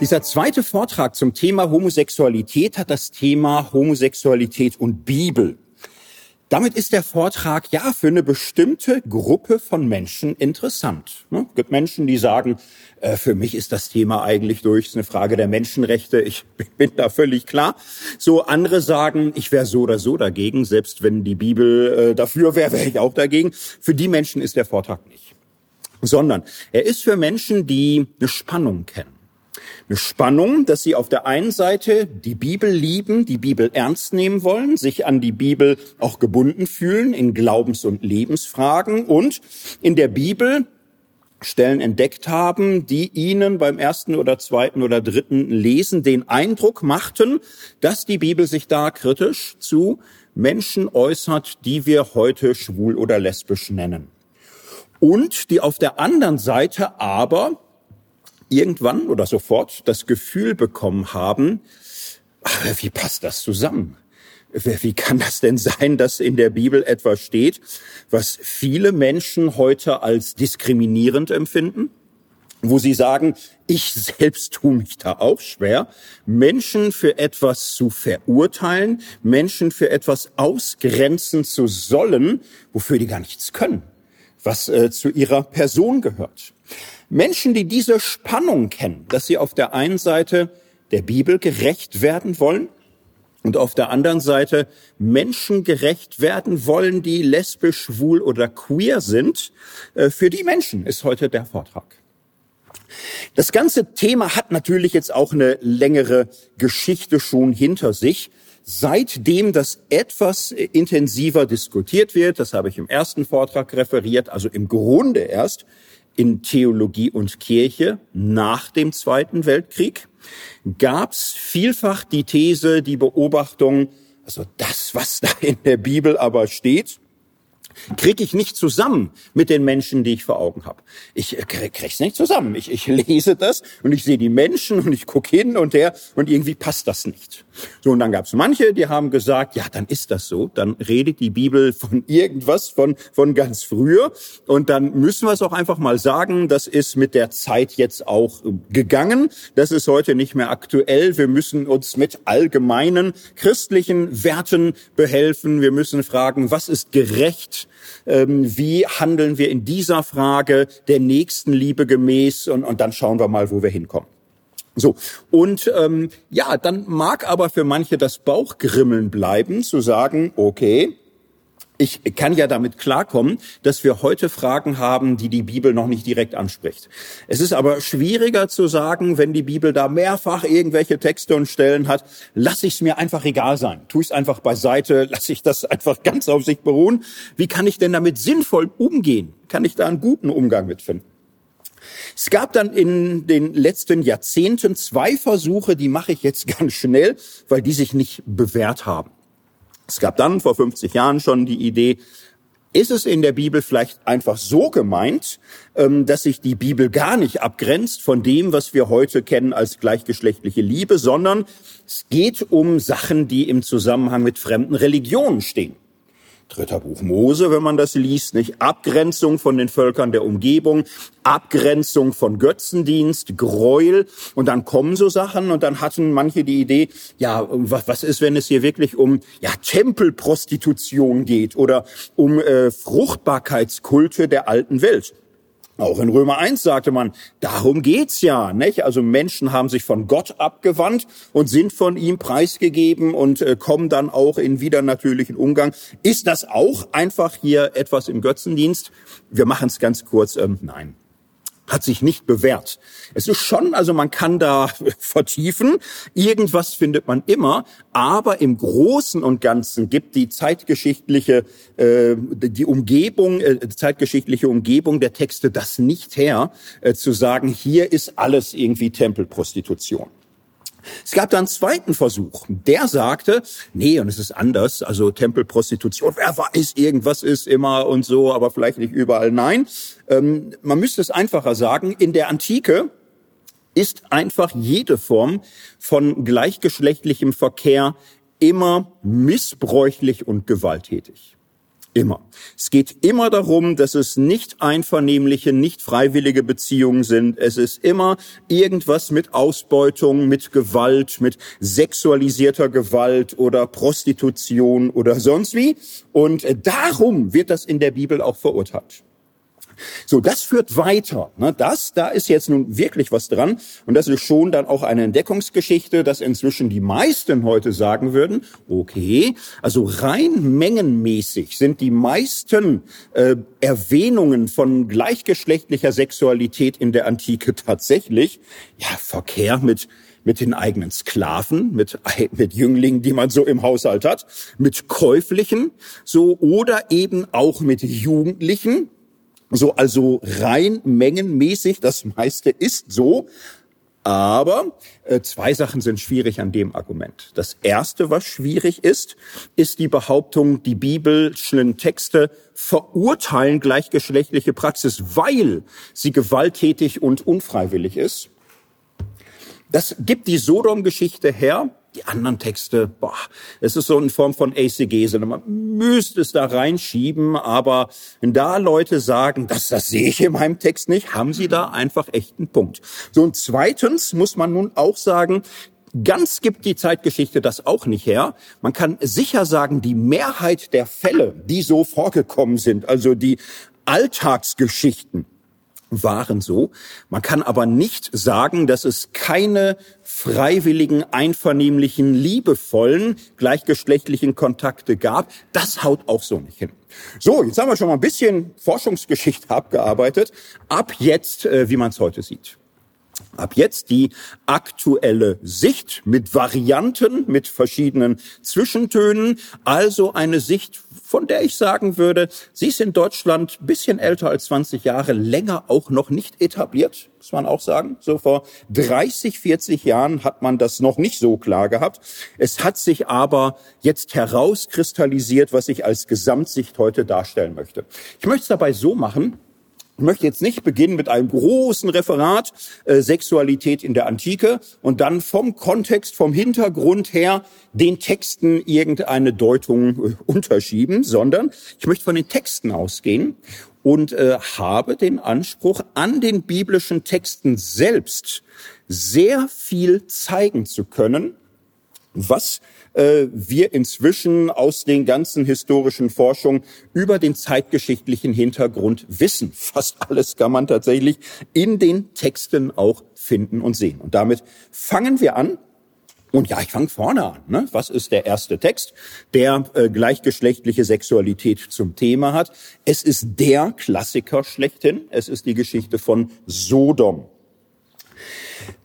Dieser zweite Vortrag zum Thema Homosexualität hat das Thema Homosexualität und Bibel. Damit ist der Vortrag ja für eine bestimmte Gruppe von Menschen interessant. Es ne? gibt Menschen, die sagen, äh, für mich ist das Thema eigentlich durch, ist eine Frage der Menschenrechte, ich bin da völlig klar. So andere sagen, ich wäre so oder so dagegen, selbst wenn die Bibel äh, dafür wäre, wäre ich auch dagegen. Für die Menschen ist der Vortrag nicht. Sondern er ist für Menschen, die eine Spannung kennen eine Spannung, dass sie auf der einen Seite die Bibel lieben, die Bibel ernst nehmen wollen, sich an die Bibel auch gebunden fühlen in Glaubens- und Lebensfragen und in der Bibel Stellen entdeckt haben, die ihnen beim ersten oder zweiten oder dritten Lesen den Eindruck machten, dass die Bibel sich da kritisch zu Menschen äußert, die wir heute schwul oder lesbisch nennen. Und die auf der anderen Seite aber irgendwann oder sofort das Gefühl bekommen haben, ach, wie passt das zusammen? Wie kann das denn sein, dass in der Bibel etwas steht, was viele Menschen heute als diskriminierend empfinden? Wo sie sagen, ich selbst tue mich da auch schwer, Menschen für etwas zu verurteilen, Menschen für etwas ausgrenzen zu sollen, wofür die gar nichts können, was äh, zu ihrer Person gehört. Menschen, die diese Spannung kennen, dass sie auf der einen Seite der Bibel gerecht werden wollen und auf der anderen Seite Menschen gerecht werden wollen, die lesbisch, schwul oder queer sind, äh, für die Menschen ist heute der Vortrag. Das ganze Thema hat natürlich jetzt auch eine längere Geschichte schon hinter sich. Seitdem das etwas intensiver diskutiert wird, das habe ich im ersten Vortrag referiert, also im Grunde erst in Theologie und Kirche nach dem Zweiten Weltkrieg gab es vielfach die These, die Beobachtung, also das, was da in der Bibel aber steht, kriege ich nicht zusammen mit den Menschen, die ich vor Augen habe. Ich äh, krieg's nicht zusammen. Ich, ich lese das und ich sehe die Menschen und ich gucke hin und her und irgendwie passt das nicht. So, und dann gab es manche, die haben gesagt, ja, dann ist das so. Dann redet die Bibel von irgendwas von, von ganz früher. Und dann müssen wir es auch einfach mal sagen, das ist mit der Zeit jetzt auch äh, gegangen. Das ist heute nicht mehr aktuell. Wir müssen uns mit allgemeinen christlichen Werten behelfen. Wir müssen fragen, was ist gerecht? Ähm, wie handeln wir in dieser Frage der Nächstenliebe gemäß? Und, und dann schauen wir mal, wo wir hinkommen. So, und ähm, ja, dann mag aber für manche das Bauchgrimmeln bleiben, zu sagen, okay, ich kann ja damit klarkommen, dass wir heute Fragen haben, die die Bibel noch nicht direkt anspricht. Es ist aber schwieriger zu sagen, wenn die Bibel da mehrfach irgendwelche Texte und Stellen hat, lasse ich es mir einfach egal sein. Tue ich es einfach beiseite, lasse ich das einfach ganz auf sich beruhen. Wie kann ich denn damit sinnvoll umgehen? Kann ich da einen guten Umgang mitfinden? Es gab dann in den letzten Jahrzehnten zwei Versuche, die mache ich jetzt ganz schnell, weil die sich nicht bewährt haben. Es gab dann vor 50 Jahren schon die Idee, ist es in der Bibel vielleicht einfach so gemeint, ähm, dass sich die Bibel gar nicht abgrenzt von dem, was wir heute kennen als gleichgeschlechtliche Liebe, sondern es geht um Sachen, die im Zusammenhang mit fremden Religionen stehen. Dritter Buch Mose, wenn man das liest, nicht? Abgrenzung von den Völkern der Umgebung, Abgrenzung von Götzendienst, Gräuel und dann kommen so Sachen und dann hatten manche die Idee, ja, was ist, wenn es hier wirklich um ja, Tempelprostitution geht oder um äh, Fruchtbarkeitskulte der alten Welt? Auch in Römer 1 sagte man, darum geht's ja, nicht? Also Menschen haben sich von Gott abgewandt und sind von ihm preisgegeben und äh, kommen dann auch in wieder natürlichen Umgang. Ist das auch einfach hier etwas im Götzendienst? Wir machen es ganz kurz. Ähm, nein hat sich nicht bewährt. Es ist schon, also man kann da vertiefen, irgendwas findet man immer, aber im Großen und Ganzen gibt die zeitgeschichtliche, äh, die Umgebung, äh, zeitgeschichtliche Umgebung der Texte das nicht her, äh, zu sagen, hier ist alles irgendwie Tempelprostitution. Es gab dann einen zweiten Versuch. Der sagte, nee, und es ist anders. Also Tempelprostitution, wer weiß, irgendwas ist immer und so, aber vielleicht nicht überall. Nein, ähm, man müsste es einfacher sagen. In der Antike ist einfach jede Form von gleichgeschlechtlichem Verkehr immer missbräuchlich und gewalttätig. Immer. Es geht immer darum, dass es nicht einvernehmliche, nicht freiwillige Beziehungen sind. Es ist immer irgendwas mit Ausbeutung, mit Gewalt, mit sexualisierter Gewalt oder Prostitution oder sonst wie. Und darum wird das in der Bibel auch verurteilt. So, das führt weiter. Ne? Das, da ist jetzt nun wirklich was dran. Und das ist schon dann auch eine Entdeckungsgeschichte, dass inzwischen die meisten heute sagen würden, okay, also rein mengenmäßig sind die meisten äh, Erwähnungen von gleichgeschlechtlicher Sexualität in der Antike tatsächlich, ja, Verkehr mit mit den eigenen Sklaven, mit, mit Jünglingen, die man so im Haushalt hat, mit Käuflichen, so, oder eben auch mit Jugendlichen, so, also rein mengenmäßig, das meiste ist so. Aber äh, zwei Sachen sind schwierig an dem Argument. Das erste, was schwierig ist, ist die Behauptung, die biblischen Texte verurteilen gleichgeschlechtliche Praxis, weil sie gewalttätig und unfreiwillig ist. Das gibt die Sodom-Geschichte her die anderen Texte, boah, es ist so in Form von ACG, sondern man müsste es da reinschieben, aber wenn da Leute sagen, das, das sehe ich in meinem Text nicht, haben sie da einfach echt einen Punkt. So, und zweitens muss man nun auch sagen, Ganz gibt die Zeitgeschichte das auch nicht her. Man kann sicher sagen, die Mehrheit der Fälle, die so vorgekommen sind, also die Alltagsgeschichten, waren so. Man kann aber nicht sagen, dass es keine freiwilligen, einvernehmlichen, liebevollen, gleichgeschlechtlichen Kontakte gab. Das haut auch so nicht hin. So, jetzt haben wir schon mal ein bisschen Forschungsgeschichte abgearbeitet. Ab jetzt, äh, wie man es heute sieht. Ab jetzt die aktuelle Sicht mit Varianten, mit verschiedenen Zwischentönen, also eine Sicht, von der ich sagen würde, sie ist in Deutschland bisschen älter als 20 Jahre, länger auch noch nicht etabliert, muss man auch sagen. So vor 30, 40 Jahren hat man das noch nicht so klar gehabt. Es hat sich aber jetzt herauskristallisiert, was ich als Gesamtsicht heute darstellen möchte. Ich möchte es dabei so machen, ich möchte jetzt nicht beginnen mit einem großen Referat äh, Sexualität in der Antike und dann vom Kontext, vom Hintergrund her den Texten irgendeine Deutung äh, unterschieben, sondern ich möchte von den Texten ausgehen und äh, habe den Anspruch, an den biblischen Texten selbst sehr viel zeigen zu können, was äh, wir inzwischen aus den ganzen historischen Forschungen über den zeitgeschichtlichen Hintergrund wissen. Fast alles kann man tatsächlich in den Texten auch finden und sehen. Und damit fangen wir an. Und ja, ich fange vorne an. Ne? Was ist der erste Text, der äh, gleichgeschlechtliche Sexualität zum Thema hat? Es ist der Klassiker schlechthin. Es ist die Geschichte von Sodom.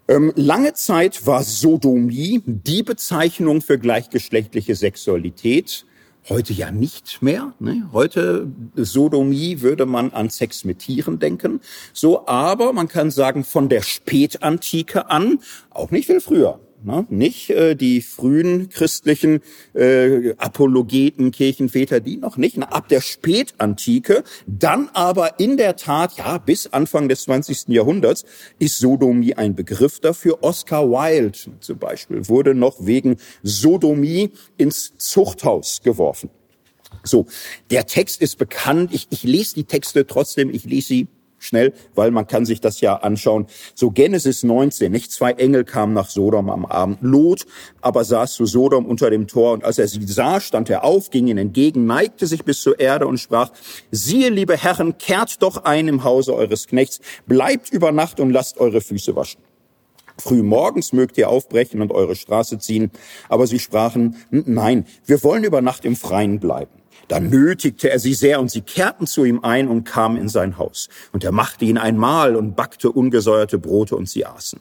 Ähm, lange Zeit war Sodomie die Bezeichnung für gleichgeschlechtliche Sexualität. Heute ja nicht mehr. Ne? Heute Sodomie würde man an Sex mit Tieren denken. So, aber man kann sagen, von der Spätantike an, auch nicht viel früher, Ne? Nicht äh, die frühen christlichen äh, Apologeten, Kirchenväter, die noch nicht. Na, ab der Spätantike, dann aber in der Tat, ja, bis Anfang des 20. Jahrhunderts ist Sodomie ein Begriff dafür. Oscar Wilde zum Beispiel wurde noch wegen Sodomie ins Zuchthaus geworfen. So, der Text ist bekannt. Ich, ich lese die Texte trotzdem, ich lese sie schnell, weil man kann sich das ja anschauen. So Genesis 19, nicht zwei Engel kamen nach Sodom am Abend. Lot aber saß zu Sodom unter dem Tor und als er sie sah, stand er auf, ging ihnen entgegen, neigte sich bis zur Erde und sprach, siehe, liebe Herren, kehrt doch ein im Hause eures Knechts, bleibt über Nacht und lasst eure Füße waschen. Früh morgens mögt ihr aufbrechen und eure Straße ziehen. Aber sie sprachen, nein, wir wollen über Nacht im Freien bleiben. Da nötigte er sie sehr und sie kehrten zu ihm ein und kamen in sein Haus. Und er machte ihnen ein Mahl und backte ungesäuerte Brote und sie aßen.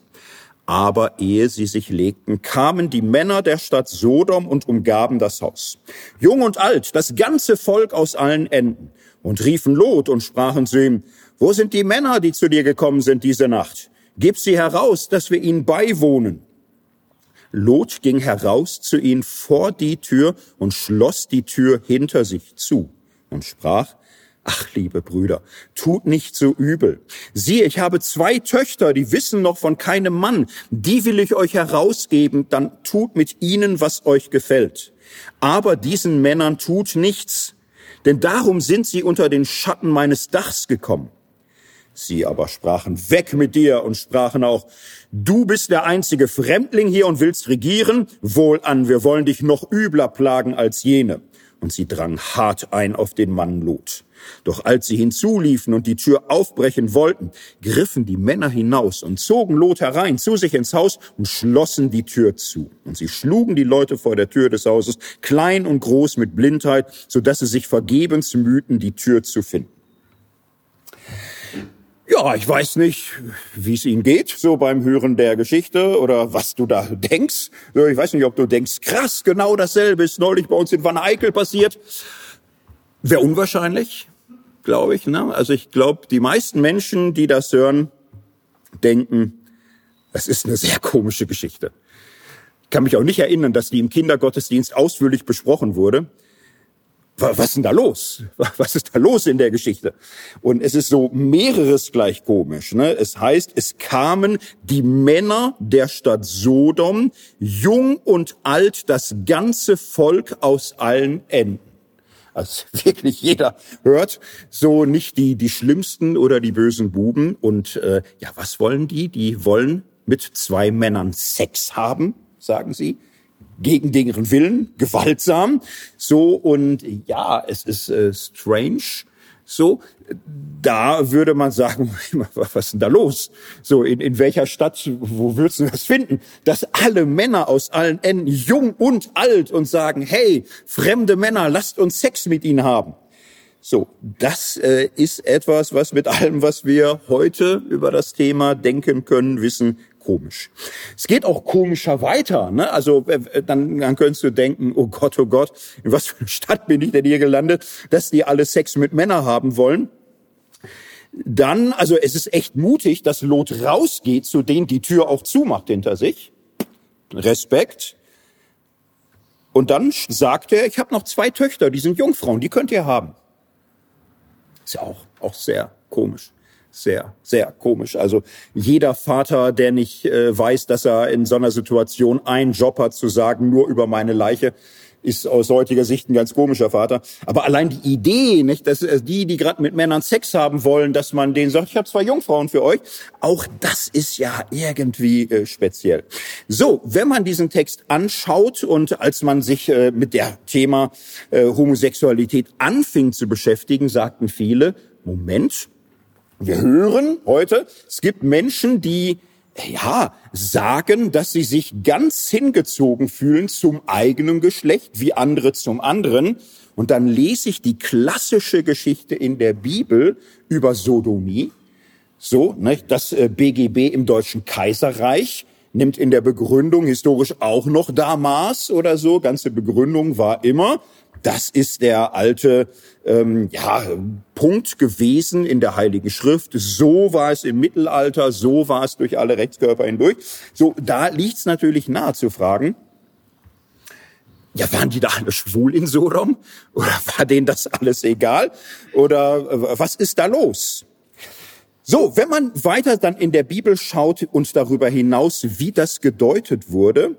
Aber ehe sie sich legten, kamen die Männer der Stadt Sodom und umgaben das Haus. Jung und alt, das ganze Volk aus allen Enden, und riefen Lot und sprachen zu ihm, wo sind die Männer, die zu dir gekommen sind diese Nacht? Gib sie heraus, dass wir ihnen beiwohnen. Lot ging heraus zu ihnen vor die Tür und schloss die Tür hinter sich zu und sprach, Ach, liebe Brüder, tut nicht so übel. Siehe, ich habe zwei Töchter, die wissen noch von keinem Mann. Die will ich euch herausgeben, dann tut mit ihnen, was euch gefällt. Aber diesen Männern tut nichts, denn darum sind sie unter den Schatten meines Dachs gekommen. Sie aber sprachen, weg mit dir und sprachen auch, du bist der einzige Fremdling hier und willst regieren? Wohlan, wir wollen dich noch übler plagen als jene. Und sie drangen hart ein auf den Mann Lot. Doch als sie hinzuliefen und die Tür aufbrechen wollten, griffen die Männer hinaus und zogen Lot herein zu sich ins Haus und schlossen die Tür zu. Und sie schlugen die Leute vor der Tür des Hauses, klein und groß mit Blindheit, so dass sie sich vergebens mühten, die Tür zu finden. Ja, ich weiß nicht, wie es Ihnen geht, so beim Hören der Geschichte oder was du da denkst. Ich weiß nicht, ob du denkst, krass, genau dasselbe ist neulich bei uns in Van Eyck passiert. Wäre unwahrscheinlich, glaube ich. Ne? Also ich glaube, die meisten Menschen, die das hören, denken, das ist eine sehr komische Geschichte. Ich kann mich auch nicht erinnern, dass die im Kindergottesdienst ausführlich besprochen wurde. Was ist denn da los? Was ist da los in der Geschichte? Und es ist so mehreres gleich komisch. Ne? Es heißt, es kamen die Männer der Stadt Sodom, jung und alt, das ganze Volk aus allen Enden also wirklich jeder hört, so nicht die, die schlimmsten oder die bösen Buben. Und äh, ja, was wollen die? Die wollen mit zwei Männern Sex haben, sagen sie gegen deren Willen, gewaltsam. So und ja, es ist äh, strange, so, da würde man sagen, was ist denn da los? So, in, in welcher Stadt, wo würdest du das finden? Dass alle Männer aus allen Enden, jung und alt, und sagen, hey, fremde Männer, lasst uns Sex mit ihnen haben. So, das äh, ist etwas, was mit allem, was wir heute über das Thema denken können, wissen, komisch. Es geht auch komischer weiter. Ne? Also äh, äh, dann, dann könntest du denken, oh Gott, oh Gott, in was für eine Stadt bin ich denn hier gelandet, dass die alle Sex mit Männern haben wollen. Dann, also es ist echt mutig, dass Lot rausgeht, zu denen die Tür auch zumacht hinter sich. Respekt. Und dann sagt er, ich habe noch zwei Töchter, die sind Jungfrauen, die könnt ihr haben. Ist ja auch, auch sehr komisch sehr, sehr komisch. Also jeder Vater, der nicht äh, weiß, dass er in so einer Situation einen Job hat, zu sagen, nur über meine Leiche, ist aus heutiger Sicht ein ganz komischer Vater. Aber allein die Idee, nicht, dass äh, die, die gerade mit Männern Sex haben wollen, dass man denen sagt, ich habe zwei Jungfrauen für euch, auch das ist ja irgendwie äh, speziell. So, wenn man diesen Text anschaut und als man sich äh, mit der Thema äh, Homosexualität anfing zu beschäftigen, sagten viele, Moment, wir hören heute, es gibt Menschen, die ja, sagen, dass sie sich ganz hingezogen fühlen zum eigenen Geschlecht, wie andere zum anderen. Und dann lese ich die klassische Geschichte in der Bibel über Sodomie. So, ne, das BGB äh, im Deutschen Kaiserreich nimmt in der Begründung historisch auch noch da Maß oder so. Ganze Begründung war immer, das ist der alte ähm, ja, Punkt gewesen in der Heiligen Schrift. So war es im Mittelalter, so war es durch alle Rechtskörper hindurch. So, da liegt es natürlich nahe zu fragen, ja, waren die da alle schwul in Sodom? Oder war denen das alles egal? Oder äh, was ist da los? So, wenn man weiter dann in der Bibel schaut und darüber hinaus, wie das gedeutet wurde,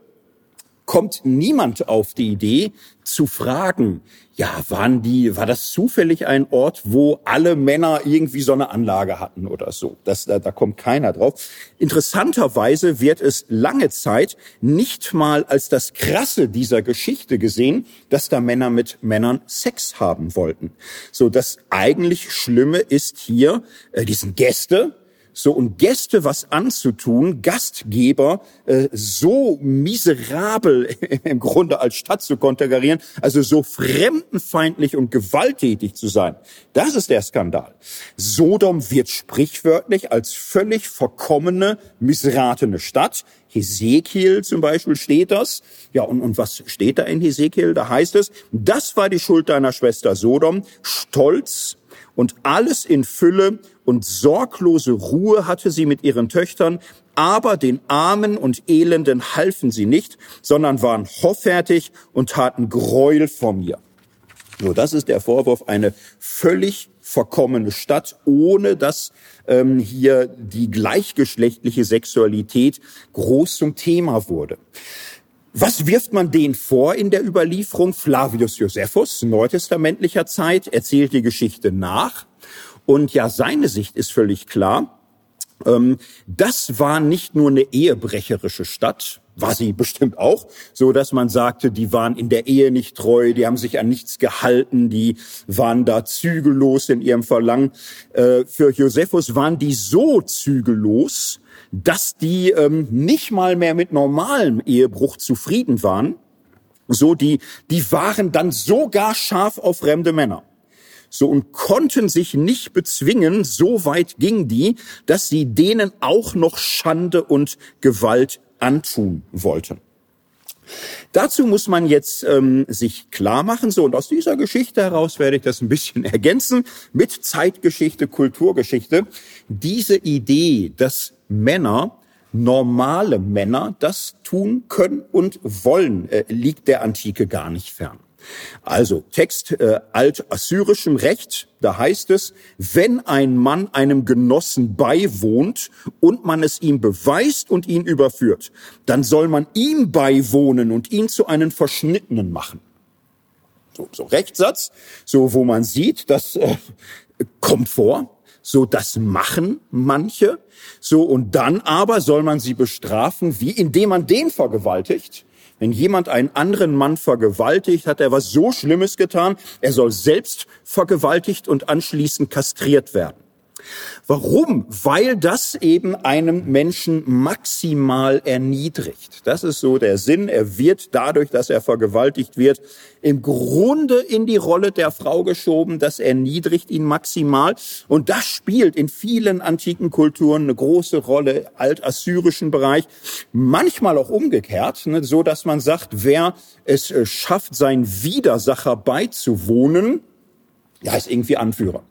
kommt niemand auf die Idee zu fragen, ja, waren die, war das zufällig ein Ort, wo alle Männer irgendwie so eine Anlage hatten oder so? Das, da, da kommt keiner drauf. Interessanterweise wird es lange Zeit nicht mal als das Krasse dieser Geschichte gesehen, dass da Männer mit Männern Sex haben wollten. So, das eigentlich Schlimme ist hier, äh, diesen Gäste, so und Gäste was anzutun, Gastgeber äh, so miserabel im Grunde als Stadt zu konterkarieren, also so fremdenfeindlich und gewalttätig zu sein, das ist der Skandal. Sodom wird sprichwörtlich als völlig verkommene, missratene Stadt. Hesekiel zum Beispiel steht das. Ja, und, und was steht da in Hesekiel? Da heißt es, das war die Schuld deiner Schwester Sodom, Stolz und alles in Fülle und sorglose Ruhe hatte sie mit ihren Töchtern, aber den Armen und Elenden halfen sie nicht, sondern waren hoffärtig und taten Gräuel vor mir. So, das ist der Vorwurf, eine völlig verkommene Stadt, ohne dass ähm, hier die gleichgeschlechtliche Sexualität groß zum Thema wurde. Was wirft man denen vor in der Überlieferung? Flavius Josephus, neutestamentlicher Zeit, erzählt die Geschichte nach. Und ja, seine Sicht ist völlig klar. Ähm, das war nicht nur eine ehebrecherische Stadt, war sie bestimmt auch, so dass man sagte, die waren in der Ehe nicht treu, die haben sich an nichts gehalten, die waren da zügellos in ihrem Verlangen. Äh, für Josephus waren die so zügellos, dass die ähm, nicht mal mehr mit normalem Ehebruch zufrieden waren. So, die, die waren dann sogar scharf auf fremde Männer so und konnten sich nicht bezwingen, so weit ging die, dass sie denen auch noch Schande und Gewalt antun wollten. Dazu muss man jetzt ähm, sich klar machen, so und aus dieser Geschichte heraus werde ich das ein bisschen ergänzen mit Zeitgeschichte, Kulturgeschichte. Diese Idee, dass Männer normale Männer das tun können und wollen, äh, liegt der Antike gar nicht fern. Also Text äh, altassyrischem Recht, da heißt es, wenn ein Mann einem Genossen beiwohnt und man es ihm beweist und ihn überführt, dann soll man ihm beiwohnen und ihn zu einem Verschnittenen machen. So, so Rechtssatz, so wo man sieht, das äh, kommt vor, so das machen manche, so und dann aber soll man sie bestrafen, wie indem man den vergewaltigt wenn jemand einen anderen Mann vergewaltigt, hat er was so Schlimmes getan, er soll selbst vergewaltigt und anschließend kastriert werden. Warum? Weil das eben einem Menschen maximal erniedrigt. Das ist so der Sinn. Er wird dadurch, dass er vergewaltigt wird, im Grunde in die Rolle der Frau geschoben. Das erniedrigt ihn maximal. Und das spielt in vielen antiken Kulturen eine große Rolle, altassyrischen Bereich. Manchmal auch umgekehrt, ne, so dass man sagt, wer es äh, schafft, sein Widersacher beizuwohnen, ja, ist irgendwie Anführer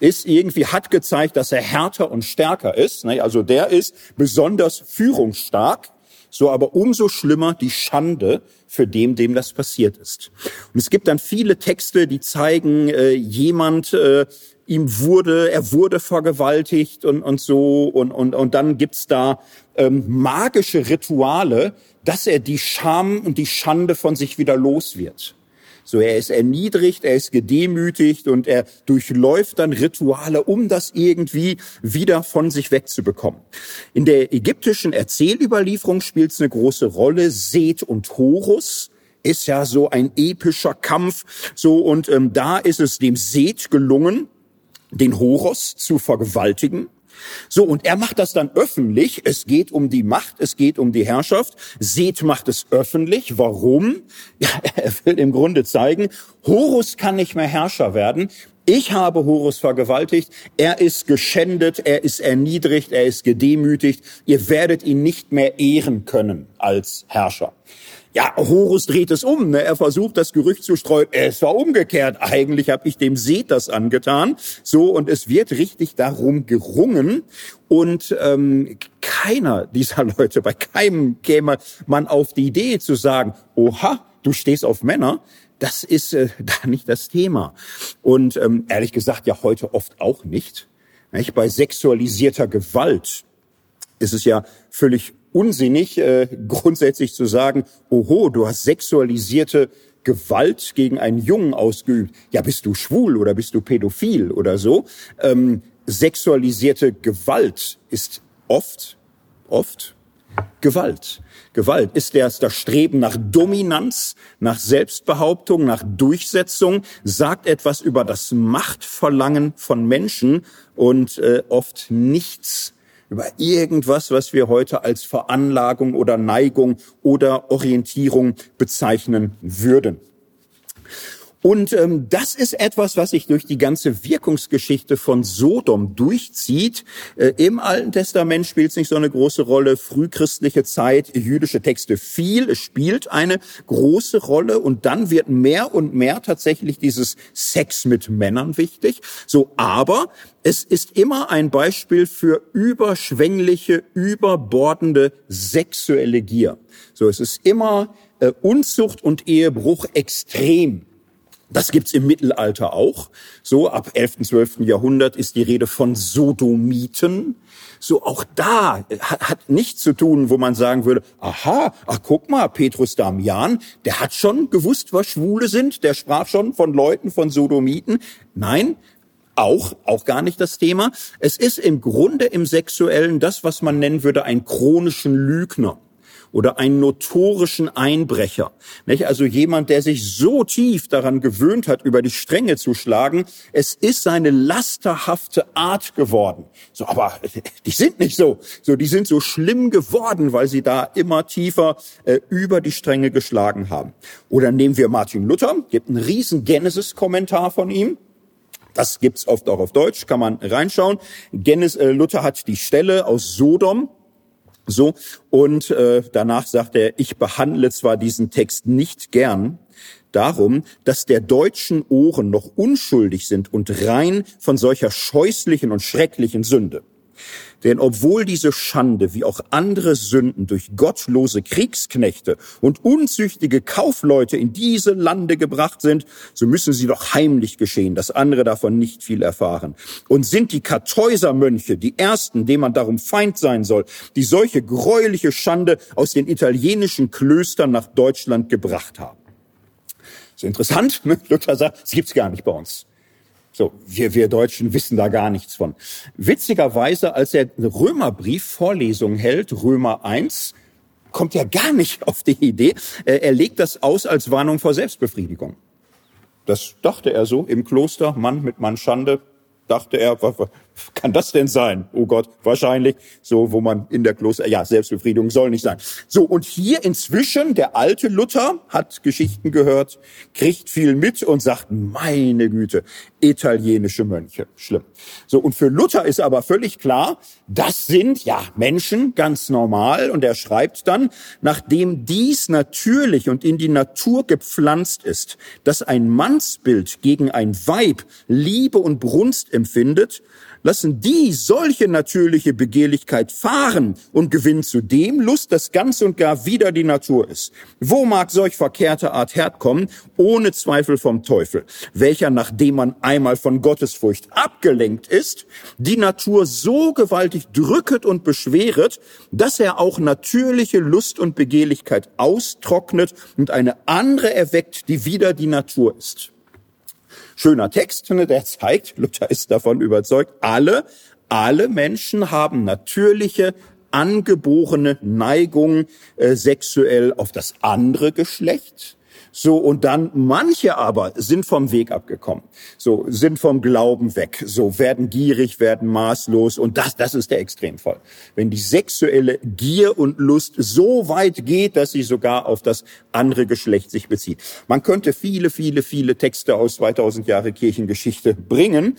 ist irgendwie, hat gezeigt, dass er härter und stärker ist. Ne? Also der ist besonders führungsstark. So aber umso schlimmer die Schande für dem, dem das passiert ist. Und es gibt dann viele Texte, die zeigen, äh, jemand, äh, ihm wurde, er wurde vergewaltigt und, und so. Und, und, und dann gibt's da ähm, magische Rituale, dass er die Scham und die Schande von sich wieder los wird. So, er ist erniedrigt, er ist gedemütigt und er durchläuft dann Rituale, um das irgendwie wieder von sich wegzubekommen. In der ägyptischen Erzählüberlieferung spielt es eine große Rolle. Seth und Horus ist ja so ein epischer Kampf. So, und ähm, da ist es dem Seth gelungen, den Horus zu vergewaltigen. So, und er macht das dann öffentlich. Es geht um die Macht, es geht um die Herrschaft. Seth macht es öffentlich. Warum? Ja, er will im Grunde zeigen, Horus kann nicht mehr Herrscher werden. Ich habe Horus vergewaltigt. Er ist geschändet, er ist erniedrigt, er ist gedemütigt. Ihr werdet ihn nicht mehr ehren können als Herrscher. Ja, Horus dreht es um. Ne? Er versucht, das Gerücht zu streuen. Es war umgekehrt. Eigentlich habe ich dem Seth das angetan. So, und es wird richtig darum gerungen. Und ähm, keiner dieser Leute, bei keinem käme man auf die Idee zu sagen, oha, du stehst auf Männer. Das ist äh, da nicht das Thema. Und ähm, ehrlich gesagt ja heute oft auch nicht. nicht? Bei sexualisierter Gewalt ist es ja völlig unsinnig, äh, grundsätzlich zu sagen, oho, du hast sexualisierte Gewalt gegen einen Jungen ausgeübt. Ja, bist du schwul oder bist du pädophil oder so? Ähm, sexualisierte Gewalt ist oft, oft Gewalt. Gewalt ist erst das Streben nach Dominanz, nach Selbstbehauptung, nach Durchsetzung, sagt etwas über das Machtverlangen von Menschen und äh, oft nichts über irgendwas, was wir heute als Veranlagung oder Neigung oder Orientierung bezeichnen würden. Und ähm, das ist etwas, was sich durch die ganze Wirkungsgeschichte von Sodom durchzieht. Äh, Im Alten Testament spielt es nicht so eine große Rolle, frühchristliche Zeit, jüdische Texte viel, es spielt eine große Rolle und dann wird mehr und mehr tatsächlich dieses Sex mit Männern wichtig. So, aber es ist immer ein Beispiel für überschwängliche, überbordende sexuelle Gier. So, es ist immer äh, Unzucht und Ehebruch extrem Das gibt's im Mittelalter auch. So ab 11., 12. Jahrhundert ist die Rede von Sodomiten. So auch da hat, hat nichts zu tun, wo man sagen würde, aha, ach guck mal, Petrus Damian, der hat schon gewusst, was Schwule sind, der sprach schon von Leuten, von Sodomiten. Nein, auch, auch gar nicht das Thema. Es ist im Grunde im Sexuellen das, was man nennen würde, einen chronischen Lügner oder einen notorischen Einbrecher. Nicht? Also jemand, der sich so tief daran gewöhnt hat, über die Stränge zu schlagen. Es ist seine lasterhafte Art geworden. So, aber die sind nicht so. So, die sind so schlimm geworden, weil sie da immer tiefer äh, über die Stränge geschlagen haben. Oder nehmen wir Martin Luther, gibt einen riesen Genesis-Kommentar von ihm. Das gibt's oft auch auf Deutsch, kann man reinschauen. Genesis, äh, Luther hat die Stelle aus Sodom, so, und äh, danach sagt er, ich behandle zwar diesen Text nicht gern, darum, dass der deutschen Ohren noch unschuldig sind und rein von solcher scheußlichen und schrecklichen Sünde. Denn obwohl diese Schande wie auch andere Sünden durch gottlose Kriegsknechte und unzüchtige Kaufleute in diese Lande gebracht sind, so müssen sie doch heimlich geschehen, dass andere davon nicht viel erfahren. Und sind die Kartäusermönche die ersten, denen man darum Feind sein soll, die solche gräuliche Schande aus den italienischen Klöstern nach Deutschland gebracht haben. So interessant, ne? Luther sagt, es gibt's gar nicht bei uns. So, wir, wir Deutschen wissen da gar nichts von. Witzigerweise, als er Römerbrief Vorlesung hält, Römer 1, kommt er gar nicht auf die Idee. Er legt das aus als Warnung vor Selbstbefriedigung. Das dachte er so im Kloster, Mann mit Mann Schande, dachte er, kann das denn sein? Oh Gott, wahrscheinlich so, wo man in der Kloster, ja, Selbstbefriedigung soll nicht sein. So, und hier inzwischen, der alte Luther hat Geschichten gehört, kriegt viel mit und sagt, meine Güte, italienische Mönche, schlimm. So, und für Luther ist aber völlig klar, das sind, ja, Menschen, ganz normal, und er schreibt dann, nachdem dies natürlich und in die Natur gepflanzt ist, dass ein Mannsbild gegen ein Weib Liebe und Brunst empfindet, lassen die solche natürliche Begehrlichkeit fahren und gewinnen zudem Lust, das ganz und gar wieder die Natur ist. Wo mag solch verkehrte Art herkommen? Ohne Zweifel vom Teufel, welcher, nachdem man einmal von Gottesfurcht abgelenkt ist, die Natur so gewaltig drücket und beschweret, dass er auch natürliche Lust und Begehrlichkeit austrocknet und eine andere erweckt, die wieder die Natur ist. Schöner Text, ne, der zeigt, Luther ist davon überzeugt, alle, alle Menschen haben natürliche, angeborene Neigung äh, sexuell auf das andere Geschlecht so, und dann manche aber sind vom Weg abgekommen. So, sind vom Glauben weg. So, werden gierig, werden maßlos. Und das, das ist der Extremfall. Wenn die sexuelle Gier und Lust so weit geht, dass sie sogar auf das andere Geschlecht sich bezieht. Man könnte viele, viele, viele Texte aus 2000 Jahre Kirchengeschichte bringen.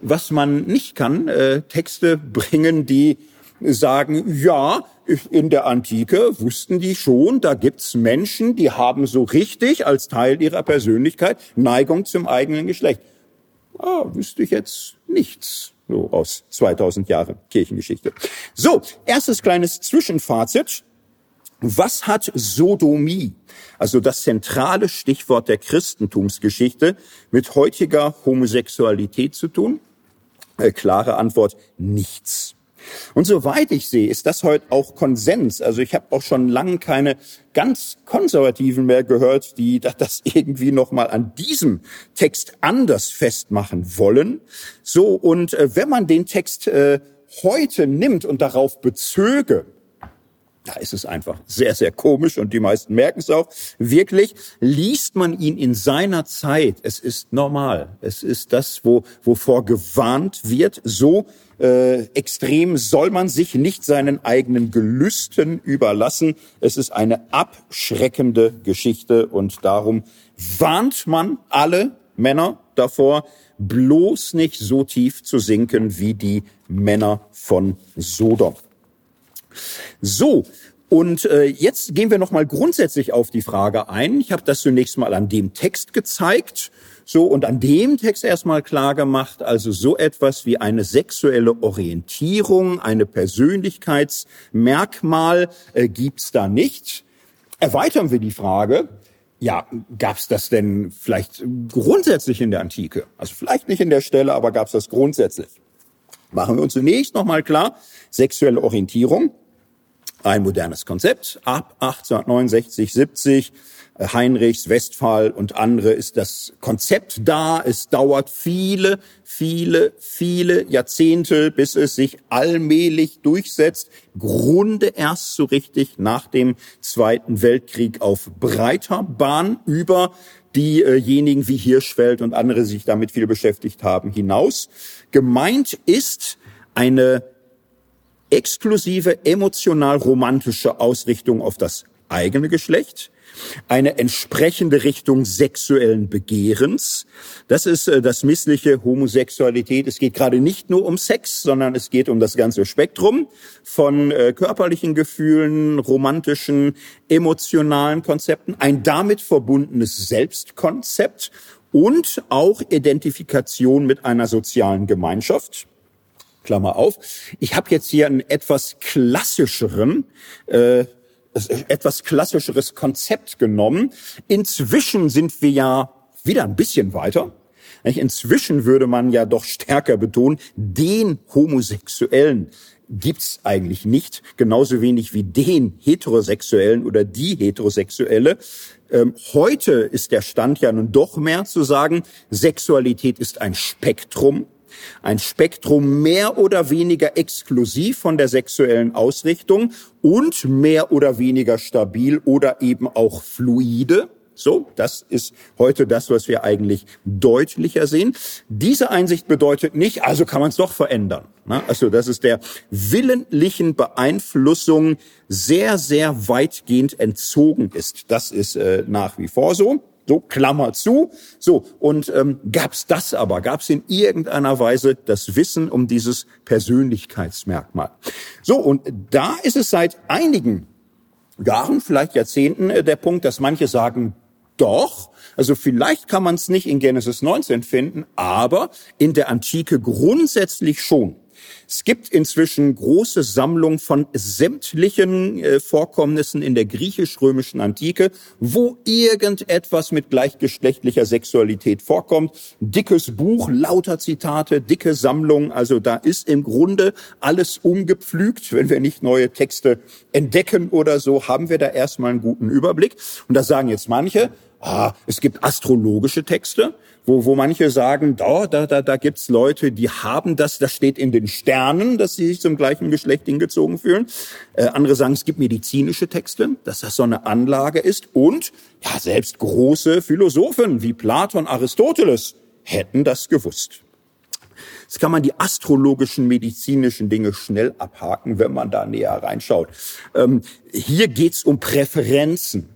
Was man nicht kann, äh, Texte bringen, die sagen, ja, in der Antike wussten die schon, da gibt's Menschen, die haben so richtig als Teil ihrer Persönlichkeit Neigung zum eigenen Geschlecht. Ah, wüsste ich jetzt nichts so aus 2000 Jahren Kirchengeschichte. So, erstes kleines Zwischenfazit. Was hat Sodomie, also das zentrale Stichwort der Christentumsgeschichte, mit heutiger Homosexualität zu tun? Äh, klare Antwort, nichts. Und soweit ich sehe, ist das heute auch Konsens. Also ich habe auch schon lange keine ganz Konservativen mehr gehört, die das irgendwie nochmal an diesem Text anders festmachen wollen. So, und äh, wenn man den Text äh, heute nimmt und darauf bezöge, da ist es einfach sehr, sehr komisch und die meisten merken es auch. Wirklich liest man ihn in seiner Zeit. Es ist normal. Es ist das, wo, wovor gewarnt wird. So äh, extrem soll man sich nicht seinen eigenen Gelüsten überlassen. Es ist eine abschreckende Geschichte und darum warnt man alle Männer davor, bloß nicht so tief zu sinken wie die Männer von Sodom. So, und äh, jetzt gehen wir noch mal grundsätzlich auf die Frage ein. Ich habe das zunächst mal an dem Text gezeigt, so und an dem Text erstmal klar gemacht, also so etwas wie eine sexuelle Orientierung, eine Persönlichkeitsmerkmal äh, gibt's da nicht. Erweitern wir die Frage, ja, gab es das denn vielleicht grundsätzlich in der Antike? Also vielleicht nicht in der Stelle, aber gab es das grundsätzlich? Machen wir uns zunächst nochmal klar, sexuelle Orientierung, ein modernes Konzept, ab 1869, 70, Heinrichs, Westphal und andere ist das Konzept da. Es dauert viele, viele, viele Jahrzehnte, bis es sich allmählich durchsetzt. Grunde erst so richtig nach dem Zweiten Weltkrieg auf breiter Bahn über diejenigen wie Hirschfeld und andere sich damit viel beschäftigt haben hinaus. Gemeint ist eine exklusive emotional romantische Ausrichtung auf das eigene Geschlecht, eine entsprechende Richtung sexuellen Begehrens. Das ist äh, das missliche Homosexualität. Es geht gerade nicht nur um Sex, sondern es geht um das ganze Spektrum von äh, körperlichen Gefühlen, romantischen, emotionalen Konzepten, ein damit verbundenes Selbstkonzept und auch Identifikation mit einer sozialen Gemeinschaft. Klammer auf. Ich habe jetzt hier einen etwas klassischeren äh, etwas klassischeres Konzept genommen. Inzwischen sind wir ja wieder ein bisschen weiter. Inzwischen würde man ja doch stärker betonen, den Homosexuellen gibt's eigentlich nicht, genauso wenig wie den Heterosexuellen oder die Heterosexuelle. Ähm, heute ist der Stand ja nun doch mehr zu sagen, Sexualität ist ein Spektrum ein Spektrum mehr oder weniger exklusiv von der sexuellen Ausrichtung und mehr oder weniger stabil oder eben auch fluide. So, das ist heute das, was wir eigentlich deutlicher sehen. Diese Einsicht bedeutet nicht, also kann man es doch verändern. Ne? Also, dass es der willentlichen Beeinflussung sehr, sehr weitgehend entzogen ist. Das ist äh, nach wie vor so. So, Klammer zu. So, und ähm, gab es das aber? Gab es in irgendeiner Weise das Wissen um dieses Persönlichkeitsmerkmal? So, und da ist es seit einigen Jahren, vielleicht Jahrzehnten, äh, der Punkt, dass manche sagen, doch, also vielleicht kann man es nicht in Genesis 19 finden, aber in der Antike grundsätzlich schon. Es gibt inzwischen große Sammlungen von sämtlichen äh, Vorkommnissen in der griechisch-römischen Antike, wo irgendetwas mit gleichgeschlechtlicher Sexualität vorkommt. Dickes Buch, lauter Zitate, dicke Sammlung. Also da ist im Grunde alles umgepflügt. Wenn wir nicht neue Texte entdecken oder so, haben wir da erstmal einen guten Überblick. Und da sagen jetzt manche, ah, es gibt astrologische Texte wo, wo manche sagen, da, da, da, da gibt's Leute, die haben das, das steht in den Sternen, dass sie sich zum gleichen Geschlecht hingezogen fühlen. Äh, andere sagen, es gibt medizinische Texte, dass das so eine Anlage ist. Und ja, selbst große Philosophen wie Platon, Aristoteles hätten das gewusst. Jetzt kann man die astrologischen, medizinischen Dinge schnell abhaken, wenn man da näher reinschaut. Ähm, hier geht's um Präferenzen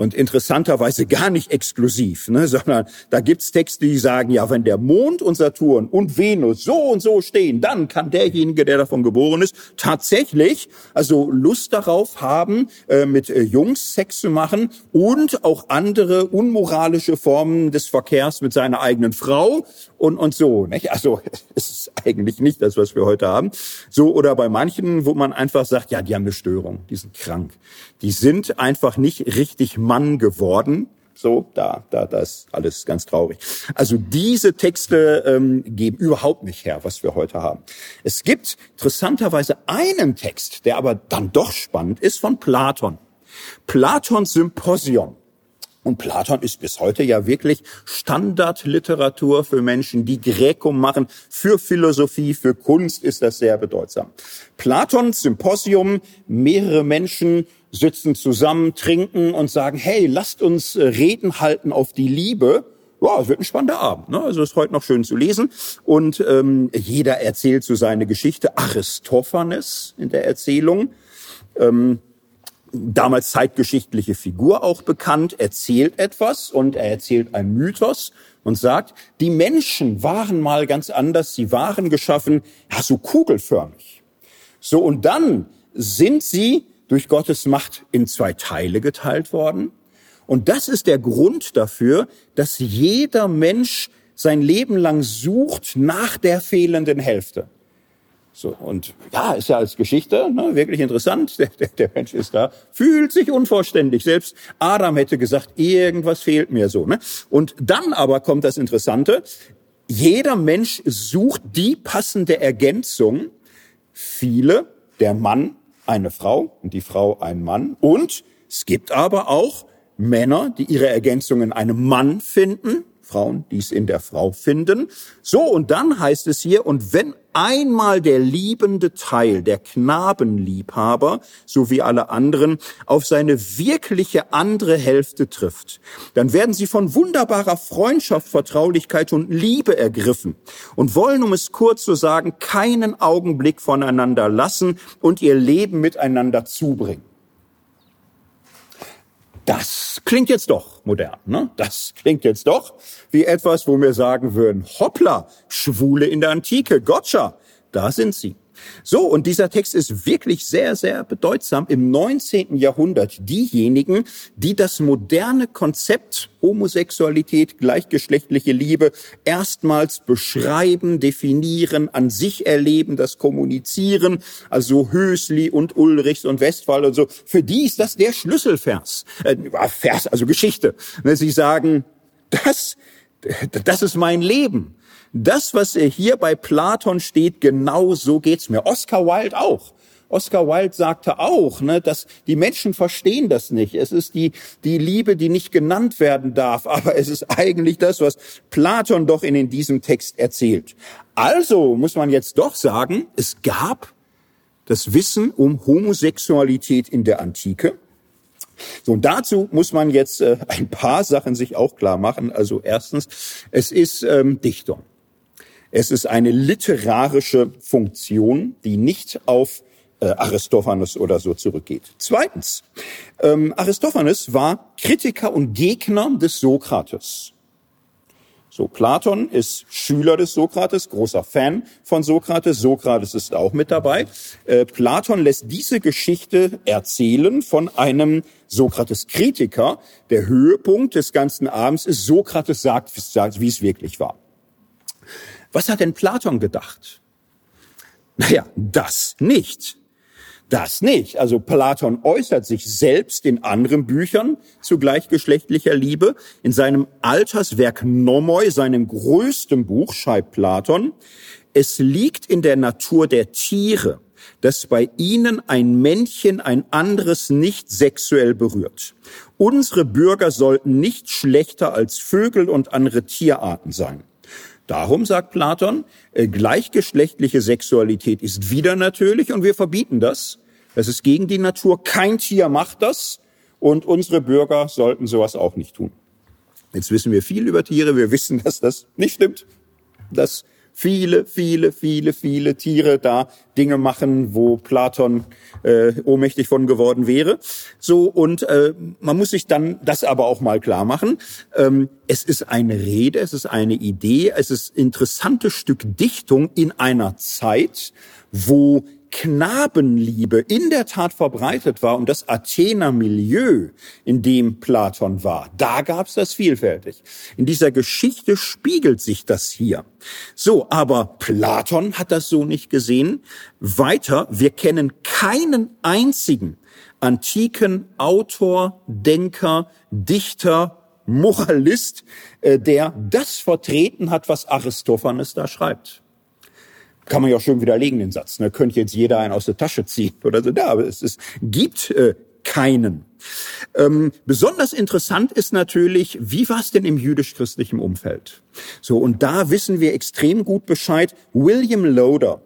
und interessanterweise gar nicht exklusiv, ne, sondern da gibt's Texte, die sagen, ja, wenn der Mond und Saturn und Venus so und so stehen, dann kann derjenige, der davon geboren ist, tatsächlich also Lust darauf haben, äh, mit äh, Jungs Sex zu machen und auch andere unmoralische Formen des Verkehrs mit seiner eigenen Frau und, und so. Nicht? Also es ist eigentlich nicht das, was wir heute haben. So oder bei manchen, wo man einfach sagt, ja, die haben eine Störung, die sind krank. Die sind einfach nicht richtig Mann geworden. So, da, da, das ist alles ganz traurig. Also diese Texte ähm, geben überhaupt nicht her, was wir heute haben. Es gibt interessanterweise einen Text, der aber dann doch spannend ist, von Platon. Platons Symposion. Und Platon ist bis heute ja wirklich Standardliteratur für Menschen, die Gräkum machen. Für Philosophie, für Kunst ist das sehr bedeutsam. Platons Symposium, mehrere Menschen sitzen zusammen, trinken und sagen, hey, lasst uns äh, Reden halten auf die Liebe. Ja, es wird ein spannender Abend. Ne? Also ist heute noch schön zu lesen. Und ähm, jeder erzählt so seine Geschichte. Aristophanes in der Erzählung. Ähm, damals zeitgeschichtliche Figur auch bekannt, erzählt etwas und er erzählt ein Mythos und sagt, die Menschen waren mal ganz anders, sie waren geschaffen, ja, so kugelförmig. So, und dann sind sie durch Gottes Macht in zwei Teile geteilt worden. Und das ist der Grund dafür, dass jeder Mensch sein Leben lang sucht nach der fehlenden Hälfte. So, und ja, ist ja als Geschichte ne, wirklich interessant. Der, der, der Mensch ist da, fühlt sich unvollständig. Selbst Adam hätte gesagt, irgendwas fehlt mir so. Ne? Und dann aber kommt das Interessante. Jeder Mensch sucht die passende Ergänzung. Viele, der Mann eine Frau und die Frau ein Mann. Und es gibt aber auch Männer, die ihre Ergänzung in einem Mann finden Frauen dies in der Frau finden. So, und dann heißt es hier, und wenn einmal der liebende Teil, der Knabenliebhaber, so wie alle anderen, auf seine wirkliche andere Hälfte trifft, dann werden sie von wunderbarer Freundschaft, Vertraulichkeit und Liebe ergriffen und wollen, um es kurz zu sagen, keinen Augenblick voneinander lassen und ihr Leben miteinander zubringen. Das klingt jetzt doch modern, ne? Das klingt jetzt doch wie etwas, wo wir sagen würden, hoppla, Schwule in der Antike, gotcha, da sind sie. So, und dieser Text ist wirklich sehr, sehr bedeutsam im 19. Jahrhundert. Diejenigen, die das moderne Konzept Homosexualität, gleichgeschlechtliche Liebe erstmals beschreiben, definieren, an sich erleben, das kommunizieren, also Hösli und Ulrichs und Westphal und so. Für die ist das der Schlüsselvers. Äh, Vers, also Geschichte. Sie sagen, das, das ist mein Leben. Das, was hier bei Platon steht, genau so geht's mir. Oscar Wilde auch. Oscar Wilde sagte auch, ne, dass die Menschen verstehen das nicht. Es ist die, die Liebe, die nicht genannt werden darf, aber es ist eigentlich das, was Platon doch in, in diesem Text erzählt. Also muss man jetzt doch sagen, es gab das Wissen um Homosexualität in der Antike. So, und dazu muss man jetzt äh, ein paar Sachen sich auch klar machen. Also erstens, es ist ähm, Dichtung. Es ist eine literarische Funktion, die nicht auf äh, Aristophanes oder so zurückgeht. Zweitens, ähm, Aristophanes war Kritiker und Gegner des Sokrates. So, Platon ist Schüler des Sokrates, großer Fan von Sokrates. Sokrates ist auch mit dabei. Äh, Platon lässt diese Geschichte erzählen von einem Sokrates-Kritiker. Der Höhepunkt des ganzen Abends ist, Sokrates sagt, wie es wirklich war. Was hat denn Platon gedacht? Naja, das nicht. Das nicht. Also Platon äußert sich selbst in anderen Büchern zu gleichgeschlechtlicher Liebe. In seinem Alterswerk Nomoi, seinem größten Buch, schreibt Platon, es liegt in der Natur der Tiere, dass bei ihnen ein Männchen ein anderes nicht sexuell berührt. Unsere Bürger sollten nicht schlechter als Vögel und andere Tierarten sein. Darum sagt Platon, äh, gleichgeschlechtliche Sexualität ist wieder natürlich und wir verbieten das. Das ist gegen die Natur. Kein Tier macht das und unsere Bürger sollten sowas auch nicht tun. Jetzt wissen wir viel über Tiere. Wir wissen, dass das nicht stimmt. Dass viele, viele, viele, viele Tiere da Dinge machen, wo Platon äh, ohnmächtig von geworden wäre. So und äh, man muss sich dann das aber auch mal klar machen. Ähm, es ist eine Rede, es ist eine Idee, es ist interessantes Stück Dichtung in einer Zeit, wo Knabenliebe in der Tat verbreitet war und das Athener Milieu, in dem Platon war, da gab's das vielfältig. In dieser Geschichte spiegelt sich das hier. So, aber Platon hat das so nicht gesehen. Weiter, wir kennen keinen einzigen antiken Autor, Denker, Dichter, Moralist, äh, der das vertreten hat, was Aristophanes da schreibt kann man ja auch schön widerlegen, den Satz. Ne? Könnte jetzt jeder einen aus der Tasche ziehen oder so. Ja, aber es, es gibt äh, keinen. Ähm, besonders interessant ist natürlich, wie war es denn im jüdisch-christlichen Umfeld? So, und da wissen wir extrem gut Bescheid. William Loader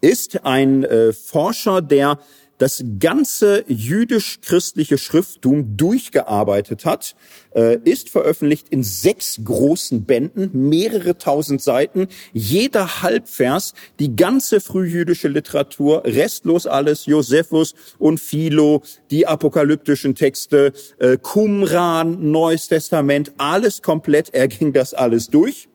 ist ein äh, Forscher, der das ganze jüdisch-christliche Schrifttum durchgearbeitet hat, äh, ist veröffentlicht in sechs großen Bänden, mehrere tausend Seiten, jeder Halbvers, die ganze frühjüdische Literatur, restlos alles, Josephus und Philo, die apokalyptischen Texte, äh, Qumran, Neues Testament, alles komplett, er ging das alles durch.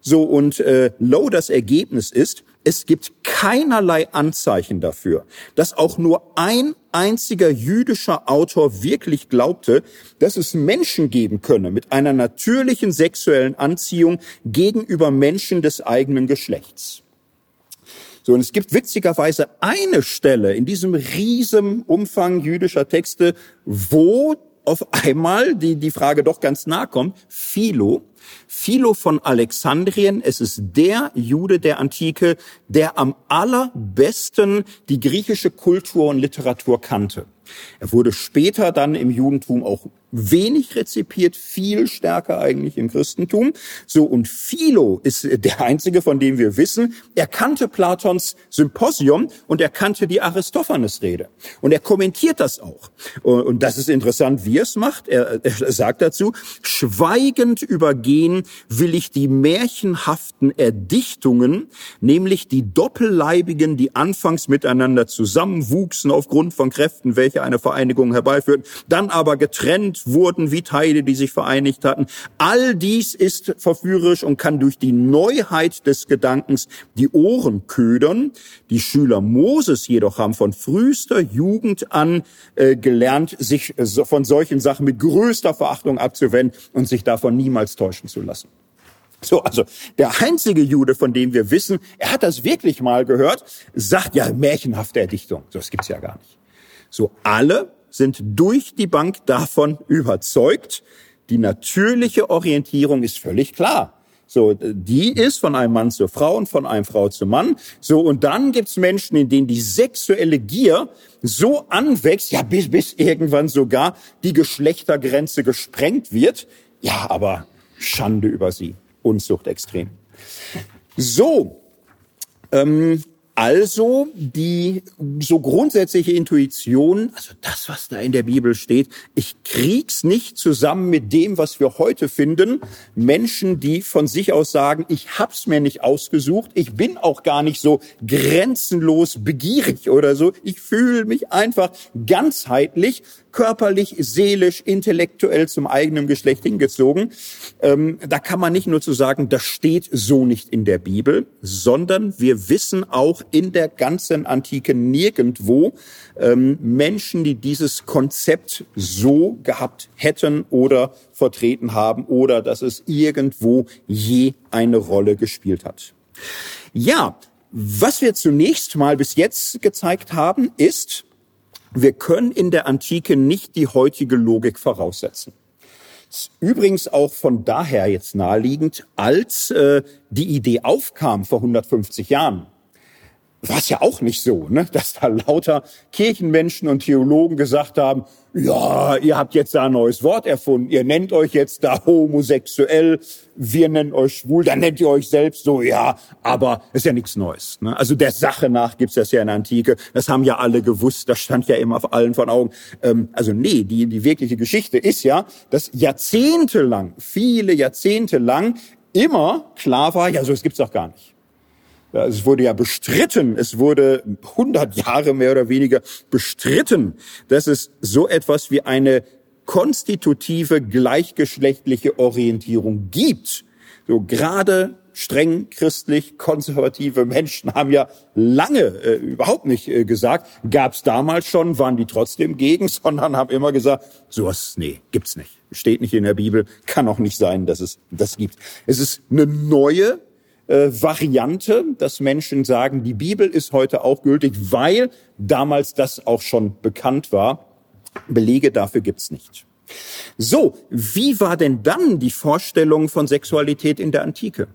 So, und äh, Low das Ergebnis ist, es gibt keinerlei Anzeichen dafür, dass auch nur ein einziger jüdischer Autor wirklich glaubte, dass es Menschen geben könne mit einer natürlichen sexuellen Anziehung gegenüber Menschen des eigenen Geschlechts. So, und es gibt witzigerweise eine Stelle in diesem riesen Umfang jüdischer Texte, wo auf einmal die, die Frage doch ganz nah kommt. Philo, Philo von Alexandrien, es ist der Jude der Antike, der am allerbesten die griechische Kultur und Literatur kannte. Er wurde später dann im Judentum auch wenig rezipiert, viel stärker eigentlich im Christentum. So, und Philo ist der einzige, von dem wir wissen, er kannte Platons Symposium und er kannte die Aristophanes-Rede. Und er kommentiert das auch. Und das ist interessant, wie er es macht. Er, sagt dazu, schweigend übergehen will ich die märchenhaften Erdichtungen, nämlich die doppelleibigen, die anfangs miteinander zusammenwuchsen aufgrund von Kräften, welche eine Vereinigung herbeiführten, dann aber getrennt wurden wie Teile, die sich vereinigt hatten. All dies ist verführerisch und kann durch die Neuheit des Gedankens die Ohren ködern. Die Schüler Moses jedoch haben von frühester Jugend an äh, gelernt, sich von solchen Sachen mit größter Verachtung abzuwenden und sich davon niemals täuschen zu lassen. So, also der einzige Jude, von dem wir wissen, er hat das wirklich mal gehört, sagt ja märchenhafte Erdichtung. So, das gibt's ja gar nicht. So, alle sind durch die Bank davon überzeugt. Die natürliche Orientierung ist völlig klar. So, die ist von einem Mann zur Frau und von einem Frau zum Mann. So, und dann gibt's Menschen, in denen die sexuelle Gier so anwächst, ja, bis, bis irgendwann sogar die Geschlechtergrenze gesprengt wird. Ja, aber Schande über sie. Unzucht extrem. So, ähm, also die so grundsätzliche Intuition, also das, was da in der Bibel steht, ich krieg's nicht zusammen mit dem, was wir heute finden. Menschen, die von sich aus sagen, ich hab's mir nicht ausgesucht, ich bin auch gar nicht so grenzenlos begierig oder so. Ich fühle mich einfach ganzheitlich körperlich, seelisch, intellektuell zum eigenen Geschlecht hingezogen. Ähm, da kann man nicht nur zu sagen, das steht so nicht in der Bibel, sondern wir wissen auch in der ganzen Antike nirgendwo ähm, Menschen, die dieses Konzept so gehabt hätten oder vertreten haben oder dass es irgendwo je eine Rolle gespielt hat. Ja, was wir zunächst mal bis jetzt gezeigt haben, ist, wir können in der Antike nicht die heutige Logik voraussetzen. Übrigens auch von daher jetzt naheliegend, als äh, die Idee aufkam vor 150 Jahren, war es ja auch nicht so, ne? dass da lauter Kirchenmenschen und Theologen gesagt haben, ja, ihr habt jetzt da ein neues Wort erfunden, ihr nennt euch jetzt da homosexuell, wir nennen euch schwul, dann nennt ihr euch selbst so, ja, aber ist ja nichts Neues. Ne? Also der Sache nach gibt's das ja in der Antike, das haben ja alle gewusst, das stand ja immer auf allen von Augen. Ähm, also nee, die, die wirkliche Geschichte ist ja, dass jahrzehntelang, viele Jahrzehnte lang immer klar war, ja, so es gibt's doch gar nicht. Es wurde ja bestritten, es wurde 100 Jahre mehr oder weniger bestritten, dass es so etwas wie eine konstitutive gleichgeschlechtliche Orientierung gibt. So gerade streng christlich konservative Menschen haben ja lange äh, überhaupt nicht äh, gesagt, gab's damals schon, waren die trotzdem gegen, sondern haben immer gesagt, sowas, nee, gibt's nicht. Steht nicht in der Bibel, kann auch nicht sein, dass es das gibt. Es ist eine neue äh, Variante, dass Menschen sagen, die Bibel ist heute auch gültig, weil damals das auch schon bekannt war. Belege dafür gibt's nicht. So, wie war denn dann die Vorstellung von Sexualität in der Antike?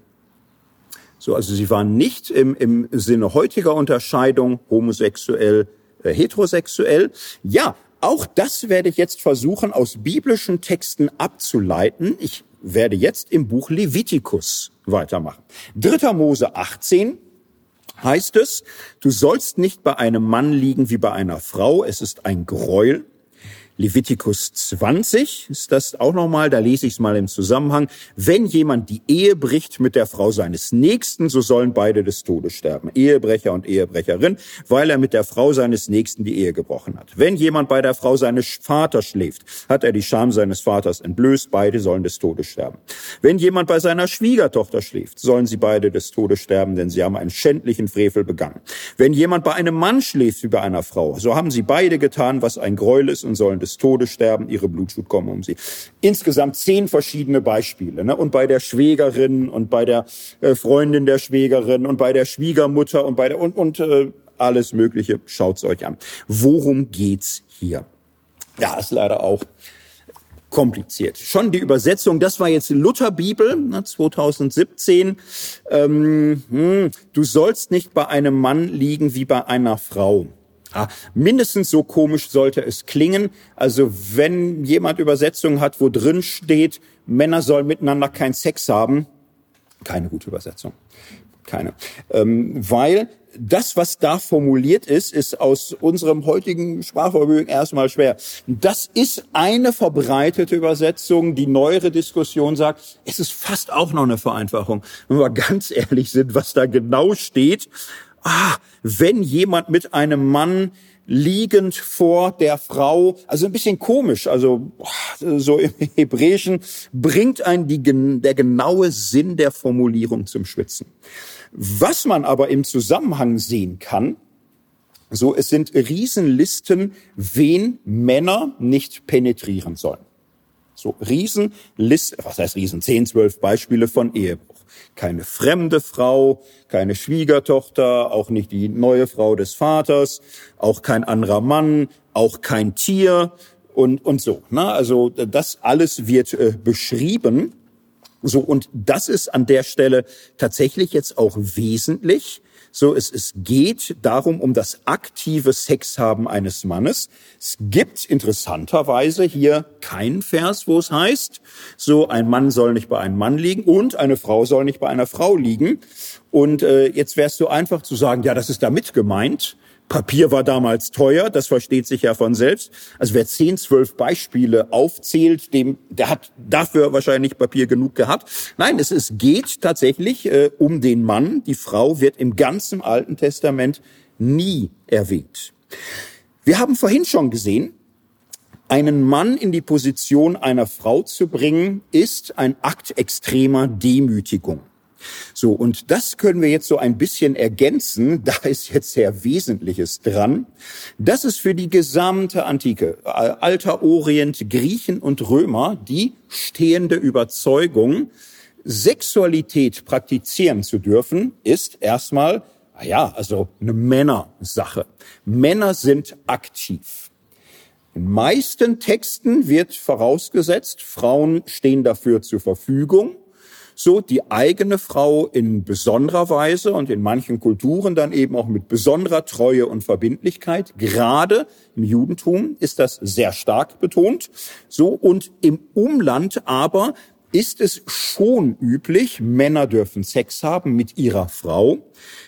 So, also sie waren nicht im, im Sinne heutiger Unterscheidung homosexuell, äh, heterosexuell. Ja, auch das werde ich jetzt versuchen, aus biblischen Texten abzuleiten. Ich werde jetzt im Buch Levitikus weitermachen. Dritter Mose 18 heißt es, du sollst nicht bei einem Mann liegen wie bei einer Frau, es ist ein Gräuel. Levitikus 20 ist das auch nochmal, da lese ich es mal im Zusammenhang. Wenn jemand die Ehe bricht mit der Frau seines Nächsten, so sollen beide des Todes sterben, Ehebrecher und Ehebrecherin, weil er mit der Frau seines Nächsten die Ehe gebrochen hat. Wenn jemand bei der Frau seines Vaters schläft, hat er die Scham seines Vaters entblößt, beide sollen des Todes sterben. Wenn jemand bei seiner Schwiegertochter schläft, sollen sie beide des Todes sterben, denn sie haben einen schändlichen Frevel begangen. Wenn jemand bei einem Mann schläft wie bei einer Frau, so haben sie beide getan, was ein Gräuel ist und sollen des des Todes sterben, ihre Blutschuld kommen um sie. Insgesamt zehn verschiedene Beispiele. Ne? Und bei der Schwägerin und bei der äh, Freundin der Schwägerin und bei der Schwiegermutter und bei der und, und äh, alles Mögliche. Schaut's euch an. Worum geht's hier? Ja, ist leider auch kompliziert. Schon die Übersetzung, das war jetzt Lutherbibel, 2017. Ne, ähm, hm, du sollst nicht bei einem Mann liegen wie bei einer Frau. Ja, mindestens so komisch sollte es klingen. Also wenn jemand Übersetzungen hat, wo drin steht, Männer sollen miteinander keinen Sex haben, keine gute Übersetzung. Keine. Ähm, weil das, was da formuliert ist, ist aus unserem heutigen Sprachvermögen erstmal schwer. Das ist eine verbreitete Übersetzung. Die neuere Diskussion sagt, es ist fast auch noch eine Vereinfachung. Wenn wir ganz ehrlich sind, was da genau steht. Ah, wenn jemand mit einem Mann liegend vor der Frau, also ein bisschen komisch, also so im Hebräischen bringt einen die, der genaue Sinn der Formulierung zum Schwitzen. Was man aber im Zusammenhang sehen kann, so es sind Riesenlisten, wen Männer nicht penetrieren sollen. So Riesenlisten, was heißt Riesen? Zehn, zwölf Beispiele von Ehebruch. Keine fremde Frau, keine Schwiegertochter, auch nicht die neue Frau des Vaters, auch kein anderer Mann, auch kein Tier und, und so. Ne? Also das alles wird äh, beschrieben. So, und das ist an der Stelle tatsächlich jetzt auch wesentlich. So, es, es geht darum, um das aktive Sexhaben eines Mannes. Es gibt interessanterweise hier keinen Vers, wo es heißt, so ein Mann soll nicht bei einem Mann liegen und eine Frau soll nicht bei einer Frau liegen. Und äh, jetzt wärst du einfach zu sagen, ja, das ist damit gemeint. Papier war damals teuer, das versteht sich ja von selbst. Also wer zehn, zwölf Beispiele aufzählt, dem, der hat dafür wahrscheinlich Papier genug gehabt. Nein, es, es geht tatsächlich äh, um den Mann. Die Frau wird im ganzen Alten Testament nie erwähnt. Wir haben vorhin schon gesehen, einen Mann in die Position einer Frau zu bringen, ist ein Akt extremer Demütigung. So, und das können wir jetzt so ein bisschen ergänzen. Da ist jetzt sehr Wesentliches dran. Das ist für die gesamte Antike, Alter Orient, Griechen und Römer, die stehende Überzeugung, Sexualität praktizieren zu dürfen, ist erstmal, ja, also eine Männersache. Männer sind aktiv. In meisten Texten wird vorausgesetzt, Frauen stehen dafür zur Verfügung so die eigene Frau in besonderer Weise und in manchen Kulturen dann eben auch mit besonderer Treue und Verbindlichkeit. Gerade im Judentum ist das sehr stark betont. So und im Umland aber ist es schon üblich, Männer dürfen Sex haben mit ihrer Frau.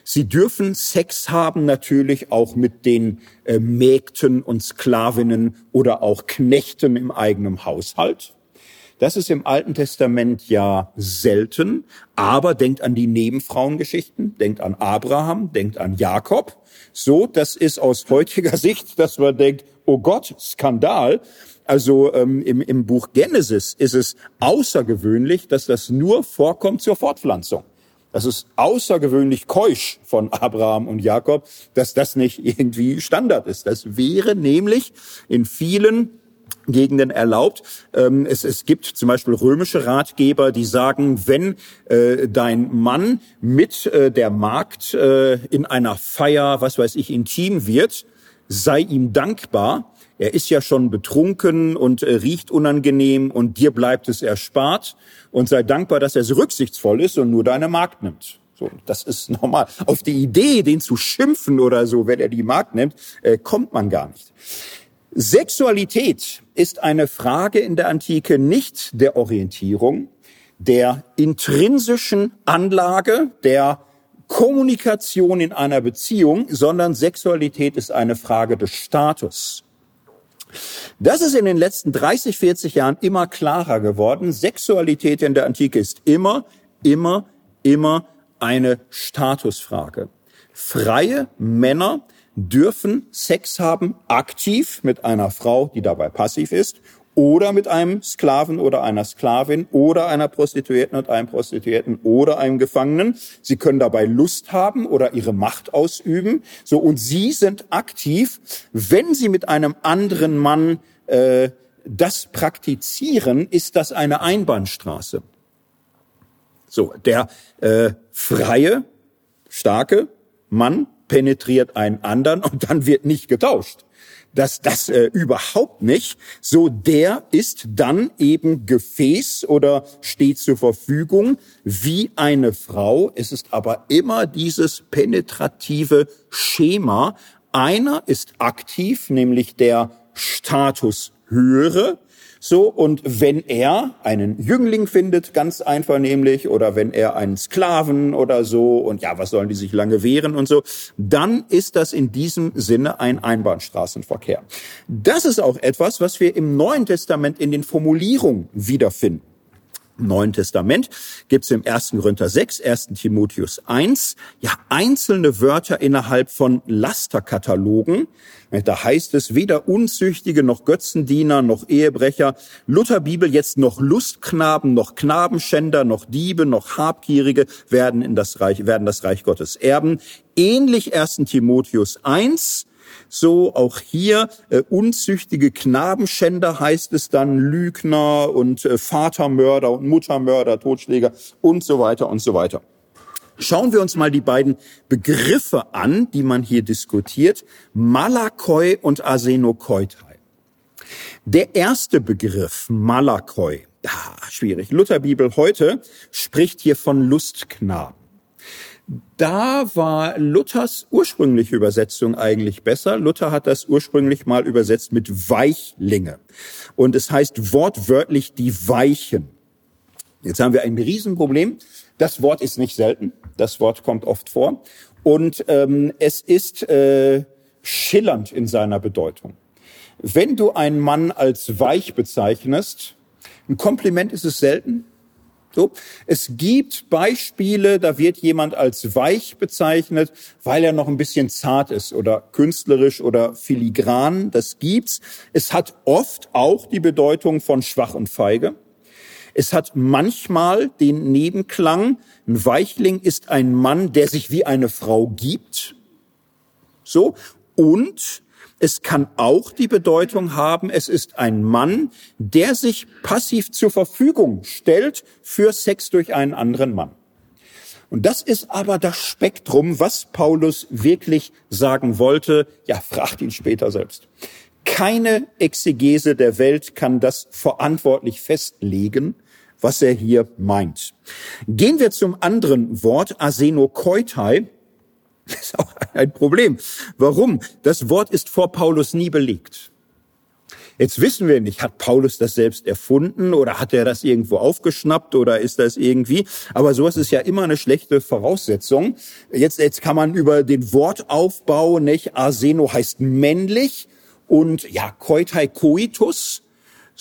Sie dürfen Sex haben natürlich auch mit den äh, Mägden und Sklavinnen oder auch Knechten im eigenen Haushalt. Das ist im Alten Testament ja selten, aber denkt an die Nebenfrauengeschichten, denkt an Abraham, denkt an Jakob. So, das ist aus heutiger Sicht, dass man denkt, oh Gott, Skandal. Also ähm, im, im Buch Genesis ist es außergewöhnlich, dass das nur vorkommt zur Fortpflanzung. Das ist außergewöhnlich keusch von Abraham und Jakob, dass das nicht irgendwie Standard ist. Das wäre nämlich in vielen Gegenden erlaubt. Ähm, es, es gibt zum Beispiel römische Ratgeber, die sagen, wenn äh, dein Mann mit äh, der Magd äh, in einer Feier, was weiß ich, intim wird, sei ihm dankbar. Er ist ja schon betrunken und äh, riecht unangenehm und dir bleibt es erspart und sei dankbar, dass er so rücksichtsvoll ist und nur deine Magd nimmt. So, das ist normal. Auf die Idee, den zu schimpfen oder so, wenn er die Magd nimmt, äh, kommt man gar nicht. Sexualität ist eine Frage in der Antike nicht der Orientierung, der intrinsischen Anlage, der Kommunikation in einer Beziehung, sondern Sexualität ist eine Frage des Status. Das ist in den letzten 30, 40 Jahren immer klarer geworden. Sexualität in der Antike ist immer, immer, immer eine Statusfrage. Freie Männer dürfen Sex haben aktiv mit einer Frau, die dabei passiv ist, oder mit einem Sklaven oder einer Sklavin oder einer Prostituierten und einem Prostituierten oder einem Gefangenen. Sie können dabei Lust haben oder ihre Macht ausüben. So und sie sind aktiv, wenn sie mit einem anderen Mann äh, das praktizieren, ist das eine Einbahnstraße. So, der äh, freie, starke Mann penetriert einen anderen und dann wird nicht getauscht dass das äh, überhaupt nicht. So, der ist dann eben Gefäß oder steht zur Verfügung wie eine Frau. Es ist aber immer dieses penetrative Schema. Einer ist aktiv, nämlich der Status höhere so, und wenn er einen Jüngling findet, ganz einvernehmlich, oder wenn er einen Sklaven oder so, und ja, was sollen die sich lange wehren und so, dann ist das in diesem Sinne ein Einbahnstraßenverkehr. Das ist auch etwas, was wir im Neuen Testament in den Formulierungen wiederfinden. Neuen Testament gibt es im 1. Korinther 6, 1. Timotheus 1, ja einzelne Wörter innerhalb von Lasterkatalogen. Da heißt es, weder Unzüchtige noch Götzendiener noch Ehebrecher, Lutherbibel jetzt noch Lustknaben, noch Knabenschänder, noch Diebe, noch Habgierige werden in das Reich, werden das Reich Gottes erben. Ähnlich 1. Timotheus 1, so auch hier äh, unzüchtige Knabenschänder heißt es dann, Lügner und äh, Vatermörder und Muttermörder, Totschläger und so weiter und so weiter. Schauen wir uns mal die beiden Begriffe an, die man hier diskutiert, Malakoi und Asenokoitai. Der erste Begriff, Malakoi, ah, schwierig. Lutherbibel heute spricht hier von Lustknaben. Da war Luthers ursprüngliche Übersetzung eigentlich besser. Luther hat das ursprünglich mal übersetzt mit Weichlinge. Und es heißt wortwörtlich die Weichen. Jetzt haben wir ein Riesenproblem. Das Wort ist nicht selten. Das Wort kommt oft vor. Und ähm, es ist äh, schillernd in seiner Bedeutung. Wenn du einen Mann als weich bezeichnest, ein Kompliment ist es selten, so. Es gibt Beispiele, da wird jemand als weich bezeichnet, weil er noch ein bisschen zart ist oder künstlerisch oder filigran. Das gibt's. Es hat oft auch die Bedeutung von schwach und feige. Es hat manchmal den Nebenklang, ein Weichling ist ein Mann, der sich wie eine Frau gibt. So. Und es kann auch die Bedeutung haben, es ist ein Mann, der sich passiv zur Verfügung stellt für Sex durch einen anderen Mann. Und das ist aber das Spektrum, was Paulus wirklich sagen wollte. Ja, fragt ihn später selbst. Keine Exegese der Welt kann das verantwortlich festlegen, was er hier meint. Gehen wir zum anderen Wort, Asenokoitai. Das ist auch ein Problem. Warum? Das Wort ist vor Paulus nie belegt. Jetzt wissen wir nicht, hat Paulus das selbst erfunden oder hat er das irgendwo aufgeschnappt oder ist das irgendwie? Aber sowas ist ja immer eine schlechte Voraussetzung. Jetzt, jetzt kann man über den Wortaufbau, nicht? Arseno heißt männlich und ja, koitai coitus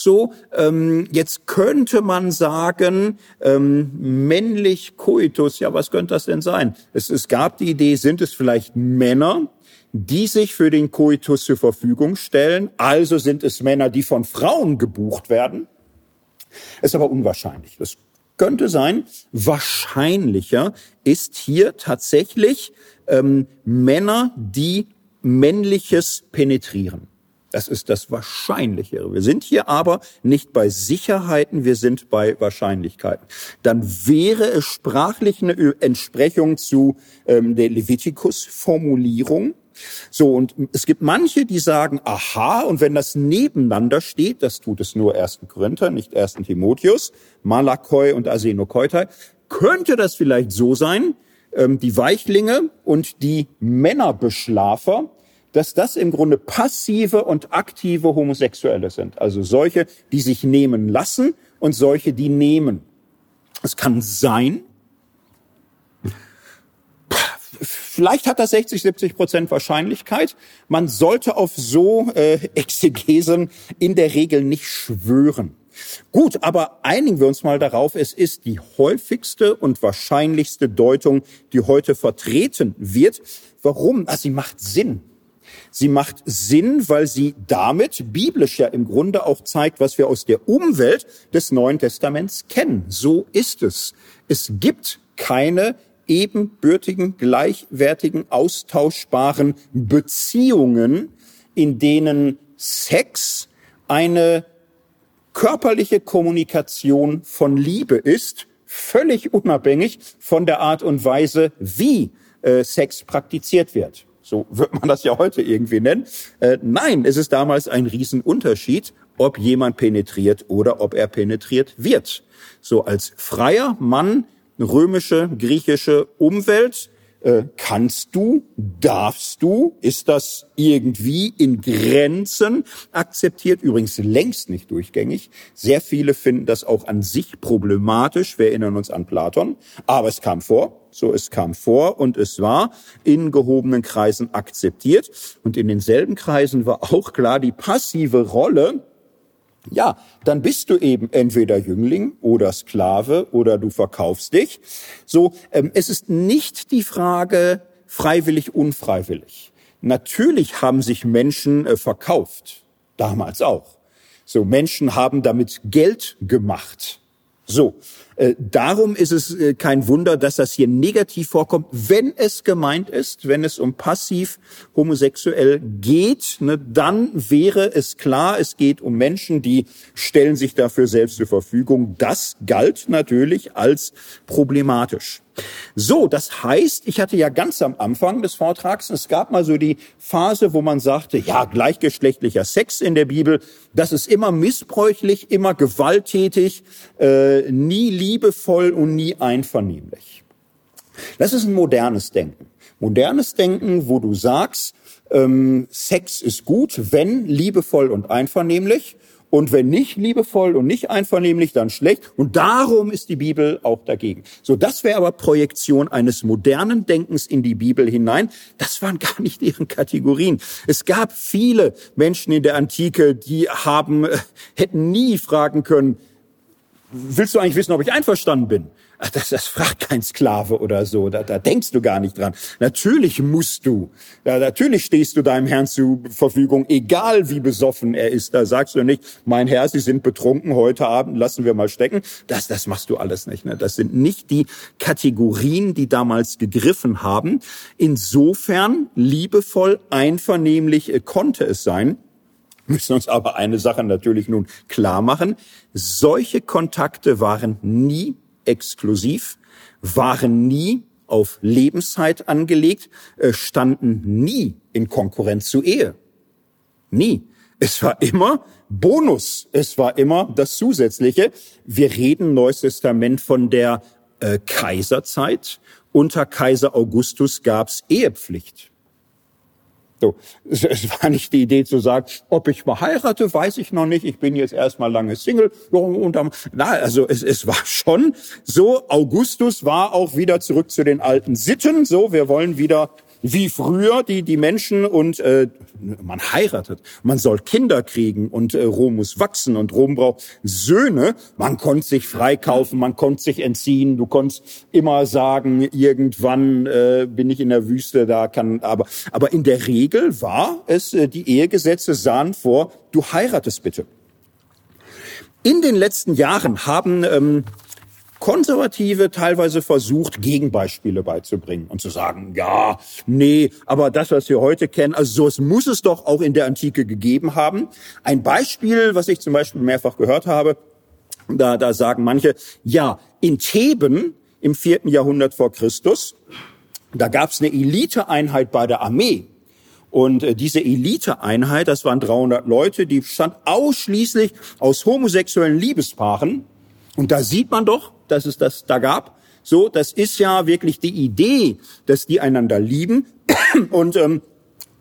so, ähm, jetzt könnte man sagen, ähm, männlich Coitus, ja, was könnte das denn sein? Es, es gab die Idee, sind es vielleicht Männer, die sich für den Coitus zur Verfügung stellen? Also sind es Männer, die von Frauen gebucht werden? Ist aber unwahrscheinlich. Das könnte sein. Wahrscheinlicher ist hier tatsächlich ähm, Männer, die männliches penetrieren. Das ist das Wahrscheinlichere. Wir sind hier aber nicht bei Sicherheiten, wir sind bei Wahrscheinlichkeiten. Dann wäre es sprachlich eine Entsprechung zu ähm, der Levitikus-Formulierung. So, und es gibt manche, die sagen, aha, und wenn das nebeneinander steht, das tut es nur 1. Korinther, nicht 1. Timotheus, Malakoi und Asenokoitai, könnte das vielleicht so sein, ähm, die Weichlinge und die Männerbeschlafer, dass das im Grunde passive und aktive Homosexuelle sind. Also solche, die sich nehmen lassen und solche, die nehmen. Es kann sein, vielleicht hat das 60, 70 Prozent Wahrscheinlichkeit. Man sollte auf so äh, Exegesen in der Regel nicht schwören. Gut, aber einigen wir uns mal darauf, es ist die häufigste und wahrscheinlichste Deutung, die heute vertreten wird. Warum? Also sie macht Sinn. Sie macht Sinn, weil sie damit biblisch ja im Grunde auch zeigt, was wir aus der Umwelt des Neuen Testaments kennen. So ist es. Es gibt keine ebenbürtigen, gleichwertigen, austauschbaren Beziehungen, in denen Sex eine körperliche Kommunikation von Liebe ist, völlig unabhängig von der Art und Weise, wie äh, Sex praktiziert wird. So wird man das ja heute irgendwie nennen. Äh, nein, es ist damals ein Riesenunterschied, ob jemand penetriert oder ob er penetriert wird. So als freier Mann, römische, griechische Umwelt, äh, kannst du, darfst du, ist das irgendwie in Grenzen akzeptiert, übrigens längst nicht durchgängig. Sehr viele finden das auch an sich problematisch, wir erinnern uns an Platon, aber es kam vor, so es kam vor und es war in gehobenen Kreisen akzeptiert. Und in denselben Kreisen war auch klar die passive Rolle ja, dann bist du eben entweder Jüngling oder Sklave oder du verkaufst dich. So, ähm, es ist nicht die Frage freiwillig, unfreiwillig. Natürlich haben sich Menschen äh, verkauft, damals auch. So, Menschen haben damit Geld gemacht. So, darum ist es äh, kein Wunder, dass das hier negativ vorkommt, wenn es gemeint ist, wenn es um passiv homosexuell geht, ne, dann wäre es klar, es geht um Menschen, die stellen sich dafür selbst zur Verfügung. Das galt natürlich als problematisch. So, das heißt, ich hatte ja ganz am Anfang des Vortrags, es gab mal so die Phase, wo man sagte, ja, gleichgeschlechtlicher Sex in der Bibel, das ist immer missbräuchlich, immer gewalttätig, äh, nie liebevoll und nie einvernehmlich. Das ist ein modernes Denken. Modernes Denken, wo du sagst, ähm, Sex ist gut, wenn liebevoll und einvernehmlich. Und wenn nicht liebevoll und nicht einvernehmlich, dann schlecht. Und darum ist die Bibel auch dagegen. So, das wäre aber Projektion eines modernen Denkens in die Bibel hinein. Das waren gar nicht deren Kategorien. Es gab viele Menschen in der Antike, die haben, äh, hätten nie fragen können, willst du eigentlich wissen, ob ich einverstanden bin? Ach, das, das fragt kein Sklave oder so. Da, da denkst du gar nicht dran. Natürlich musst du. Ja, natürlich stehst du deinem Herrn zur Verfügung, egal wie besoffen er ist. Da sagst du nicht, mein Herr, Sie sind betrunken heute Abend, lassen wir mal stecken. Das, das machst du alles nicht. Ne? Das sind nicht die Kategorien, die damals gegriffen haben. Insofern liebevoll, einvernehmlich äh, konnte es sein müssen uns aber eine Sache natürlich nun klar machen. Solche Kontakte waren nie exklusiv, waren nie auf Lebenszeit angelegt, äh, standen nie in Konkurrenz zu Ehe. Nie. Es war immer Bonus. Es war immer das Zusätzliche. Wir reden Neues Testament von der äh, Kaiserzeit. Unter Kaiser Augustus gab's Ehepflicht. So, es, es, war nicht die Idee zu sagen, ob ich mal heirate, weiß ich noch nicht. Ich bin jetzt erstmal lange Single. Und dann, na, also es, es war schon so. Augustus war auch wieder zurück zu den alten Sitten. So, wir wollen wieder wie früher die, die Menschen und äh, man heiratet, man soll Kinder kriegen und äh, Rom muss wachsen und Rom braucht Söhne. Man konnte sich freikaufen, man konnte sich entziehen, du konntest immer sagen, irgendwann äh, bin ich in der Wüste, da kann, aber, aber in der Regel war es, äh, die Ehegesetze sahen vor, du heiratest bitte. In den letzten Jahren haben ähm, Konservative teilweise versucht, Gegenbeispiele beizubringen und zu sagen, ja, nee, aber das, was wir heute kennen, also so muss es doch auch in der Antike gegeben haben. Ein Beispiel, was ich zum Beispiel mehrfach gehört habe, da, da sagen manche, ja, in Theben im vierten Jahrhundert vor Christus, da gab es eine Eliteeinheit bei der Armee. Und äh, diese Eliteeinheit, das waren 300 Leute, die stand ausschließlich aus homosexuellen Liebespaaren. Und da sieht man doch, dass es das da gab. So, das ist ja wirklich die Idee, dass die einander lieben und ähm,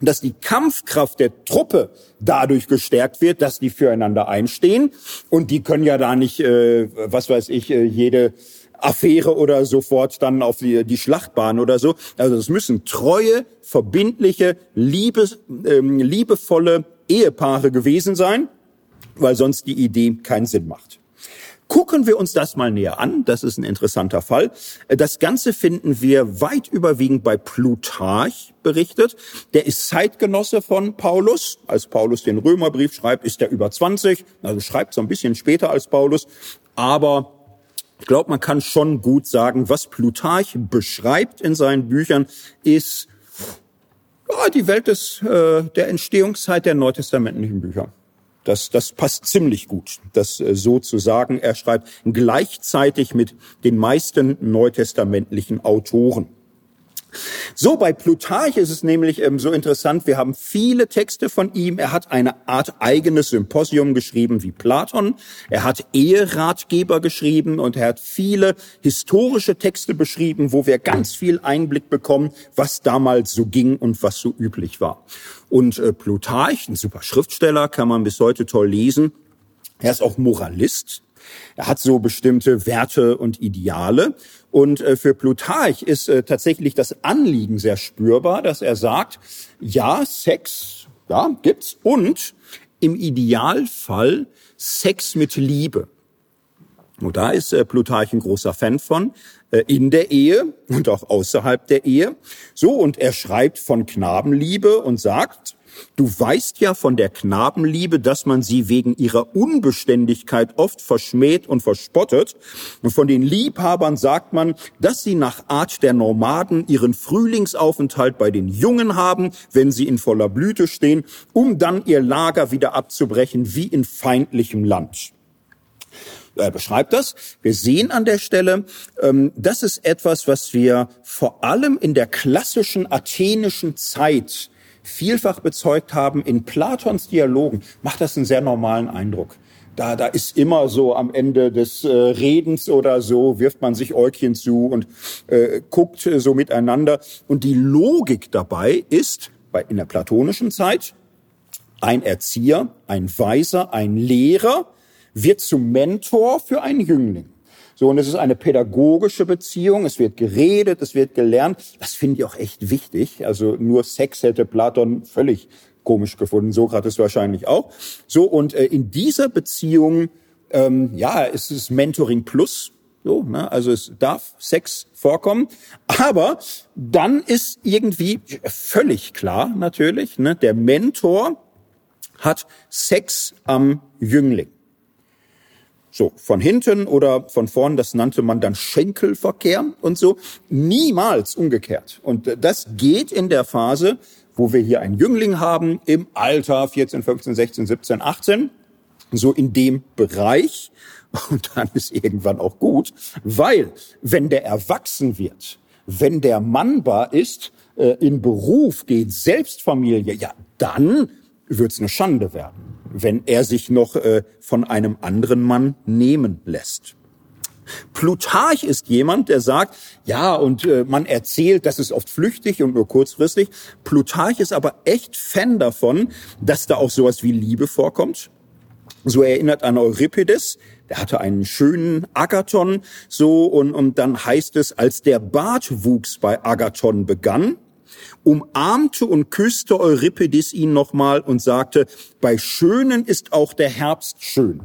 dass die Kampfkraft der Truppe dadurch gestärkt wird, dass die füreinander einstehen. Und die können ja da nicht, äh, was weiß ich, äh, jede Affäre oder sofort dann auf die, die Schlachtbahn oder so. Also es müssen treue, verbindliche, liebes, ähm, liebevolle Ehepaare gewesen sein, weil sonst die Idee keinen Sinn macht. Gucken wir uns das mal näher an. Das ist ein interessanter Fall. Das Ganze finden wir weit überwiegend bei Plutarch berichtet. Der ist Zeitgenosse von Paulus. Als Paulus den Römerbrief schreibt, ist er über 20. Also schreibt so ein bisschen später als Paulus. Aber ich glaube, man kann schon gut sagen, was Plutarch beschreibt in seinen Büchern, ist ja, die Welt des, äh, der Entstehungszeit der neutestamentlichen Bücher. Das, das passt ziemlich gut, das äh, so zu sagen. Er schreibt gleichzeitig mit den meisten neutestamentlichen Autoren. So, bei Plutarch ist es nämlich ähm, so interessant, wir haben viele Texte von ihm. Er hat eine Art eigenes Symposium geschrieben wie Platon. Er hat Eheratgeber geschrieben und er hat viele historische Texte beschrieben, wo wir ganz viel Einblick bekommen, was damals so ging und was so üblich war. Und äh, Plutarch, ein super Schriftsteller, kann man bis heute toll lesen. Er ist auch Moralist. Er hat so bestimmte Werte und Ideale. Und äh, für Plutarch ist äh, tatsächlich das Anliegen sehr spürbar, dass er sagt, ja, Sex, ja, gibt's und im Idealfall Sex mit Liebe. Und da ist äh, Plutarch ein großer Fan von, in der Ehe und auch außerhalb der Ehe. So, und er schreibt von Knabenliebe und sagt, Du weißt ja von der Knabenliebe, dass man sie wegen ihrer Unbeständigkeit oft verschmäht und verspottet. Und von den Liebhabern sagt man, dass sie nach Art der Nomaden ihren Frühlingsaufenthalt bei den Jungen haben, wenn sie in voller Blüte stehen, um dann ihr Lager wieder abzubrechen wie in feindlichem Land er beschreibt das. Wir sehen an der Stelle, ähm, das ist etwas, was wir vor allem in der klassischen athenischen Zeit vielfach bezeugt haben, in Platons Dialogen macht das einen sehr normalen Eindruck. Da, da ist immer so am Ende des äh, Redens oder so, wirft man sich Äugchen zu und äh, guckt äh, so miteinander. Und die Logik dabei ist, bei, in der platonischen Zeit, ein Erzieher, ein Weiser, ein Lehrer wird zum Mentor für einen Jüngling. So, und es ist eine pädagogische Beziehung. Es wird geredet, es wird gelernt. Das finde ich auch echt wichtig. Also nur Sex hätte Platon völlig komisch gefunden. Sokrates wahrscheinlich auch. So, und äh, in dieser Beziehung, ähm, ja, ist es Mentoring plus. So, ne? Also es darf Sex vorkommen, aber dann ist irgendwie völlig klar natürlich, ne? der Mentor hat Sex am Jüngling. So, von hinten oder von vorn, das nannte man dann Schenkelverkehr und so. Niemals umgekehrt. Und das geht in der Phase, wo wir hier einen Jüngling haben, im Alter 14, 15, 16, 17, 18, so in dem Bereich. Und dann ist irgendwann auch gut, weil wenn der erwachsen wird, wenn der mannbar ist, äh, in Beruf geht, Selbstfamilie, ja, dann wird's eine Schande werden wenn er sich noch äh, von einem anderen Mann nehmen lässt. Plutarch ist jemand, der sagt, ja, und äh, man erzählt, das ist oft flüchtig und nur kurzfristig. Plutarch ist aber echt Fan davon, dass da auch sowas wie Liebe vorkommt. So erinnert an Euripides, der hatte einen schönen Agathon, so, und, und dann heißt es, als der Bartwuchs bei Agathon begann, umarmte und küsste Euripides ihn nochmal und sagte, bei Schönen ist auch der Herbst schön.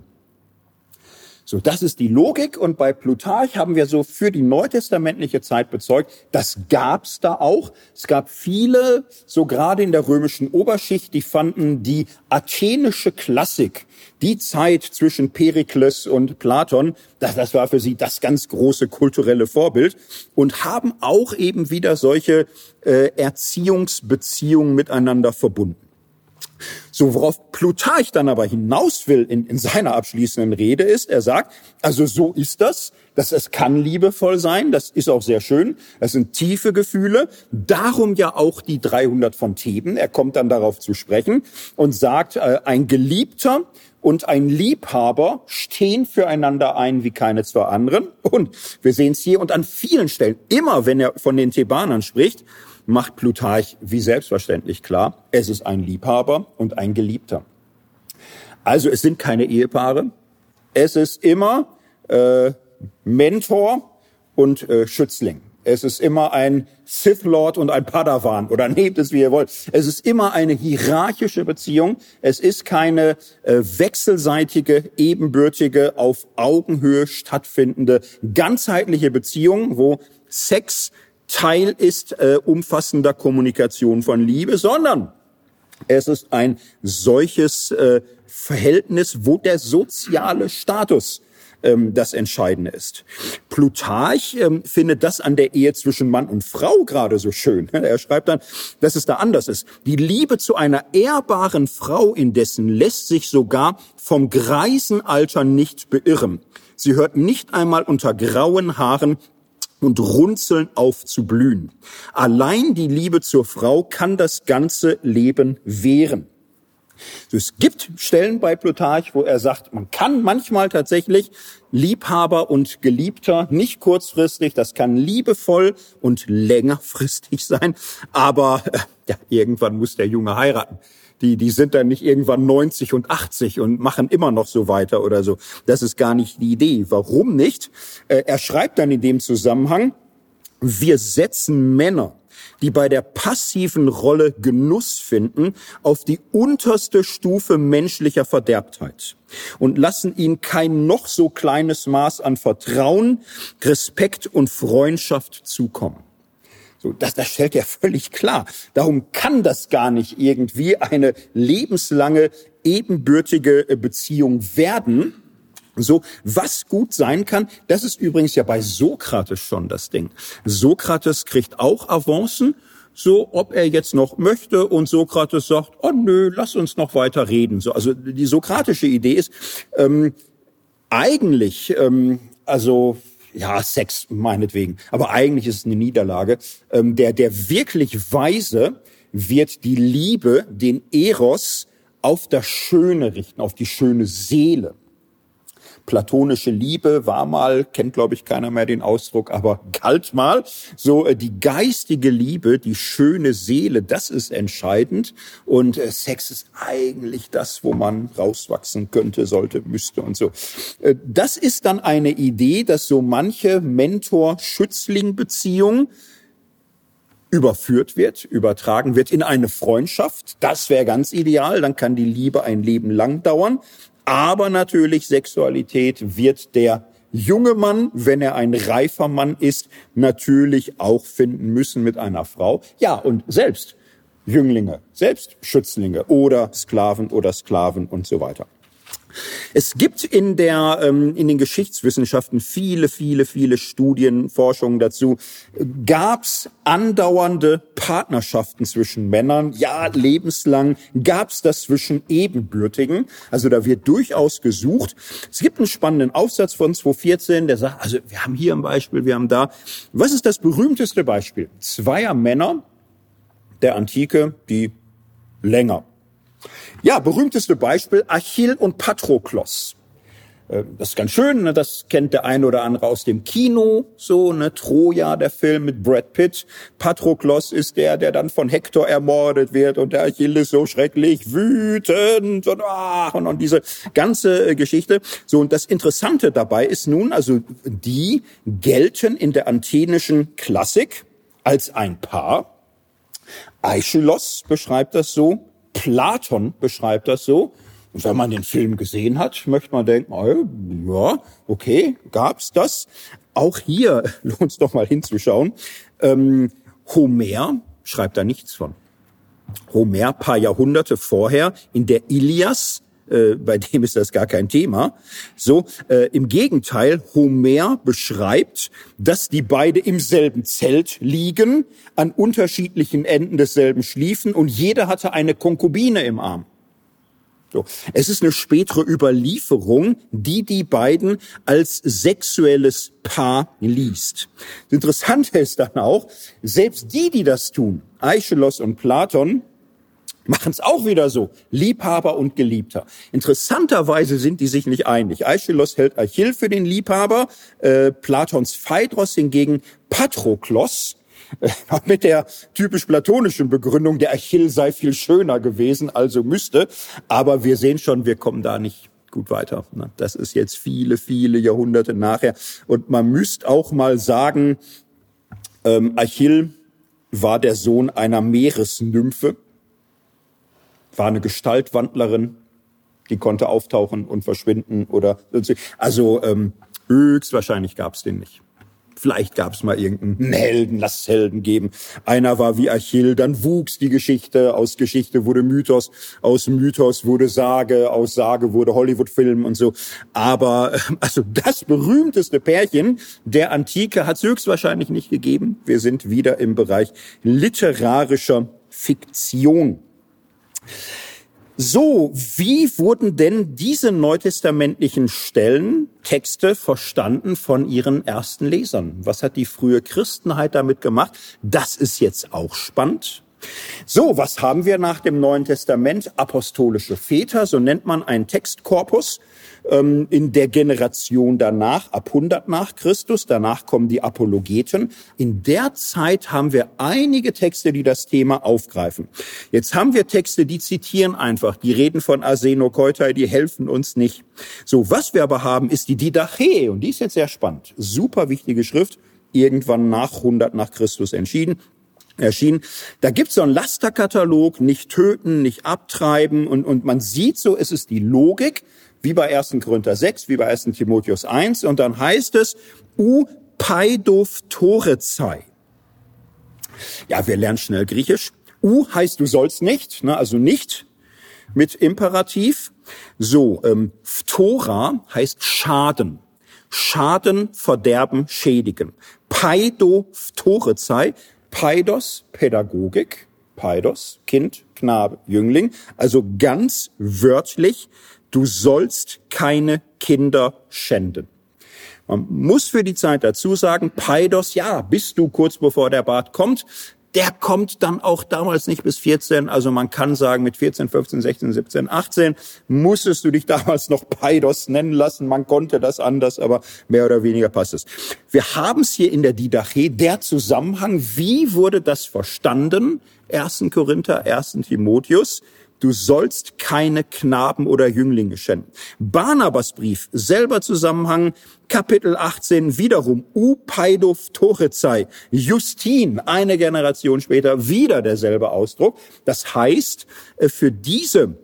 So, das ist die Logik und bei Plutarch haben wir so für die neutestamentliche Zeit bezeugt, das gab's da auch. Es gab viele, so gerade in der römischen Oberschicht, die fanden die athenische Klassik, die Zeit zwischen Perikles und Platon, das, das war für sie das ganz große kulturelle Vorbild und haben auch eben wieder solche äh, Erziehungsbeziehungen miteinander verbunden. So, worauf Plutarch dann aber hinaus will in, in seiner abschließenden Rede ist, er sagt, also so ist das, dass es kann liebevoll sein, das ist auch sehr schön, das sind tiefe Gefühle, darum ja auch die 300 von Theben, er kommt dann darauf zu sprechen und sagt, äh, ein Geliebter und ein Liebhaber stehen füreinander ein wie keine zwei anderen. Und wir sehen es hier und an vielen Stellen, immer wenn er von den Thebanern spricht, macht Plutarch wie selbstverständlich klar, es ist ein Liebhaber und ein Geliebter. Also es sind keine Ehepaare, es ist immer äh, Mentor und äh, Schützling. Es ist immer ein Sith Lord und ein Padawan oder nehmt es wie ihr wollt. Es ist immer eine hierarchische Beziehung. Es ist keine äh, wechselseitige, ebenbürtige, auf Augenhöhe stattfindende, ganzheitliche Beziehung, wo Sex Teil ist äh, umfassender Kommunikation von Liebe, sondern es ist ein solches äh, Verhältnis, wo der soziale Status ähm, das Entscheidende ist. Plutarch ähm, findet das an der Ehe zwischen Mann und Frau gerade so schön. Er schreibt dann, dass es da anders ist. Die Liebe zu einer ehrbaren Frau indessen lässt sich sogar vom Greisenalter nicht beirren. Sie hört nicht einmal unter grauen Haaren und runzeln auf zu blühen. Allein die Liebe zur Frau kann das ganze Leben wehren. Es gibt Stellen bei Plutarch, wo er sagt, man kann manchmal tatsächlich Liebhaber und Geliebter nicht kurzfristig, das kann liebevoll und längerfristig sein, aber äh, ja, irgendwann muss der Junge heiraten. Die, die sind dann nicht irgendwann 90 und 80 und machen immer noch so weiter oder so. Das ist gar nicht die Idee. Warum nicht? Äh, er schreibt dann in dem Zusammenhang, wir setzen Männer die bei der passiven Rolle Genuss finden, auf die unterste Stufe menschlicher Verderbtheit und lassen ihnen kein noch so kleines Maß an Vertrauen, Respekt und Freundschaft zukommen. So, das, das stellt er völlig klar. Darum kann das gar nicht irgendwie eine lebenslange, ebenbürtige Beziehung werden, so, was gut sein kann, das ist übrigens ja bei Sokrates schon das Ding. Sokrates kriegt auch Avancen, so ob er jetzt noch möchte und Sokrates sagt, oh nö, lass uns noch weiter reden. So, also die sokratische Idee ist ähm, eigentlich, ähm, also ja, Sex meinetwegen, aber eigentlich ist es eine Niederlage. Ähm, der, der wirklich Weise wird die Liebe, den Eros, auf das Schöne richten, auf die schöne Seele platonische Liebe war mal, kennt glaube ich keiner mehr den Ausdruck, aber galt mal. So äh, die geistige Liebe, die schöne Seele, das ist entscheidend. Und äh, Sex ist eigentlich das, wo man rauswachsen könnte, sollte, müsste und so. Äh, das ist dann eine Idee, dass so manche Mentor-Schützling-Beziehung überführt wird, übertragen wird in eine Freundschaft. Das wäre ganz ideal, dann kann die Liebe ein Leben lang dauern. Aber natürlich Sexualität wird der junge Mann, wenn er ein reifer Mann ist, natürlich auch finden müssen mit einer Frau. Ja, und selbst Jünglinge, selbst Schützlinge oder Sklaven oder Sklaven und so weiter. Es gibt in der ähm, in den Geschichtswissenschaften viele, viele, viele Studien, Forschungen dazu. Gab's andauernde Partnerschaften zwischen Männern? Ja, lebenslang. Gab's das zwischen Ebenbürtigen? Also da wird durchaus gesucht. Es gibt einen spannenden Aufsatz von 2014, der sagt, also wir haben hier ein Beispiel, wir haben da. Was ist das berühmteste Beispiel? Zweier Männer der Antike, die länger ja, berühmteste Beispiel Achill und Patroklos. Äh, das ist ganz schön, ne? das kennt der eine oder andere aus dem Kino, so, ne, Troja, der Film mit Brad Pitt. Patroklos ist der, der dann von Hector ermordet wird und der Achill ist so schrecklich wütend und, ach, und, und diese ganze äh, Geschichte. So, und das Interessante dabei ist nun, also die gelten in der athenischen Klassik als ein Paar. Aeschylos beschreibt das so, Platon beschreibt das so. Und wenn man den Film gesehen hat, möchte man denken, oh, ja, okay, gab's das. Auch hier lohnt es doch mal hinzuschauen. Ähm, Homer schreibt da nichts von. Homer, paar Jahrhunderte vorher, in der Ilias, äh, bei dem ist das gar kein Thema. So, äh, im Gegenteil, Homer beschreibt, dass die beide im selben Zelt liegen, an unterschiedlichen Enden desselben schliefen und jeder hatte eine Konkubine im Arm. So. Es ist eine spätere Überlieferung, die die beiden als sexuelles Paar liest. Das Interessante ist dann auch, selbst die, die das tun, Aeschylus und Platon, machen es auch wieder so. Liebhaber und Geliebter. Interessanterweise sind die sich nicht einig. Aeschylus hält Achill für den Liebhaber, äh, Platons Phaedros hingegen Patroklos, äh, mit der typisch platonischen Begründung, der Achill sei viel schöner gewesen, also müsste. Aber wir sehen schon, wir kommen da nicht gut weiter. Das ist jetzt viele, viele Jahrhunderte nachher. Und man müsste auch mal sagen, ähm, Achill war der Sohn einer Meeresnymphe war eine Gestaltwandlerin, die konnte auftauchen und verschwinden oder also ähm, höchstwahrscheinlich gab es den nicht. Vielleicht gab es mal irgendeinen Helden, lass es Helden geben. Einer war wie Achill, dann wuchs die Geschichte, aus Geschichte wurde Mythos, aus Mythos wurde Sage, aus Sage wurde Hollywood-Film und so. Aber also das berühmteste Pärchen der Antike hat es höchstwahrscheinlich nicht gegeben. Wir sind wieder im Bereich literarischer Fiktion. So, wie wurden denn diese neutestamentlichen Stellen, Texte verstanden von ihren ersten Lesern? Was hat die frühe Christenheit damit gemacht? Das ist jetzt auch spannend. So, was haben wir nach dem Neuen Testament? Apostolische Väter, so nennt man einen Textkorpus ähm, in der Generation danach, ab 100 nach Christus. Danach kommen die Apologeten. In der Zeit haben wir einige Texte, die das Thema aufgreifen. Jetzt haben wir Texte, die zitieren einfach, die reden von Arsenokoitai, die helfen uns nicht. So, was wir aber haben, ist die Didache und die ist jetzt sehr spannend. Super wichtige Schrift, irgendwann nach 100 nach Christus entschieden erschienen. Da gibt's so einen Lasterkatalog, nicht töten, nicht abtreiben und, und man sieht so, es ist die Logik, wie bei 1. Korinther 6, wie bei 1. Timotheus 1 und dann heißt es, u paidof torezei. Ja, wir lernen schnell Griechisch. U heißt du sollst nicht, ne, also nicht mit Imperativ. So, ähm, Phtora heißt Schaden. Schaden, Verderben, Schädigen. Paido Phtorezei Paidos, Pädagogik, Paidos, Kind, Knabe, Jüngling, also ganz wörtlich, du sollst keine Kinder schänden. Man muss für die Zeit dazu sagen, Paidos, ja, bist du kurz bevor der Bart kommt, der kommt dann auch damals nicht bis 14. Also man kann sagen, mit 14, 15, 16, 17, 18 musstest du dich damals noch Paidos nennen lassen. Man konnte das anders, aber mehr oder weniger passt es. Wir haben es hier in der Didache, der Zusammenhang. Wie wurde das verstanden? 1. Korinther, 1. Timotheus du sollst keine Knaben oder Jünglinge schänden. Barnabas Brief, selber Zusammenhang, Kapitel 18, wiederum, U Paidov Torezei, Justin, eine Generation später, wieder derselbe Ausdruck. Das heißt, äh, für diese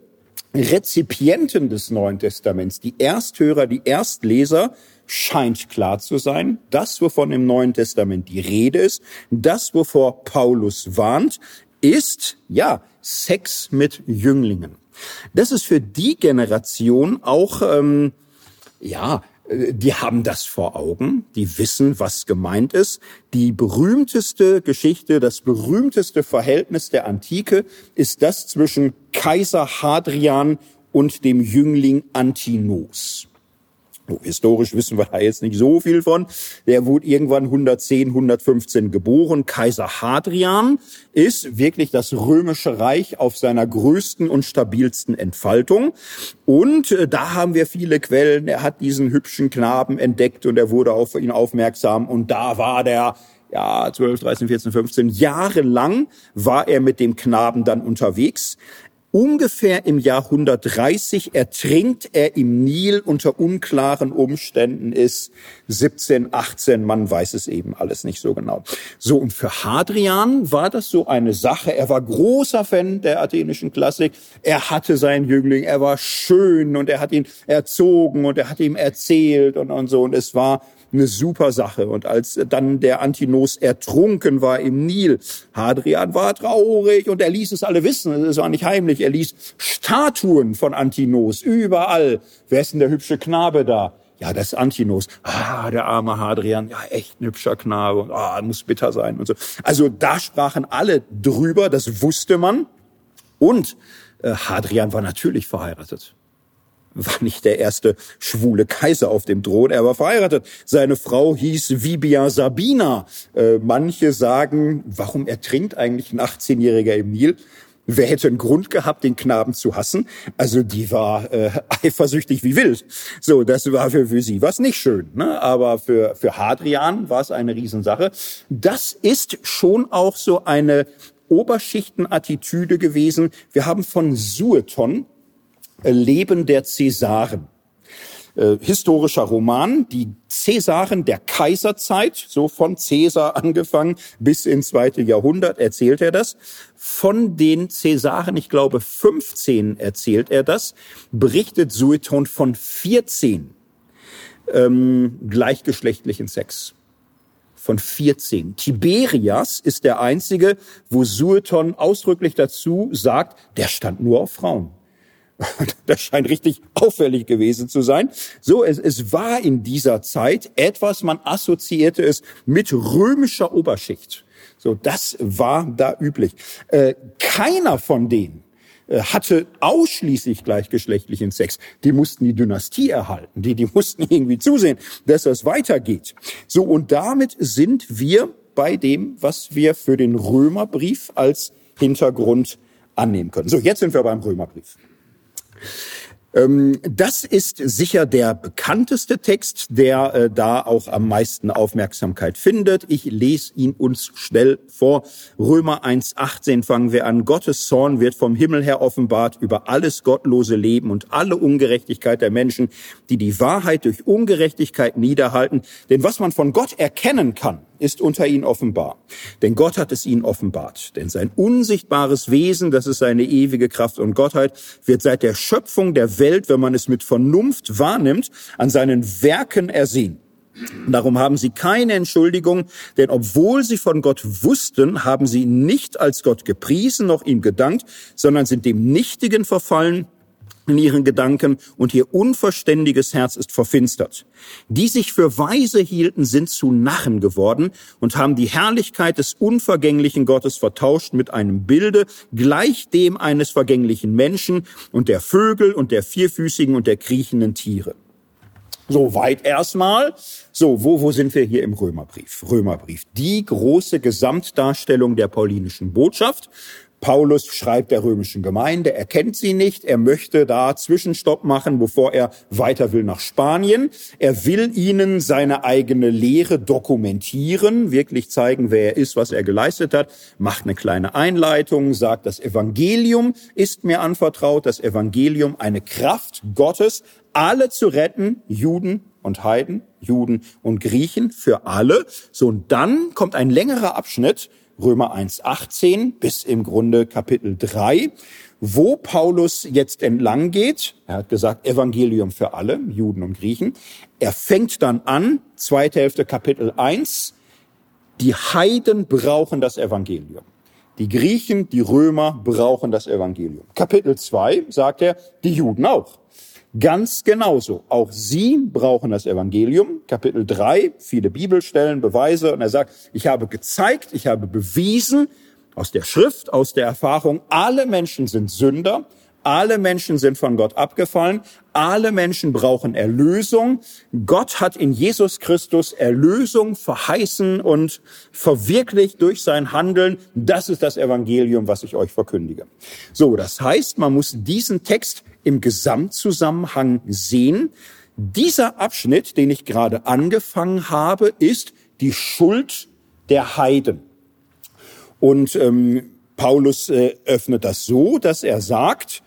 Rezipienten des Neuen Testaments, die Ersthörer, die Erstleser, scheint klar zu sein, das, wovon im Neuen Testament die Rede ist, das, wovor Paulus warnt, ist, ja, Sex mit Jünglingen. Das ist für die Generation auch, ähm, ja, äh, die haben das vor Augen, die wissen, was gemeint ist. Die berühmteste Geschichte, das berühmteste Verhältnis der Antike ist das zwischen Kaiser Hadrian und dem Jüngling Antinos. Historisch wissen wir da jetzt nicht so viel von. Der wurde irgendwann 110, 115 geboren. Kaiser Hadrian ist wirklich das römische Reich auf seiner größten und stabilsten Entfaltung. Und äh, da haben wir viele Quellen. Er hat diesen hübschen Knaben entdeckt und er wurde auf ihn aufmerksam. Und da war der ja, 12, 13, 14, 15 Jahre lang war er mit dem Knaben dann unterwegs. Ungefähr im Jahr 130 ertrinkt er im Nil unter unklaren Umständen, ist 17, 18, man weiß es eben alles nicht so genau. So, und für Hadrian war das so eine Sache. Er war großer Fan der athenischen Klassik. Er hatte seinen Jüngling, er war schön und er hat ihn erzogen und er hat ihm erzählt und, und so. Und es war eine super Sache. Und als dann der Antinos ertrunken war im Nil, Hadrian war traurig und er ließ es alle wissen. Es war nicht heimlich. Er ließ Statuen von Antinos überall. Wer ist denn der hübsche Knabe da? Ja, das ist Antinos. Ah, der arme Hadrian. Ja, echt ein hübscher Knabe. Ah, muss bitter sein und so. Also da sprachen alle drüber. Das wusste man. Und äh, Hadrian war natürlich verheiratet war nicht der erste schwule Kaiser auf dem Thron, er war verheiratet. Seine Frau hieß Vibia Sabina. Äh, manche sagen, warum ertrinkt eigentlich ein 18-Jähriger im Nil? Wer hätte einen Grund gehabt, den Knaben zu hassen? Also die war äh, eifersüchtig wie wild. So, das war für, für sie was nicht schön. Ne? Aber für, für Hadrian war es eine Riesensache. Das ist schon auch so eine Oberschichtenattitüde gewesen. Wir haben von Sueton, Leben der Cäsaren. Äh, historischer Roman, die Cäsaren der Kaiserzeit, so von Cäsar angefangen bis ins zweite Jahrhundert erzählt er das. Von den Cäsaren, ich glaube 15 erzählt er das, berichtet Sueton von 14 ähm, gleichgeschlechtlichen Sex. von 14. Tiberias ist der einzige, wo Sueton ausdrücklich dazu sagt, der stand nur auf Frauen. Das scheint richtig auffällig gewesen zu sein. So, es, es war in dieser Zeit etwas, man assoziierte es mit römischer Oberschicht. So, das war da üblich. Äh, keiner von denen äh, hatte ausschließlich gleichgeschlechtlichen Sex. Die mussten die Dynastie erhalten. Die, die mussten irgendwie zusehen, dass das weitergeht. So, und damit sind wir bei dem, was wir für den Römerbrief als Hintergrund annehmen können. So, jetzt sind wir beim Römerbrief. Ähm, das ist sicher der bekannteste Text, der äh, da auch am meisten Aufmerksamkeit findet. Ich lese ihn uns schnell vor. Römer 1.18 fangen wir an. Gottes Zorn wird vom Himmel her offenbart über alles gottlose Leben und alle Ungerechtigkeit der Menschen, die die Wahrheit durch Ungerechtigkeit niederhalten. Denn was man von Gott erkennen kann, ist unter ihnen offenbar. Denn Gott hat es ihnen offenbart. Denn sein unsichtbares Wesen, das ist seine ewige Kraft und Gottheit, wird seit der Schöpfung der Welt, wenn man es mit Vernunft wahrnimmt, an seinen Werken ersehen. Darum haben sie keine Entschuldigung, denn obwohl sie von Gott wussten, haben sie ihn nicht als Gott gepriesen noch ihm gedankt, sondern sind dem Nichtigen verfallen in ihren Gedanken und ihr unverständiges Herz ist verfinstert. Die sich für weise hielten, sind zu Narren geworden und haben die Herrlichkeit des unvergänglichen Gottes vertauscht mit einem Bilde gleich dem eines vergänglichen Menschen und der Vögel und der vierfüßigen und der kriechenden Tiere. So weit erstmal. So, wo, wo sind wir hier im Römerbrief? Römerbrief. Die große Gesamtdarstellung der paulinischen Botschaft. Paulus schreibt der römischen Gemeinde, er kennt sie nicht, er möchte da Zwischenstopp machen, bevor er weiter will nach Spanien. Er will ihnen seine eigene Lehre dokumentieren, wirklich zeigen, wer er ist, was er geleistet hat, macht eine kleine Einleitung, sagt, das Evangelium ist mir anvertraut, das Evangelium eine Kraft Gottes, alle zu retten, Juden und Heiden, Juden und Griechen, für alle. So, und dann kommt ein längerer Abschnitt, Römer 1,18 bis im Grunde Kapitel 3, wo Paulus jetzt entlang geht. Er hat gesagt, Evangelium für alle, Juden und Griechen. Er fängt dann an, zweite Hälfte Kapitel 1, die Heiden brauchen das Evangelium. Die Griechen, die Römer brauchen das Evangelium. Kapitel 2 sagt er, die Juden auch. Ganz genauso. Auch sie brauchen das Evangelium. Kapitel 3, viele Bibelstellen, Beweise. Und er sagt, ich habe gezeigt, ich habe bewiesen aus der Schrift, aus der Erfahrung, alle Menschen sind Sünder. Alle Menschen sind von Gott abgefallen. Alle Menschen brauchen Erlösung. Gott hat in Jesus Christus Erlösung verheißen und verwirklicht durch sein Handeln. Das ist das Evangelium, was ich euch verkündige. So, das heißt, man muss diesen Text im Gesamtzusammenhang sehen. Dieser Abschnitt, den ich gerade angefangen habe, ist die Schuld der Heiden. Und ähm, Paulus äh, öffnet das so, dass er sagt,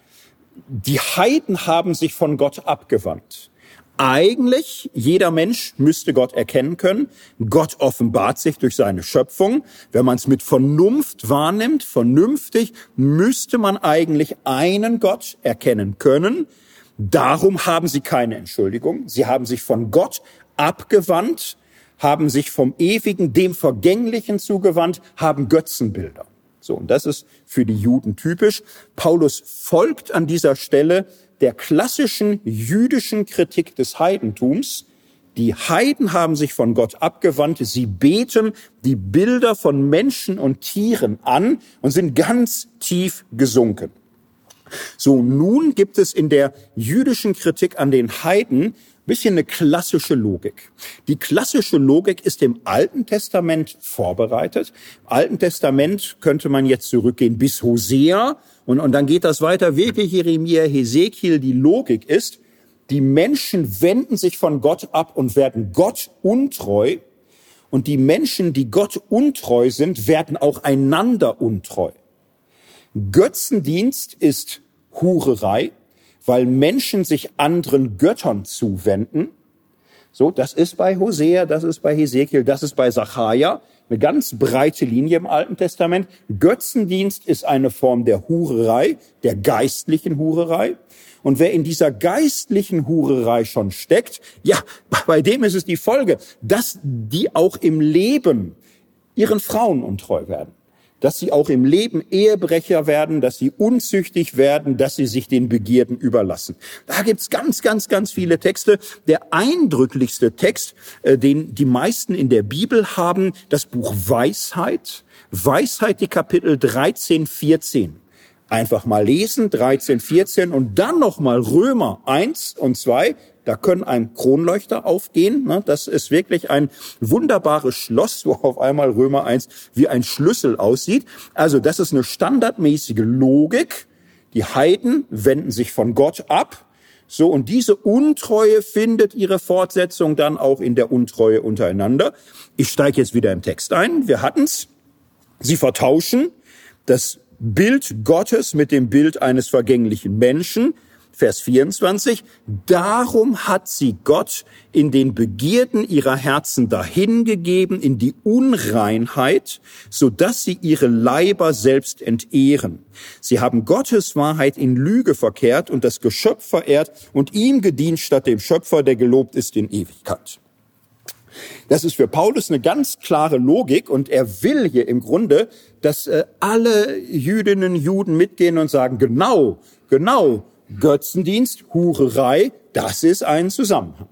die Heiden haben sich von Gott abgewandt. Eigentlich, jeder Mensch müsste Gott erkennen können. Gott offenbart sich durch seine Schöpfung. Wenn man es mit Vernunft wahrnimmt, vernünftig, müsste man eigentlich einen Gott erkennen können. Darum haben sie keine Entschuldigung. Sie haben sich von Gott abgewandt, haben sich vom Ewigen, dem Vergänglichen zugewandt, haben Götzenbilder. So, und das ist für die Juden typisch. Paulus folgt an dieser Stelle der klassischen jüdischen Kritik des Heidentums. Die Heiden haben sich von Gott abgewandt, sie beten die Bilder von Menschen und Tieren an und sind ganz tief gesunken. So, nun gibt es in der jüdischen Kritik an den Heiden bisschen eine klassische Logik. Die klassische Logik ist im Alten Testament vorbereitet. Im Alten Testament könnte man jetzt zurückgehen bis Hosea und, und dann geht das weiter, wirklich Jeremia, Hesekiel. Die Logik ist, die Menschen wenden sich von Gott ab und werden Gott untreu. Und die Menschen, die Gott untreu sind, werden auch einander untreu. Götzendienst ist Hurerei weil Menschen sich anderen Göttern zuwenden. So, das ist bei Hosea, das ist bei Hesekiel, das ist bei Sacharja. Eine ganz breite Linie im Alten Testament. Götzendienst ist eine Form der Hurerei, der geistlichen Hurerei. Und wer in dieser geistlichen Hurerei schon steckt, ja, bei dem ist es die Folge, dass die auch im Leben ihren Frauen untreu werden dass sie auch im Leben Ehebrecher werden, dass sie unzüchtig werden, dass sie sich den Begierden überlassen. Da gibt's ganz, ganz, ganz viele Texte. Der eindrücklichste Text, äh, den die meisten in der Bibel haben, das Buch Weisheit. Weisheit, die Kapitel 13, 14 einfach mal lesen, 13, 14 und dann nochmal Römer 1 und 2, da können ein Kronleuchter aufgehen. Ne? Das ist wirklich ein wunderbares Schloss, wo auf einmal Römer 1 wie ein Schlüssel aussieht. Also das ist eine standardmäßige Logik. Die Heiden wenden sich von Gott ab. So, und diese Untreue findet ihre Fortsetzung dann auch in der Untreue untereinander. Ich steige jetzt wieder im Text ein. Wir hatten's. Sie vertauschen das Bild Gottes mit dem Bild eines vergänglichen Menschen. Vers 24, darum hat sie Gott in den Begierden ihrer Herzen dahingegeben in die Unreinheit, so dass sie ihre Leiber selbst entehren. Sie haben Gottes Wahrheit in Lüge verkehrt und das Geschöpf verehrt und ihm gedient statt dem Schöpfer, der gelobt ist in Ewigkeit. Das ist für Paulus eine ganz klare Logik und er will hier im Grunde, dass äh, alle Jüdinnen, Juden mitgehen und sagen, genau, genau, Götzendienst, Hurerei, das ist ein Zusammenhang.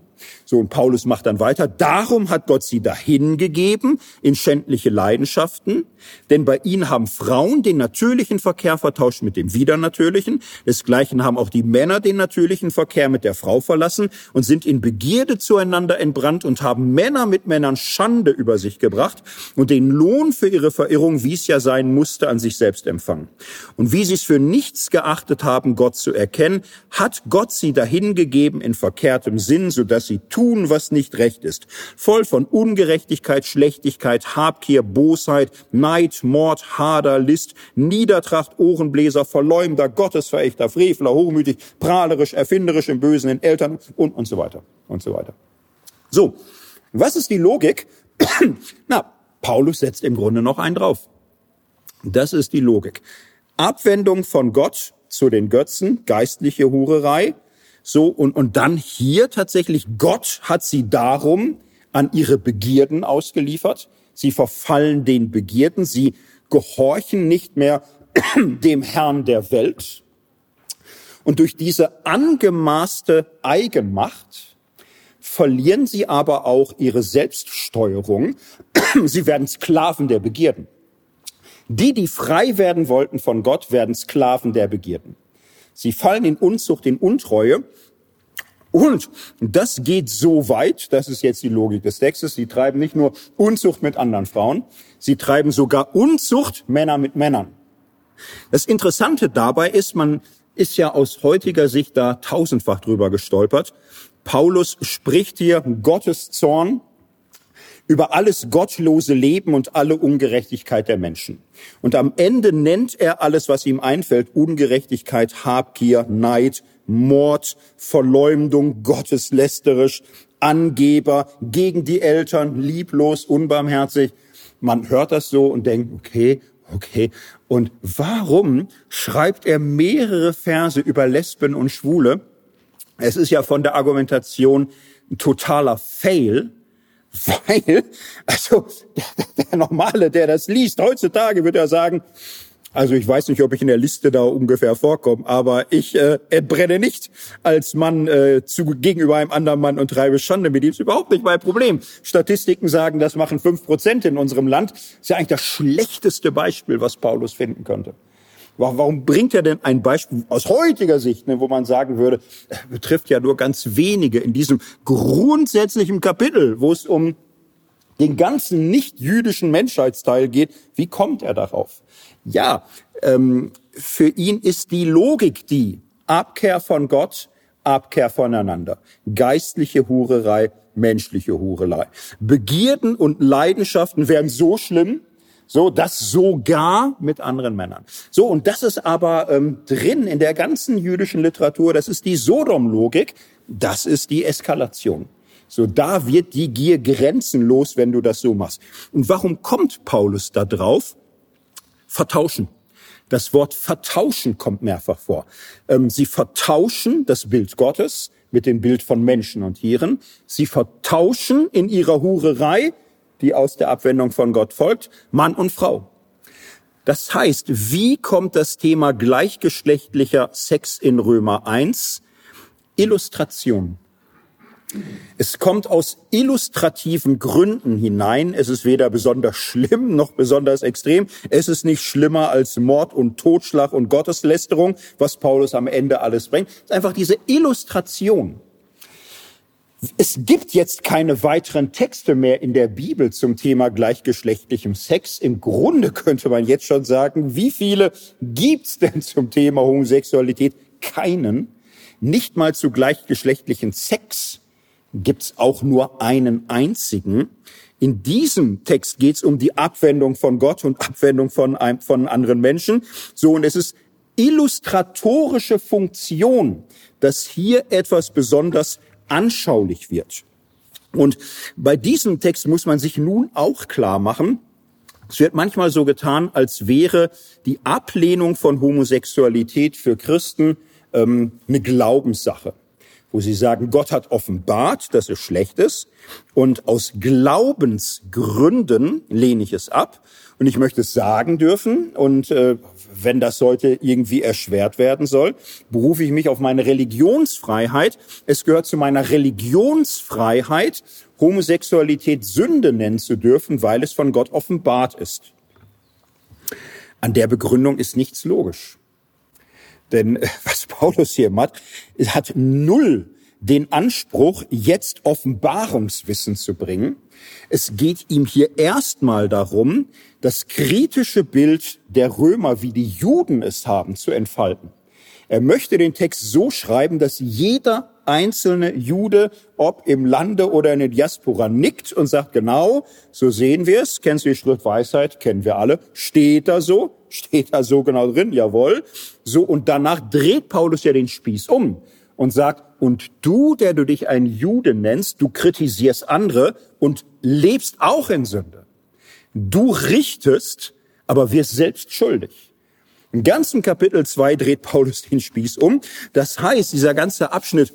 So, und Paulus macht dann weiter. Darum hat Gott sie dahingegeben in schändliche Leidenschaften, denn bei ihnen haben Frauen den natürlichen Verkehr vertauscht mit dem widernatürlichen. Desgleichen haben auch die Männer den natürlichen Verkehr mit der Frau verlassen und sind in Begierde zueinander entbrannt und haben Männer mit Männern Schande über sich gebracht und den Lohn für ihre Verirrung, wie es ja sein musste, an sich selbst empfangen. Und wie sie es für nichts geachtet haben, Gott zu erkennen, hat Gott sie dahingegeben in verkehrtem Sinn, sodass sie tun, was nicht recht ist. Voll von Ungerechtigkeit, Schlechtigkeit, Habgier, Bosheit, Neid, Mord, Hader, List, Niedertracht, Ohrenbläser, Verleumder, Gottesverächter, Frevler, hochmütig, prahlerisch, erfinderisch im Bösen, in Eltern und, und so weiter und so weiter. So. Was ist die Logik? Na, Paulus setzt im Grunde noch einen drauf. Das ist die Logik. Abwendung von Gott zu den Götzen, geistliche Hurerei, so, und, und dann hier tatsächlich, Gott hat sie darum an ihre Begierden ausgeliefert. Sie verfallen den Begierden, sie gehorchen nicht mehr dem Herrn der Welt. Und durch diese angemaßte Eigenmacht verlieren sie aber auch ihre Selbststeuerung. Sie werden Sklaven der Begierden. Die, die frei werden wollten von Gott, werden Sklaven der Begierden. Sie fallen in Unzucht, in Untreue. Und das geht so weit, das ist jetzt die Logik des Textes, sie treiben nicht nur Unzucht mit anderen Frauen, sie treiben sogar Unzucht Männer mit Männern. Das Interessante dabei ist, man ist ja aus heutiger Sicht da tausendfach drüber gestolpert. Paulus spricht hier Gottes Zorn über alles gottlose Leben und alle Ungerechtigkeit der Menschen. Und am Ende nennt er alles, was ihm einfällt, Ungerechtigkeit, Habgier, Neid, Mord, Verleumdung, gotteslästerisch, Angeber, gegen die Eltern, lieblos, unbarmherzig. Man hört das so und denkt, okay, okay. Und warum schreibt er mehrere Verse über Lesben und Schwule? Es ist ja von der Argumentation ein totaler Fail, weil, also der, der Normale, der das liest, heutzutage würde er sagen, also ich weiß nicht, ob ich in der Liste da ungefähr vorkomme, aber ich äh, entbrenne nicht als Mann äh, zu, gegenüber einem anderen Mann und treibe Schande mit ihm. Ist überhaupt nicht mein Problem. Statistiken sagen, das machen fünf Prozent in unserem Land. Ist ja eigentlich das schlechteste Beispiel, was Paulus finden könnte. Warum bringt er denn ein Beispiel aus heutiger Sicht, ne, wo man sagen würde, äh, betrifft ja nur ganz wenige in diesem grundsätzlichen Kapitel, wo es um den ganzen nicht-jüdischen Menschheitsteil geht. Wie kommt er darauf? Ja, ähm, für ihn ist die Logik die Abkehr von Gott, Abkehr voneinander. Geistliche Hurerei, menschliche Hurerei. Begierden und Leidenschaften werden so schlimm, so, das sogar mit anderen Männern. So, und das ist aber ähm, drin in der ganzen jüdischen Literatur, das ist die Sodom-Logik, das ist die Eskalation. So, da wird die Gier grenzenlos, wenn du das so machst. Und warum kommt Paulus da drauf? Vertauschen. Das Wort vertauschen kommt mehrfach vor. Ähm, sie vertauschen das Bild Gottes mit dem Bild von Menschen und Tieren. Sie vertauschen in ihrer Hurerei, die aus der Abwendung von Gott folgt, Mann und Frau. Das heißt, wie kommt das Thema gleichgeschlechtlicher Sex in Römer 1? Illustration. Es kommt aus illustrativen Gründen hinein. Es ist weder besonders schlimm noch besonders extrem. Es ist nicht schlimmer als Mord und Totschlag und Gotteslästerung, was Paulus am Ende alles bringt. Es ist einfach diese Illustration. Es gibt jetzt keine weiteren Texte mehr in der Bibel zum Thema gleichgeschlechtlichem Sex. Im Grunde könnte man jetzt schon sagen, wie viele gibt's denn zum Thema Homosexualität? Keinen. Nicht mal zu gleichgeschlechtlichen Sex gibt's auch nur einen einzigen. In diesem Text geht's um die Abwendung von Gott und Abwendung von, von anderen Menschen. So, und es ist illustratorische Funktion, dass hier etwas besonders anschaulich wird. Und bei diesem Text muss man sich nun auch klar machen, es wird manchmal so getan, als wäre die Ablehnung von Homosexualität für Christen ähm, eine Glaubenssache wo sie sagen, Gott hat offenbart, dass es schlecht ist und aus Glaubensgründen lehne ich es ab und ich möchte es sagen dürfen und äh, wenn das heute irgendwie erschwert werden soll, berufe ich mich auf meine Religionsfreiheit. Es gehört zu meiner Religionsfreiheit, Homosexualität Sünde nennen zu dürfen, weil es von Gott offenbart ist. An der Begründung ist nichts logisch. Denn äh, was Paulus hier macht, hat null den Anspruch, jetzt Offenbarungswissen zu bringen. Es geht ihm hier erstmal darum, das kritische Bild der Römer, wie die Juden es haben, zu entfalten. Er möchte den Text so schreiben, dass jeder einzelne Jude, ob im Lande oder in der Diaspora, nickt und sagt, genau, so sehen wir es, kennst du die Schriftweisheit, kennen wir alle, steht da so, steht da so genau drin, jawohl. So, und danach dreht Paulus ja den Spieß um und sagt, und du, der du dich ein Jude nennst, du kritisierst andere und lebst auch in Sünde. Du richtest, aber wirst selbst schuldig. Im ganzen Kapitel 2 dreht Paulus den Spieß um. Das heißt, dieser ganze Abschnitt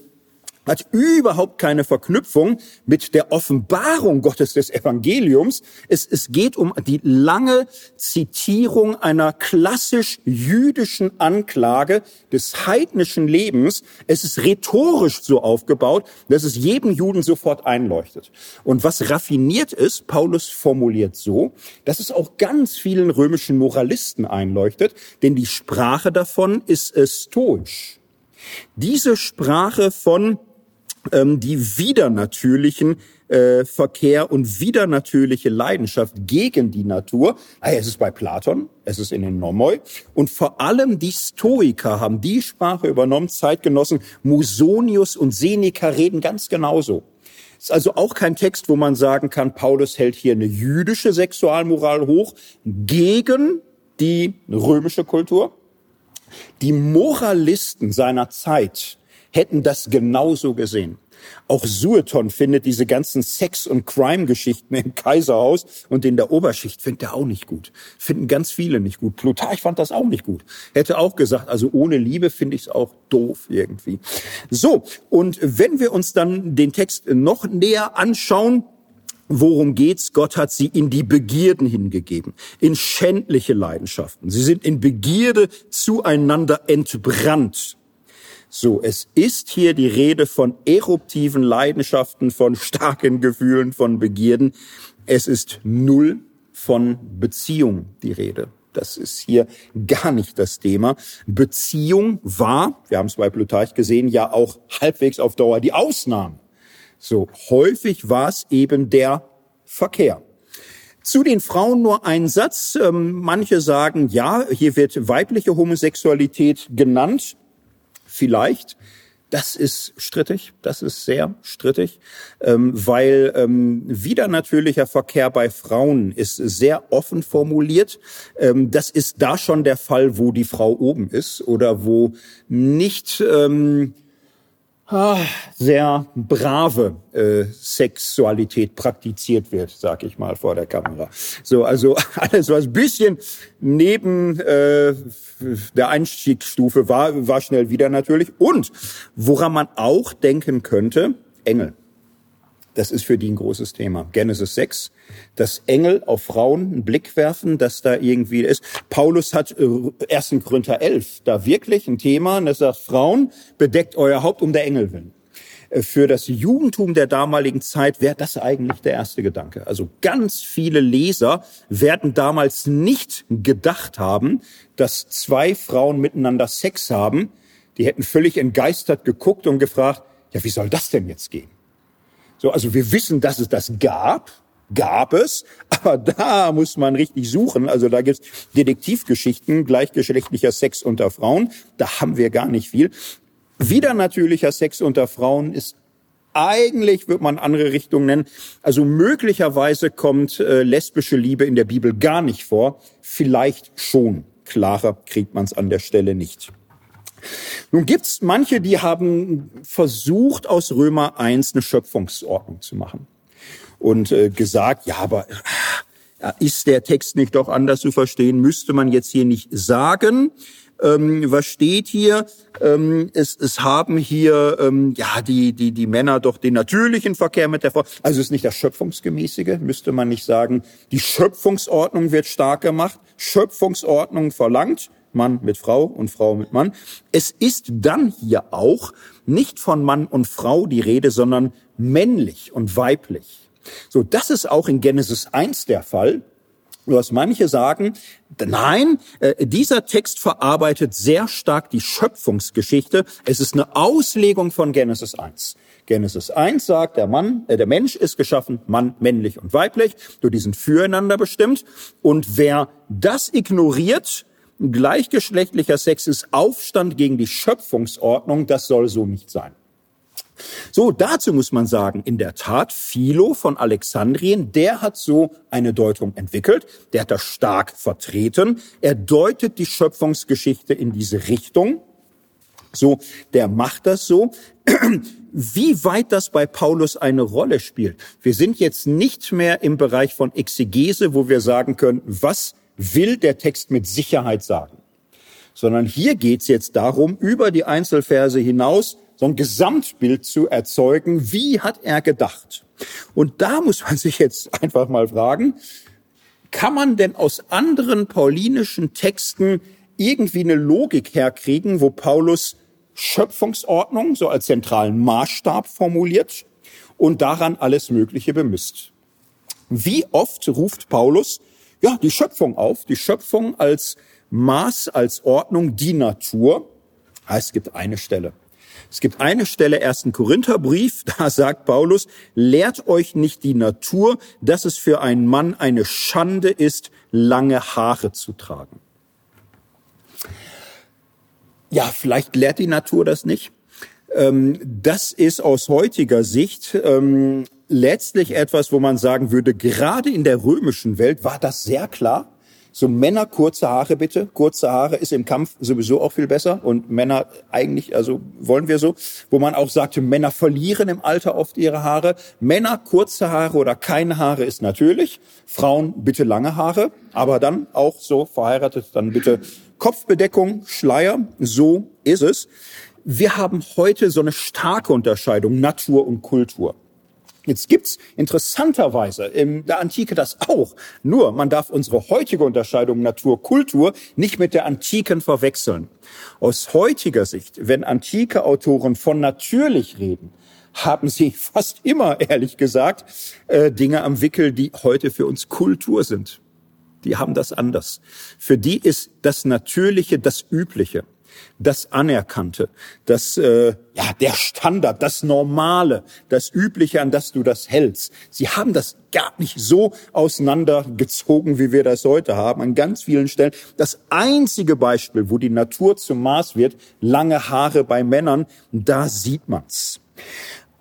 hat überhaupt keine Verknüpfung mit der Offenbarung Gottes des Evangeliums. Es, es geht um die lange Zitierung einer klassisch jüdischen Anklage des heidnischen Lebens. Es ist rhetorisch so aufgebaut, dass es jedem Juden sofort einleuchtet. Und was raffiniert ist, Paulus formuliert so, dass es auch ganz vielen römischen Moralisten einleuchtet, denn die Sprache davon ist stoisch. Diese Sprache von die widernatürlichen äh, Verkehr und widernatürliche Leidenschaft gegen die Natur. Ah, es ist bei Platon, es ist in den Nomoi. Und vor allem die Stoiker haben die Sprache übernommen, Zeitgenossen Musonius und Seneca reden ganz genauso. Ist also auch kein Text, wo man sagen kann, Paulus hält hier eine jüdische Sexualmoral hoch gegen die römische Kultur. Die Moralisten seiner Zeit hätten das genauso gesehen. Auch Sueton findet diese ganzen Sex- und Crime-Geschichten im Kaiserhaus und in der Oberschicht findet er auch nicht gut. Finden ganz viele nicht gut. Plutarch fand das auch nicht gut. Hätte auch gesagt, also ohne Liebe finde ich es auch doof irgendwie. So, und wenn wir uns dann den Text noch näher anschauen, Worum geht's? Gott hat sie in die Begierden hingegeben, in schändliche Leidenschaften. Sie sind in Begierde zueinander entbrannt. So, es ist hier die Rede von eruptiven Leidenschaften, von starken Gefühlen, von Begierden. Es ist null von Beziehung die Rede. Das ist hier gar nicht das Thema. Beziehung war, wir haben es bei Plutarch gesehen, ja auch halbwegs auf Dauer die Ausnahme. So, häufig war es eben der Verkehr. Zu den Frauen nur ein Satz. Ähm, manche sagen, ja, hier wird weibliche Homosexualität genannt vielleicht. Das ist strittig, das ist sehr strittig, ähm, weil ähm, wieder natürlicher Verkehr bei Frauen ist sehr offen formuliert. Ähm, das ist da schon der Fall, wo die Frau oben ist oder wo nicht ähm, sehr brave äh, Sexualität praktiziert wird, sag ich mal vor der Kamera. So, also alles was bisschen neben äh, der Einstiegsstufe war, war schnell wieder natürlich. Und woran man auch denken könnte, Engel. Das ist für die ein großes Thema. Genesis 6, dass Engel auf Frauen einen Blick werfen, dass da irgendwie ist. Paulus hat 1. Äh, Korinther 11 da wirklich ein Thema, und das sagt, Frauen, bedeckt euer Haupt um der Engel willen. Äh, für das Judentum der damaligen Zeit wäre das eigentlich der erste Gedanke. Also ganz viele Leser werden damals nicht gedacht haben, dass zwei Frauen miteinander Sex haben. Die hätten völlig entgeistert geguckt und gefragt, ja, wie soll das denn jetzt gehen? So, also wir wissen, dass es das gab, gab es, aber da muss man richtig suchen. Also da gibt's Detektivgeschichten, gleichgeschlechtlicher Sex unter Frauen, da haben wir gar nicht viel. Wieder natürlicher Sex unter Frauen ist eigentlich wird man andere Richtungen nennen. Also möglicherweise kommt äh, lesbische Liebe in der Bibel gar nicht vor, vielleicht schon. Klarer kriegt man es an der Stelle nicht. Nun gibt's manche, die haben versucht, aus Römer 1 eine Schöpfungsordnung zu machen und äh, gesagt, ja, aber äh, ist der Text nicht doch anders zu verstehen? Müsste man jetzt hier nicht sagen? Ähm, was steht hier? Ähm, es, es haben hier ähm, ja die die die Männer doch den natürlichen Verkehr mit der Frau. Also es ist nicht das Schöpfungsgemäßige, müsste man nicht sagen. Die Schöpfungsordnung wird stark gemacht. Schöpfungsordnung verlangt Mann mit Frau und Frau mit Mann. Es ist dann hier auch nicht von Mann und Frau die Rede, sondern männlich und weiblich. So, das ist auch in Genesis 1 der Fall. Was manche sagen, nein, äh, dieser Text verarbeitet sehr stark die Schöpfungsgeschichte. Es ist eine Auslegung von Genesis 1. Genesis 1 sagt, der Mann, äh, der Mensch ist geschaffen, Mann, männlich und weiblich. Du, die sind füreinander bestimmt. Und wer das ignoriert, gleichgeschlechtlicher Sex ist Aufstand gegen die Schöpfungsordnung, das soll so nicht sein. So, dazu muss man sagen, in der Tat, Philo von Alexandrien, der hat so eine Deutung entwickelt, der hat das stark vertreten, er deutet die Schöpfungsgeschichte in diese Richtung. So, der macht das so. Wie weit das bei Paulus eine Rolle spielt. Wir sind jetzt nicht mehr im Bereich von Exegese, wo wir sagen können, was will der Text mit Sicherheit sagen. Sondern hier geht's jetzt darum, über die Einzelverse hinaus so ein Gesamtbild zu erzeugen. Wie hat er gedacht? Und da muss man sich jetzt einfach mal fragen, kann man denn aus anderen paulinischen Texten irgendwie eine Logik herkriegen, wo Paulus Schöpfungsordnung so als zentralen Maßstab formuliert und daran alles Mögliche bemisst? Wie oft ruft Paulus ja, die Schöpfung auf, die Schöpfung als Maß, als Ordnung, die Natur. Es gibt eine Stelle. Es gibt eine Stelle, ersten Korintherbrief, da sagt Paulus, lehrt euch nicht die Natur, dass es für einen Mann eine Schande ist, lange Haare zu tragen. Ja, vielleicht lehrt die Natur das nicht. Ähm, das ist aus heutiger Sicht ähm, letztlich etwas, wo man sagen würde, gerade in der römischen Welt war das sehr klar. So Männer kurze Haare bitte. Kurze Haare ist im Kampf sowieso auch viel besser und Männer eigentlich, also wollen wir so, wo man auch sagte, Männer verlieren im Alter oft ihre Haare. Männer kurze Haare oder keine Haare ist natürlich. Frauen bitte lange Haare, aber dann auch so verheiratet, dann bitte Kopfbedeckung, Schleier, so ist es. Wir haben heute so eine starke Unterscheidung Natur und Kultur. Jetzt gibt's interessanterweise in der Antike das auch. Nur man darf unsere heutige Unterscheidung Natur-Kultur nicht mit der antiken verwechseln. Aus heutiger Sicht, wenn antike Autoren von natürlich reden, haben sie fast immer, ehrlich gesagt, äh, Dinge am Wickel, die heute für uns Kultur sind. Die haben das anders. Für die ist das Natürliche das Übliche das Anerkannte, das äh, ja der Standard, das Normale, das Übliche, an das du das hältst. Sie haben das gar nicht so auseinandergezogen, wie wir das heute haben, an ganz vielen Stellen. Das einzige Beispiel, wo die Natur zum Maß wird, lange Haare bei Männern, da sieht man's.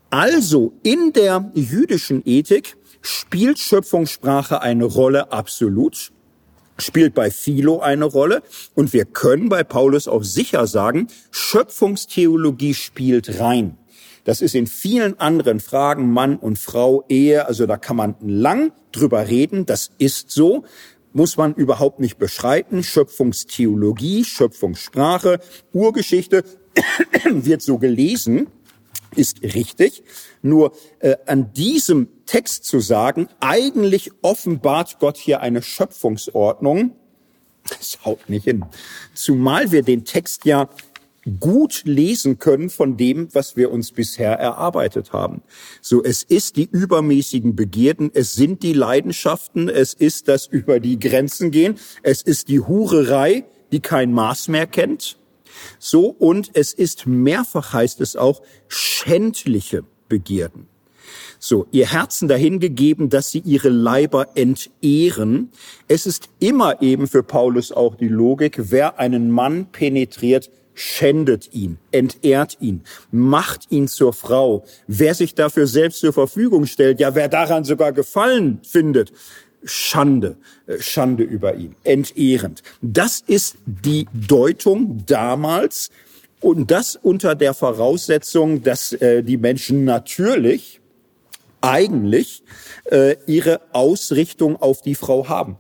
Also in der jüdischen Ethik spielt Schöpfungssprache eine Rolle absolut spielt bei Philo eine Rolle. Und wir können bei Paulus auch sicher sagen, Schöpfungstheologie spielt rein. Das ist in vielen anderen Fragen Mann und Frau, Ehe, also da kann man lang drüber reden, das ist so muss man überhaupt nicht beschreiten. Schöpfungstheologie, Schöpfungssprache, Urgeschichte wird so gelesen, ist richtig. Nur äh, an diesem Text zu sagen, eigentlich offenbart Gott hier eine Schöpfungsordnung, das haut nicht hin. Zumal wir den Text ja gut lesen können von dem, was wir uns bisher erarbeitet haben. So, es ist die übermäßigen Begierden, es sind die Leidenschaften, es ist das über die Grenzen gehen, es ist die Hurerei, die kein Maß mehr kennt. So, und es ist mehrfach heißt es auch schändliche Begierden. So, ihr Herzen dahingegeben, dass sie ihre Leiber entehren. Es ist immer eben für Paulus auch die Logik, wer einen Mann penetriert, schändet ihn, entehrt ihn, macht ihn zur Frau. Wer sich dafür selbst zur Verfügung stellt, ja, wer daran sogar Gefallen findet, Schande, äh, Schande über ihn, entehrend. Das ist die Deutung damals und das unter der Voraussetzung, dass äh, die Menschen natürlich eigentlich äh, ihre Ausrichtung auf die Frau haben.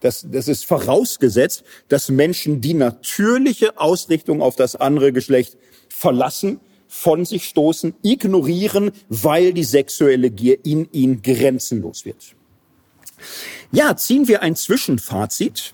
Das, das ist vorausgesetzt, dass Menschen die natürliche Ausrichtung auf das andere Geschlecht verlassen, von sich stoßen, ignorieren, weil die sexuelle Gier in ihnen grenzenlos wird. Ja, ziehen wir ein Zwischenfazit.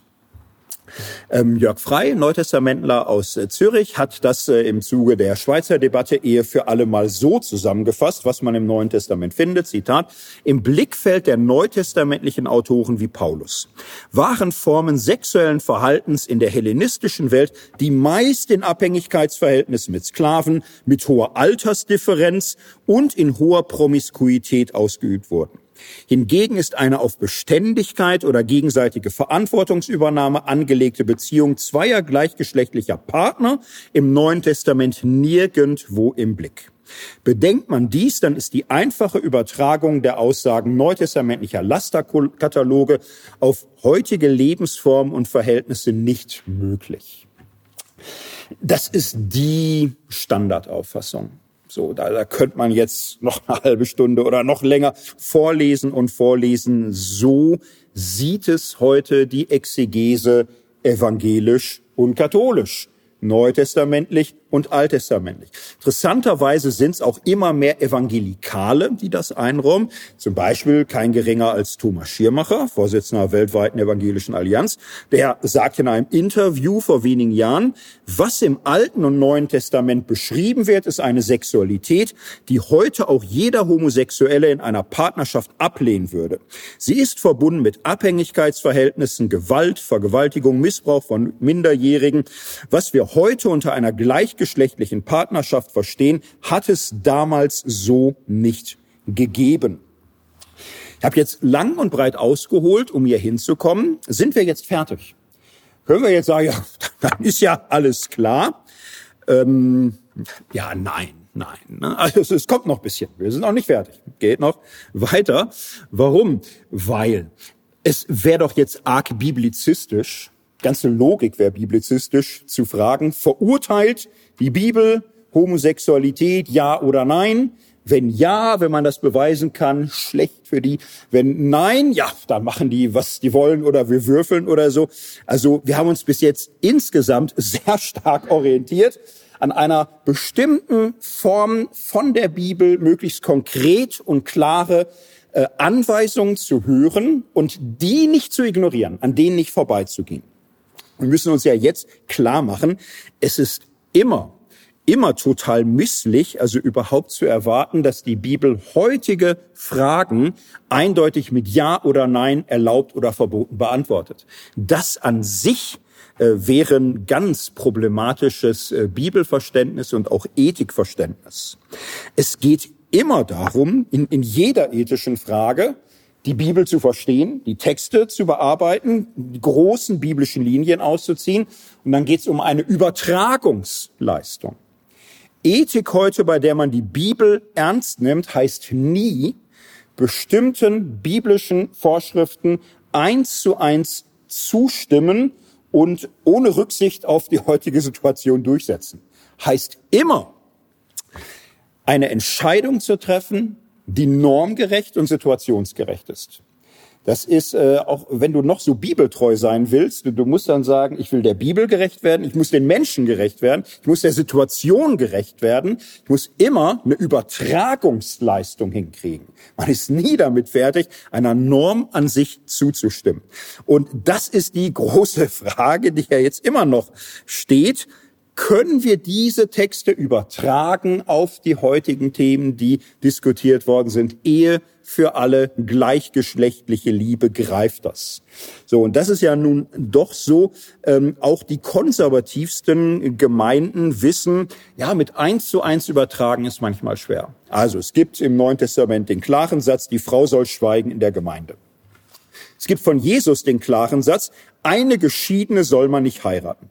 Ähm, Jörg Frey, Neutestamentler aus äh, Zürich, hat das äh, im Zuge der Schweizer Debatte Ehe für alle mal so zusammengefasst, was man im Neuen Testament findet. Zitat, im Blickfeld der neutestamentlichen Autoren wie Paulus waren Formen sexuellen Verhaltens in der hellenistischen Welt, die meist in Abhängigkeitsverhältnissen mit Sklaven, mit hoher Altersdifferenz und in hoher Promiskuität ausgeübt wurden. Hingegen ist eine auf Beständigkeit oder gegenseitige Verantwortungsübernahme angelegte Beziehung zweier gleichgeschlechtlicher Partner im Neuen Testament nirgendwo im Blick. Bedenkt man dies, dann ist die einfache Übertragung der Aussagen neutestamentlicher Lasterkataloge auf heutige Lebensformen und Verhältnisse nicht möglich. Das ist die Standardauffassung. So, da, da könnte man jetzt noch eine halbe Stunde oder noch länger vorlesen und vorlesen. So sieht es heute die Exegese evangelisch und katholisch neutestamentlich und alttestamentlich. Interessanterweise sind es auch immer mehr Evangelikale, die das einräumen. Zum Beispiel kein geringer als Thomas Schirmacher, Vorsitzender der weltweiten evangelischen Allianz. Der sagt in einem Interview vor wenigen Jahren, was im Alten und Neuen Testament beschrieben wird, ist eine Sexualität, die heute auch jeder Homosexuelle in einer Partnerschaft ablehnen würde. Sie ist verbunden mit Abhängigkeitsverhältnissen, Gewalt, Vergewaltigung, Missbrauch von Minderjährigen. Was wir heute unter einer gleichgeschlechtlichen Partnerschaft verstehen, hat es damals so nicht gegeben. Ich habe jetzt lang und breit ausgeholt, um hier hinzukommen. Sind wir jetzt fertig? Können wir jetzt sagen, ja, dann ist ja alles klar? Ähm, ja, nein. Nein, ne? also es kommt noch ein bisschen. Wir sind noch nicht fertig. Geht noch weiter. Warum? Weil es wäre doch jetzt arg biblizistisch, ganze Logik wäre biblizistisch zu fragen, verurteilt die Bibel Homosexualität, ja oder nein? Wenn ja, wenn man das beweisen kann, schlecht für die. Wenn nein, ja, dann machen die, was die wollen oder wir würfeln oder so. Also wir haben uns bis jetzt insgesamt sehr stark orientiert an einer bestimmten Form von der Bibel, möglichst konkret und klare äh, Anweisungen zu hören und die nicht zu ignorieren, an denen nicht vorbeizugehen. Wir müssen uns ja jetzt klar machen, es ist immer, immer total misslich, also überhaupt zu erwarten, dass die Bibel heutige Fragen eindeutig mit Ja oder Nein erlaubt oder verboten beantwortet. Das an sich äh, wäre ein ganz problematisches äh, Bibelverständnis und auch Ethikverständnis. Es geht immer darum, in, in jeder ethischen Frage, die Bibel zu verstehen, die Texte zu bearbeiten, die großen biblischen Linien auszuziehen. Und dann geht es um eine Übertragungsleistung. Ethik heute, bei der man die Bibel ernst nimmt, heißt nie, bestimmten biblischen Vorschriften eins zu eins zustimmen und ohne Rücksicht auf die heutige Situation durchsetzen. Heißt immer, eine Entscheidung zu treffen, die normgerecht und situationsgerecht ist. Das ist äh, auch, wenn du noch so bibeltreu sein willst, du, du musst dann sagen, ich will der Bibel gerecht werden, ich muss den Menschen gerecht werden, ich muss der Situation gerecht werden, ich muss immer eine Übertragungsleistung hinkriegen. Man ist nie damit fertig, einer Norm an sich zuzustimmen. Und das ist die große Frage, die ja jetzt immer noch steht können wir diese Texte übertragen auf die heutigen Themen, die diskutiert worden sind. Ehe für alle, gleichgeschlechtliche Liebe greift das. So, und das ist ja nun doch so, ähm, auch die konservativsten Gemeinden wissen, ja, mit eins zu eins übertragen ist manchmal schwer. Also es gibt im Neuen Testament den klaren Satz, die Frau soll schweigen in der Gemeinde. Es gibt von Jesus den klaren Satz, eine Geschiedene soll man nicht heiraten.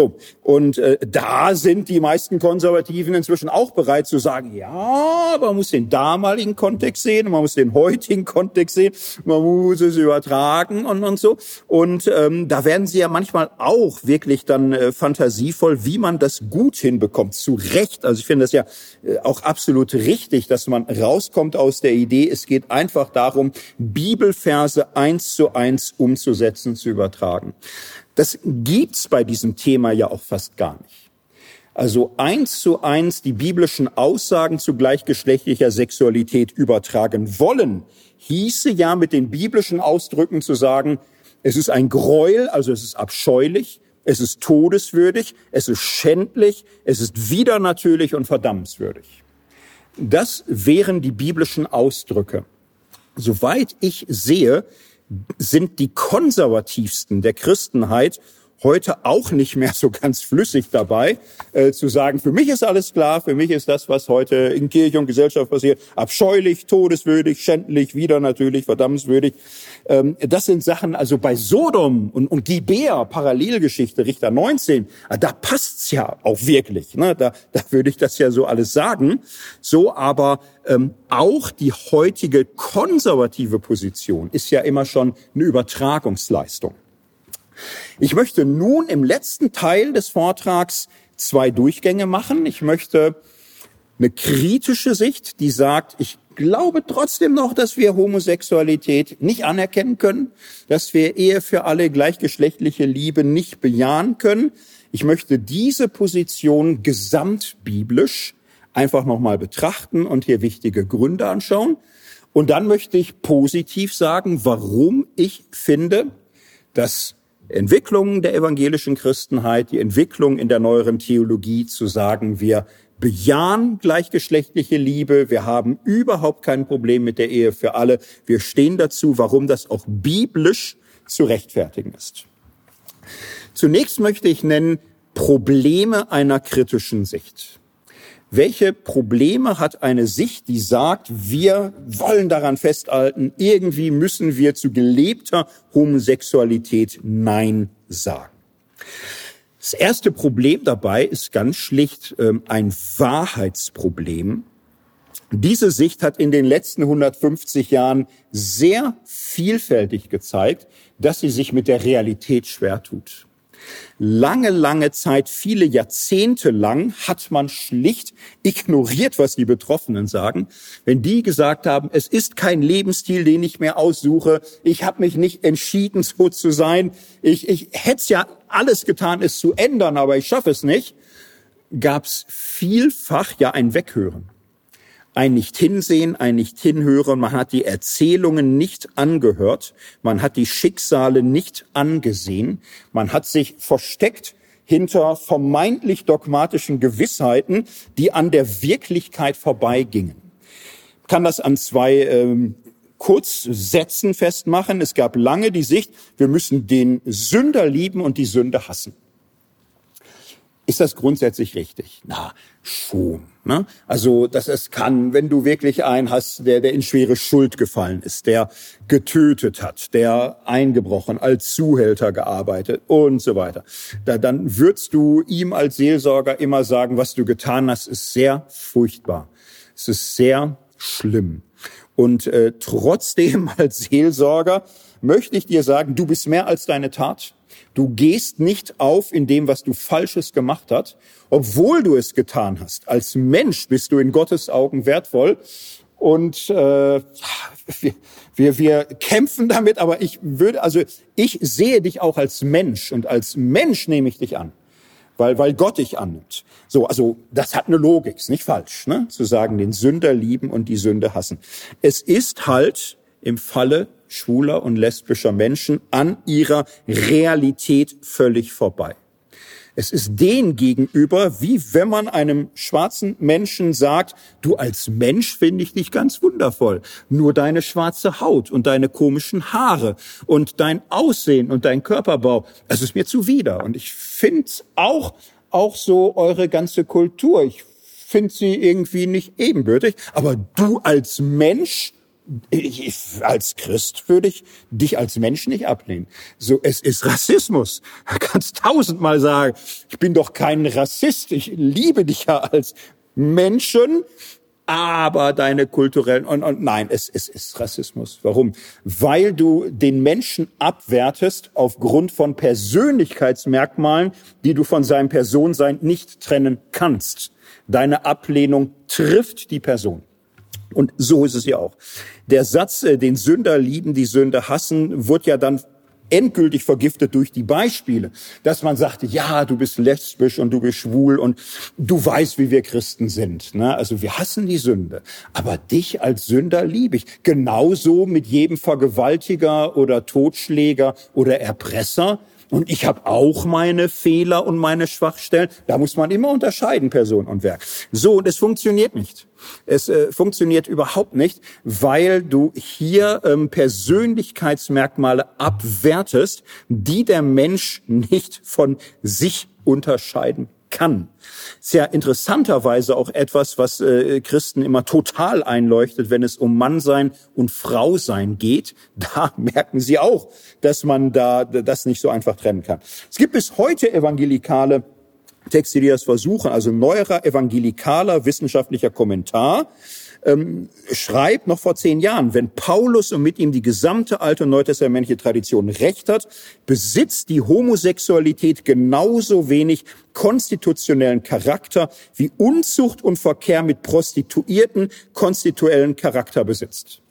So, und äh, da sind die meisten Konservativen inzwischen auch bereit zu sagen, ja, man muss den damaligen Kontext sehen, man muss den heutigen Kontext sehen, man muss es übertragen und, und so. Und ähm, da werden sie ja manchmal auch wirklich dann äh, fantasievoll, wie man das gut hinbekommt, zu Recht. Also ich finde das ja äh, auch absolut richtig, dass man rauskommt aus der Idee, es geht einfach darum, Bibelverse eins zu eins umzusetzen, zu übertragen. Das gibt's bei diesem Thema ja auch fast gar nicht. Also eins zu eins die biblischen Aussagen zu gleichgeschlechtlicher Sexualität übertragen wollen, hieße ja mit den biblischen Ausdrücken zu sagen, es ist ein Gräuel, also es ist abscheulich, es ist todeswürdig, es ist schändlich, es ist widernatürlich und verdammenswürdig. Das wären die biblischen Ausdrücke. Soweit ich sehe, sind die konservativsten der Christenheit heute auch nicht mehr so ganz flüssig dabei, äh, zu sagen, für mich ist alles klar, für mich ist das, was heute in Kirche und Gesellschaft passiert, abscheulich, todeswürdig, schändlich, wieder natürlich, verdammenswürdig. Ähm, das sind Sachen, also bei Sodom und, und Gibea, Parallelgeschichte, Richter 19, äh, da passt's ja auch wirklich. Ne? Da, da würde ich das ja so alles sagen. So, aber ähm, auch die heutige konservative Position ist ja immer schon eine Übertragungsleistung. Ich möchte nun im letzten Teil des Vortrags zwei Durchgänge machen. Ich möchte eine kritische Sicht, die sagt, ich glaube trotzdem noch, dass wir Homosexualität nicht anerkennen können, dass wir Ehe für alle gleichgeschlechtliche Liebe nicht bejahen können. Ich möchte diese Position gesamtbiblisch einfach nochmal betrachten und hier wichtige Gründe anschauen. Und dann möchte ich positiv sagen, warum ich finde, dass Entwicklung der evangelischen Christenheit, die Entwicklung in der neueren Theologie zu sagen, wir bejahen gleichgeschlechtliche Liebe, wir haben überhaupt kein Problem mit der Ehe für alle, wir stehen dazu, warum das auch biblisch zu rechtfertigen ist. Zunächst möchte ich nennen Probleme einer kritischen Sicht. Welche Probleme hat eine Sicht, die sagt, wir wollen daran festhalten, irgendwie müssen wir zu gelebter Homosexualität Nein sagen? Das erste Problem dabei ist ganz schlicht ähm, ein Wahrheitsproblem. Diese Sicht hat in den letzten 150 Jahren sehr vielfältig gezeigt, dass sie sich mit der Realität schwer tut. Lange, lange Zeit, viele Jahrzehnte lang hat man schlicht ignoriert, was die Betroffenen sagen. Wenn die gesagt haben, es ist kein Lebensstil, den ich mir aussuche, ich habe mich nicht entschieden, so zu sein, ich, ich hätte ja alles getan, es zu ändern, aber ich schaffe es nicht, gab es vielfach ja ein Weghören ein Nicht-Hinsehen, ein Nicht-Hinhören. Man hat die Erzählungen nicht angehört. Man hat die Schicksale nicht angesehen. Man hat sich versteckt hinter vermeintlich dogmatischen Gewissheiten, die an der Wirklichkeit vorbeigingen. Ich kann das an zwei ähm, Kurzsätzen festmachen. Es gab lange die Sicht, wir müssen den Sünder lieben und die Sünde hassen. Ist das grundsätzlich richtig? Na, schon. Ne? Also, dass es kann, wenn du wirklich einen hast, der, der in schwere Schuld gefallen ist, der getötet hat, der eingebrochen, als Zuhälter gearbeitet und so weiter. Da, dann würdest du ihm als Seelsorger immer sagen, was du getan hast, ist sehr furchtbar. Es ist sehr schlimm. Und äh, trotzdem als Seelsorger möchte ich dir sagen, du bist mehr als deine Tat. Du gehst nicht auf in dem, was du Falsches gemacht hast, obwohl du es getan hast. Als Mensch bist du in Gottes Augen wertvoll. Und äh, wir, wir, wir kämpfen damit, aber ich würde, also ich sehe dich auch als Mensch und als Mensch nehme ich dich an weil, weil Gott dich annimmt. So, also das hat eine Logik, ist nicht falsch, ne? zu sagen, den Sünder lieben und die Sünde hassen. Es ist halt im Falle schwuler und lesbischer Menschen an ihrer Realität völlig vorbei. Es ist den gegenüber, wie wenn man einem schwarzen Menschen sagt, du als Mensch finde ich dich ganz wundervoll. Nur deine schwarze Haut und deine komischen Haare und dein Aussehen und dein Körperbau, das ist mir zuwider. Und ich finde auch, auch so eure ganze Kultur. Ich finde sie irgendwie nicht ebenbürtig. Aber du als Mensch, ich, als Christ würde ich dich als Mensch nicht ablehnen. So, es ist Rassismus. Du kannst tausendmal sagen, ich bin doch kein Rassist, ich liebe dich ja als Menschen, aber deine kulturellen und, und nein, es, es ist Rassismus. Warum? Weil du den Menschen abwertest aufgrund von Persönlichkeitsmerkmalen, die du von seinem Personsein nicht trennen kannst. Deine Ablehnung trifft die Person. Und so ist es ja auch. Der Satz, äh, den Sünder lieben, die Sünder hassen, wird ja dann endgültig vergiftet durch die Beispiele, dass man sagte, ja, du bist lesbisch und du bist schwul und du weißt, wie wir Christen sind. Ne? Also wir hassen die Sünde, aber dich als Sünder liebe ich. Genauso mit jedem Vergewaltiger oder Totschläger oder Erpresser und ich habe auch meine Fehler und meine Schwachstellen. Da muss man immer unterscheiden, Person und Werk. So, und es funktioniert nicht. Es äh, funktioniert überhaupt nicht, weil du hier ähm, Persönlichkeitsmerkmale abwertest, die der Mensch nicht von sich unterscheiden kann. Ja interessanterweise auch etwas, was äh, Christen immer total einleuchtet, wenn es um Mannsein und Frausein geht. Da merken sie auch, dass man da das nicht so einfach trennen kann. Es gibt bis heute evangelikale Texte, die das versuchen, also neuerer evangelikaler wissenschaftlicher Kommentar ähm, schreibt noch vor zehn Jahren, wenn Paulus und mit ihm die gesamte alte und neutestamentliche Tradition recht hat, besitzt die Homosexualität genauso wenig konstitutionellen Charakter wie Unzucht und Verkehr mit Prostituierten konstituellen Charakter besitzt.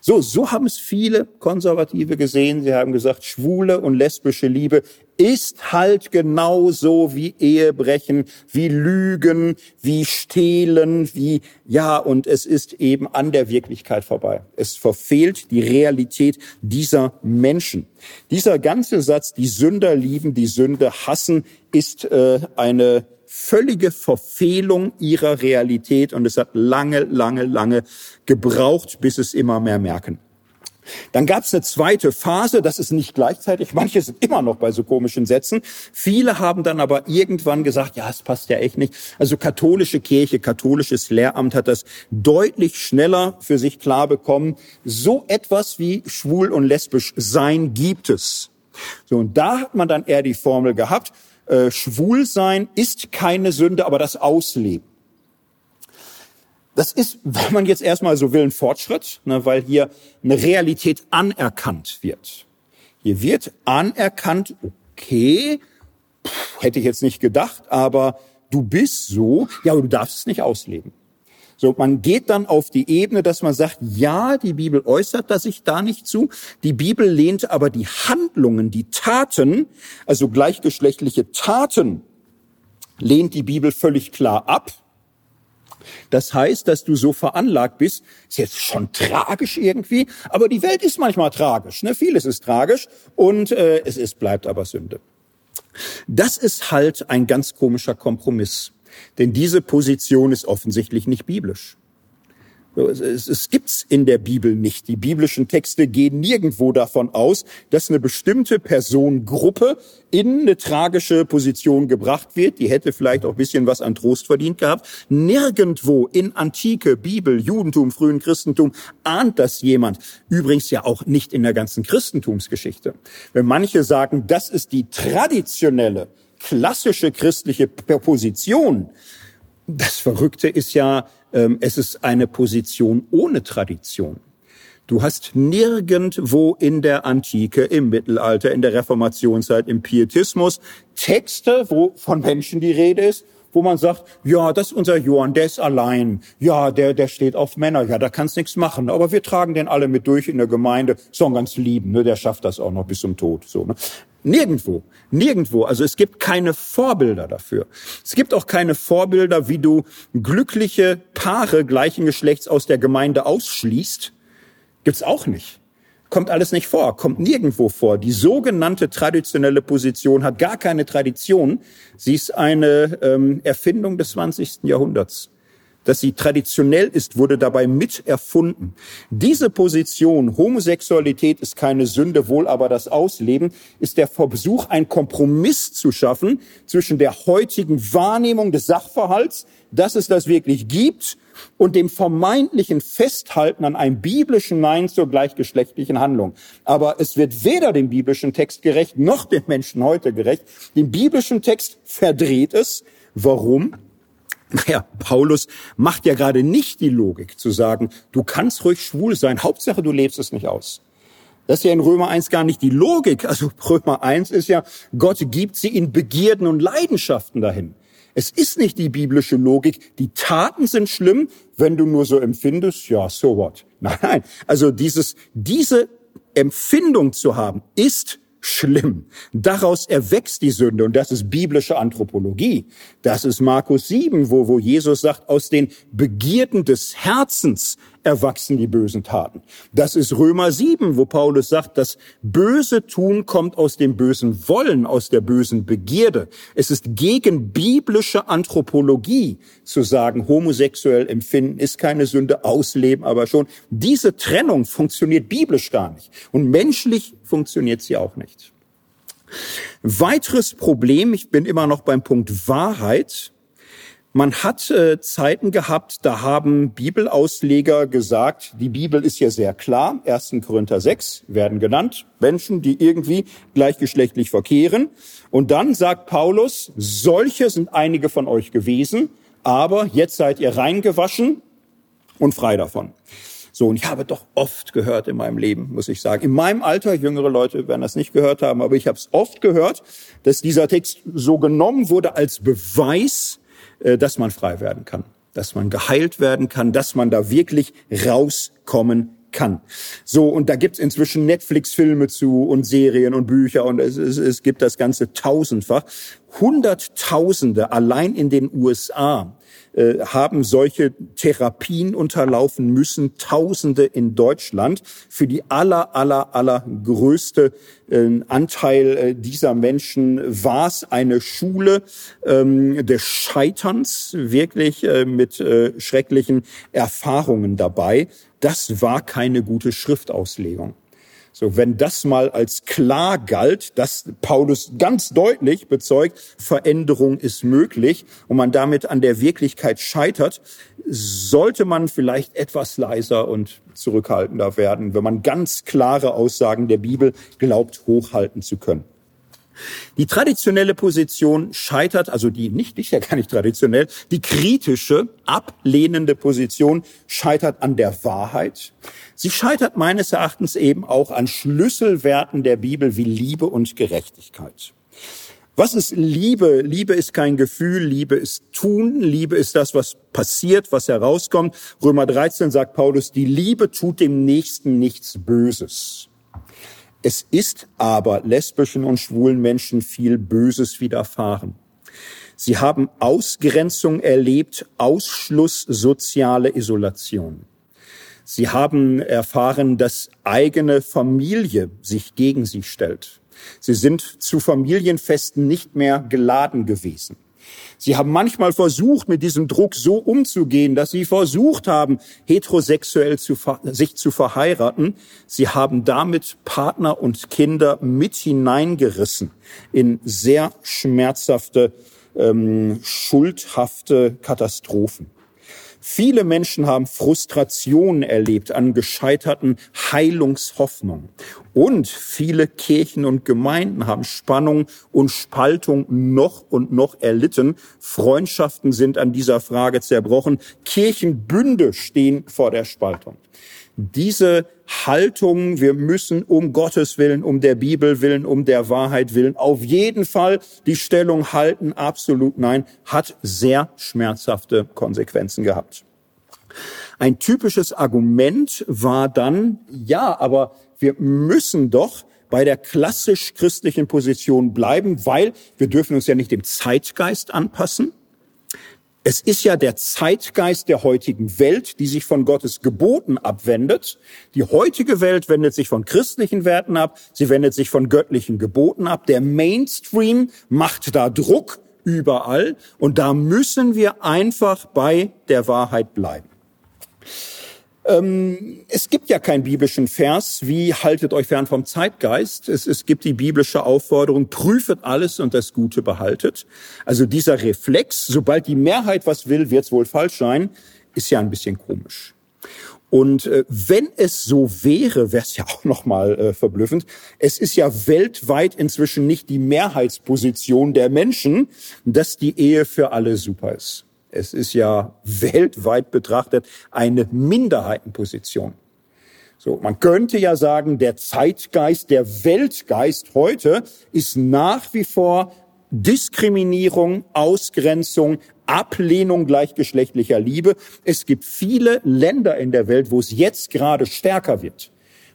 So, so haben es viele Konservative gesehen. Sie haben gesagt, schwule und lesbische Liebe ist halt genauso wie Ehebrechen, wie Lügen, wie Stehlen, wie, ja, und es ist eben an der Wirklichkeit vorbei. Es verfehlt die Realität dieser Menschen. Dieser ganze Satz, die Sünder lieben, die Sünde hassen, ist äh, eine völlige Verfehlung ihrer Realität und es hat lange, lange, lange gebraucht, bis es immer mehr merken. Dann gab es eine zweite Phase, das ist nicht gleichzeitig, manche sind immer noch bei so komischen Sätzen. Viele haben dann aber irgendwann gesagt, ja, es passt ja echt nicht. Also katholische Kirche, katholisches Lehramt hat das deutlich schneller für sich klar bekommen. So etwas wie schwul und lesbisch sein gibt es. So, und da hat man dann eher die Formel gehabt, äh, schwul sein ist keine Sünde, aber das Ausleben. Das ist, wenn man jetzt erstmal so will, ein Fortschritt, ne, weil hier eine Realität anerkannt wird. Hier wird anerkannt, okay, pff, hätte ich jetzt nicht gedacht, aber du bist so, ja, aber du darfst es nicht ausleben. So, man geht dann auf die Ebene, dass man sagt, ja, die Bibel äußert da sich da nicht zu. Die Bibel lehnt aber die Handlungen, die Taten, also gleichgeschlechtliche Taten, lehnt die Bibel völlig klar ab. Das heißt, dass du so veranlagt bist, ist jetzt schon tragisch irgendwie, aber die Welt ist manchmal tragisch, ne? vieles ist tragisch und äh, es ist, bleibt aber Sünde. Das ist halt ein ganz komischer Kompromiss. Denn diese Position ist offensichtlich nicht biblisch. Es, es gibt's in der Bibel nicht. Die biblischen Texte gehen nirgendwo davon aus, dass eine bestimmte Personengruppe in eine tragische Position gebracht wird. Die hätte vielleicht auch ein bisschen was an Trost verdient gehabt. Nirgendwo in Antike, Bibel, Judentum, frühen Christentum ahnt das jemand. Übrigens ja auch nicht in der ganzen Christentumsgeschichte. Wenn manche sagen, das ist die traditionelle klassische christliche Position. Das Verrückte ist ja, es ist eine Position ohne Tradition. Du hast nirgendwo in der Antike, im Mittelalter, in der Reformationszeit, im Pietismus Texte, wo von Menschen die Rede ist, wo man sagt, ja, das ist unser Johann, der ist allein. Ja, der, der steht auf Männer. Ja, da kannst nichts machen. Aber wir tragen den alle mit durch in der Gemeinde. So ganz lieben, ne? Der schafft das auch noch bis zum Tod. So, ne? Nirgendwo, nirgendwo. Also es gibt keine Vorbilder dafür. Es gibt auch keine Vorbilder, wie du glückliche Paare gleichen Geschlechts aus der Gemeinde ausschließt. Gibt's auch nicht. Kommt alles nicht vor, kommt nirgendwo vor. Die sogenannte traditionelle Position hat gar keine Tradition. Sie ist eine ähm, Erfindung des 20. Jahrhunderts. Dass sie traditionell ist, wurde dabei mit erfunden. Diese Position, Homosexualität ist keine Sünde, wohl aber das Ausleben, ist der Versuch, einen Kompromiss zu schaffen zwischen der heutigen Wahrnehmung des Sachverhalts, dass es das wirklich gibt, und dem vermeintlichen Festhalten an einem biblischen Nein zur gleichgeschlechtlichen Handlung. Aber es wird weder dem biblischen Text gerecht, noch dem Menschen heute gerecht. Den biblischen Text verdreht es. Warum? Naja, Paulus macht ja gerade nicht die Logik zu sagen, du kannst ruhig schwul sein, Hauptsache du lebst es nicht aus. Das ist ja in Römer 1 gar nicht die Logik. Also Römer 1 ist ja, Gott gibt sie in Begierden und Leidenschaften dahin. Es ist nicht die biblische Logik. Die Taten sind schlimm, wenn du nur so empfindest. Ja, so what? Nein, nein. Also dieses, diese Empfindung zu haben, ist schlimm. Daraus erwächst die Sünde und das ist biblische Anthropologie. Das ist Markus 7, wo, wo Jesus sagt, aus den Begierden des Herzens erwachsen die bösen Taten. Das ist Römer 7, wo Paulus sagt, das böse Tun kommt aus dem bösen Wollen, aus der bösen Begierde. Es ist gegen biblische Anthropologie zu sagen, homosexuell empfinden ist keine Sünde, ausleben aber schon. Diese Trennung funktioniert biblisch gar nicht und menschlich funktioniert sie auch nicht. Weiteres Problem, ich bin immer noch beim Punkt Wahrheit, man hat äh, Zeiten gehabt, da haben Bibelausleger gesagt, die Bibel ist ja sehr klar. 1. Korinther 6 werden genannt Menschen, die irgendwie gleichgeschlechtlich verkehren. Und dann sagt Paulus, solche sind einige von euch gewesen, aber jetzt seid ihr reingewaschen und frei davon. So, und ich habe doch oft gehört in meinem Leben, muss ich sagen. In meinem Alter, jüngere Leute werden das nicht gehört haben, aber ich habe es oft gehört, dass dieser Text so genommen wurde als Beweis, dass man frei werden kann, dass man geheilt werden kann, dass man da wirklich rauskommen kann. So, und da gibt's inzwischen Netflix-Filme zu und Serien und Bücher und es, es, es gibt das Ganze tausendfach. Hunderttausende allein in den USA äh, haben solche Therapien unterlaufen müssen, Tausende in Deutschland. Für die aller, aller, aller größte äh, Anteil dieser Menschen war es eine Schule ähm, des Scheiterns, wirklich äh, mit äh, schrecklichen Erfahrungen dabei. Das war keine gute Schriftauslegung. So, wenn das mal als klar galt, dass Paulus ganz deutlich bezeugt, Veränderung ist möglich und man damit an der Wirklichkeit scheitert, sollte man vielleicht etwas leiser und zurückhaltender werden, wenn man ganz klare Aussagen der Bibel glaubt, hochhalten zu können. Die traditionelle Position scheitert, also die nicht, nicht ja gar nicht traditionell, die kritische, ablehnende Position scheitert an der Wahrheit. Sie scheitert meines Erachtens eben auch an Schlüsselwerten der Bibel wie Liebe und Gerechtigkeit. Was ist Liebe? Liebe ist kein Gefühl, Liebe ist Tun, Liebe ist das, was passiert, was herauskommt. Römer 13 sagt Paulus, die Liebe tut dem Nächsten nichts Böses. Es ist aber lesbischen und schwulen Menschen viel Böses widerfahren. Sie haben Ausgrenzung erlebt, Ausschluss, soziale Isolation. Sie haben erfahren, dass eigene Familie sich gegen sie stellt. Sie sind zu Familienfesten nicht mehr geladen gewesen. Sie haben manchmal versucht, mit diesem Druck so umzugehen, dass sie versucht haben, heterosexuell zu, sich zu verheiraten. Sie haben damit Partner und Kinder mit hineingerissen in sehr schmerzhafte, ähm, schuldhafte Katastrophen. Viele Menschen haben Frustrationen erlebt an gescheiterten Heilungshoffnungen. Und viele Kirchen und Gemeinden haben Spannung und Spaltung noch und noch erlitten. Freundschaften sind an dieser Frage zerbrochen. Kirchenbünde stehen vor der Spaltung. diese Haltung, wir müssen um Gottes Willen, um der Bibel willen, um der Wahrheit willen, auf jeden Fall die Stellung halten, absolut nein, hat sehr schmerzhafte Konsequenzen gehabt. Ein typisches Argument war dann, ja, aber wir müssen doch bei der klassisch christlichen Position bleiben, weil wir dürfen uns ja nicht dem Zeitgeist anpassen. Es ist ja der Zeitgeist der heutigen Welt, die sich von Gottes Geboten abwendet. Die heutige Welt wendet sich von christlichen Werten ab, sie wendet sich von göttlichen Geboten ab. Der Mainstream macht da Druck überall und da müssen wir einfach bei der Wahrheit bleiben. Ähm, es gibt ja keinen biblischen Vers wie haltet euch fern vom Zeitgeist. Es, es gibt die biblische Aufforderung, prüfet alles und das Gute behaltet. Also dieser Reflex, sobald die Mehrheit was will, wird es wohl falsch sein, ist ja ein bisschen komisch. Und äh, wenn es so wäre, wäre es ja auch noch mal äh, verblüffend. Es ist ja weltweit inzwischen nicht die Mehrheitsposition der Menschen, dass die Ehe für alle super ist. Es ist ja weltweit betrachtet eine Minderheitenposition. So, man könnte ja sagen, der Zeitgeist, der Weltgeist heute ist nach wie vor Diskriminierung, Ausgrenzung, Ablehnung gleichgeschlechtlicher Liebe. Es gibt viele Länder in der Welt, wo es jetzt gerade stärker wird,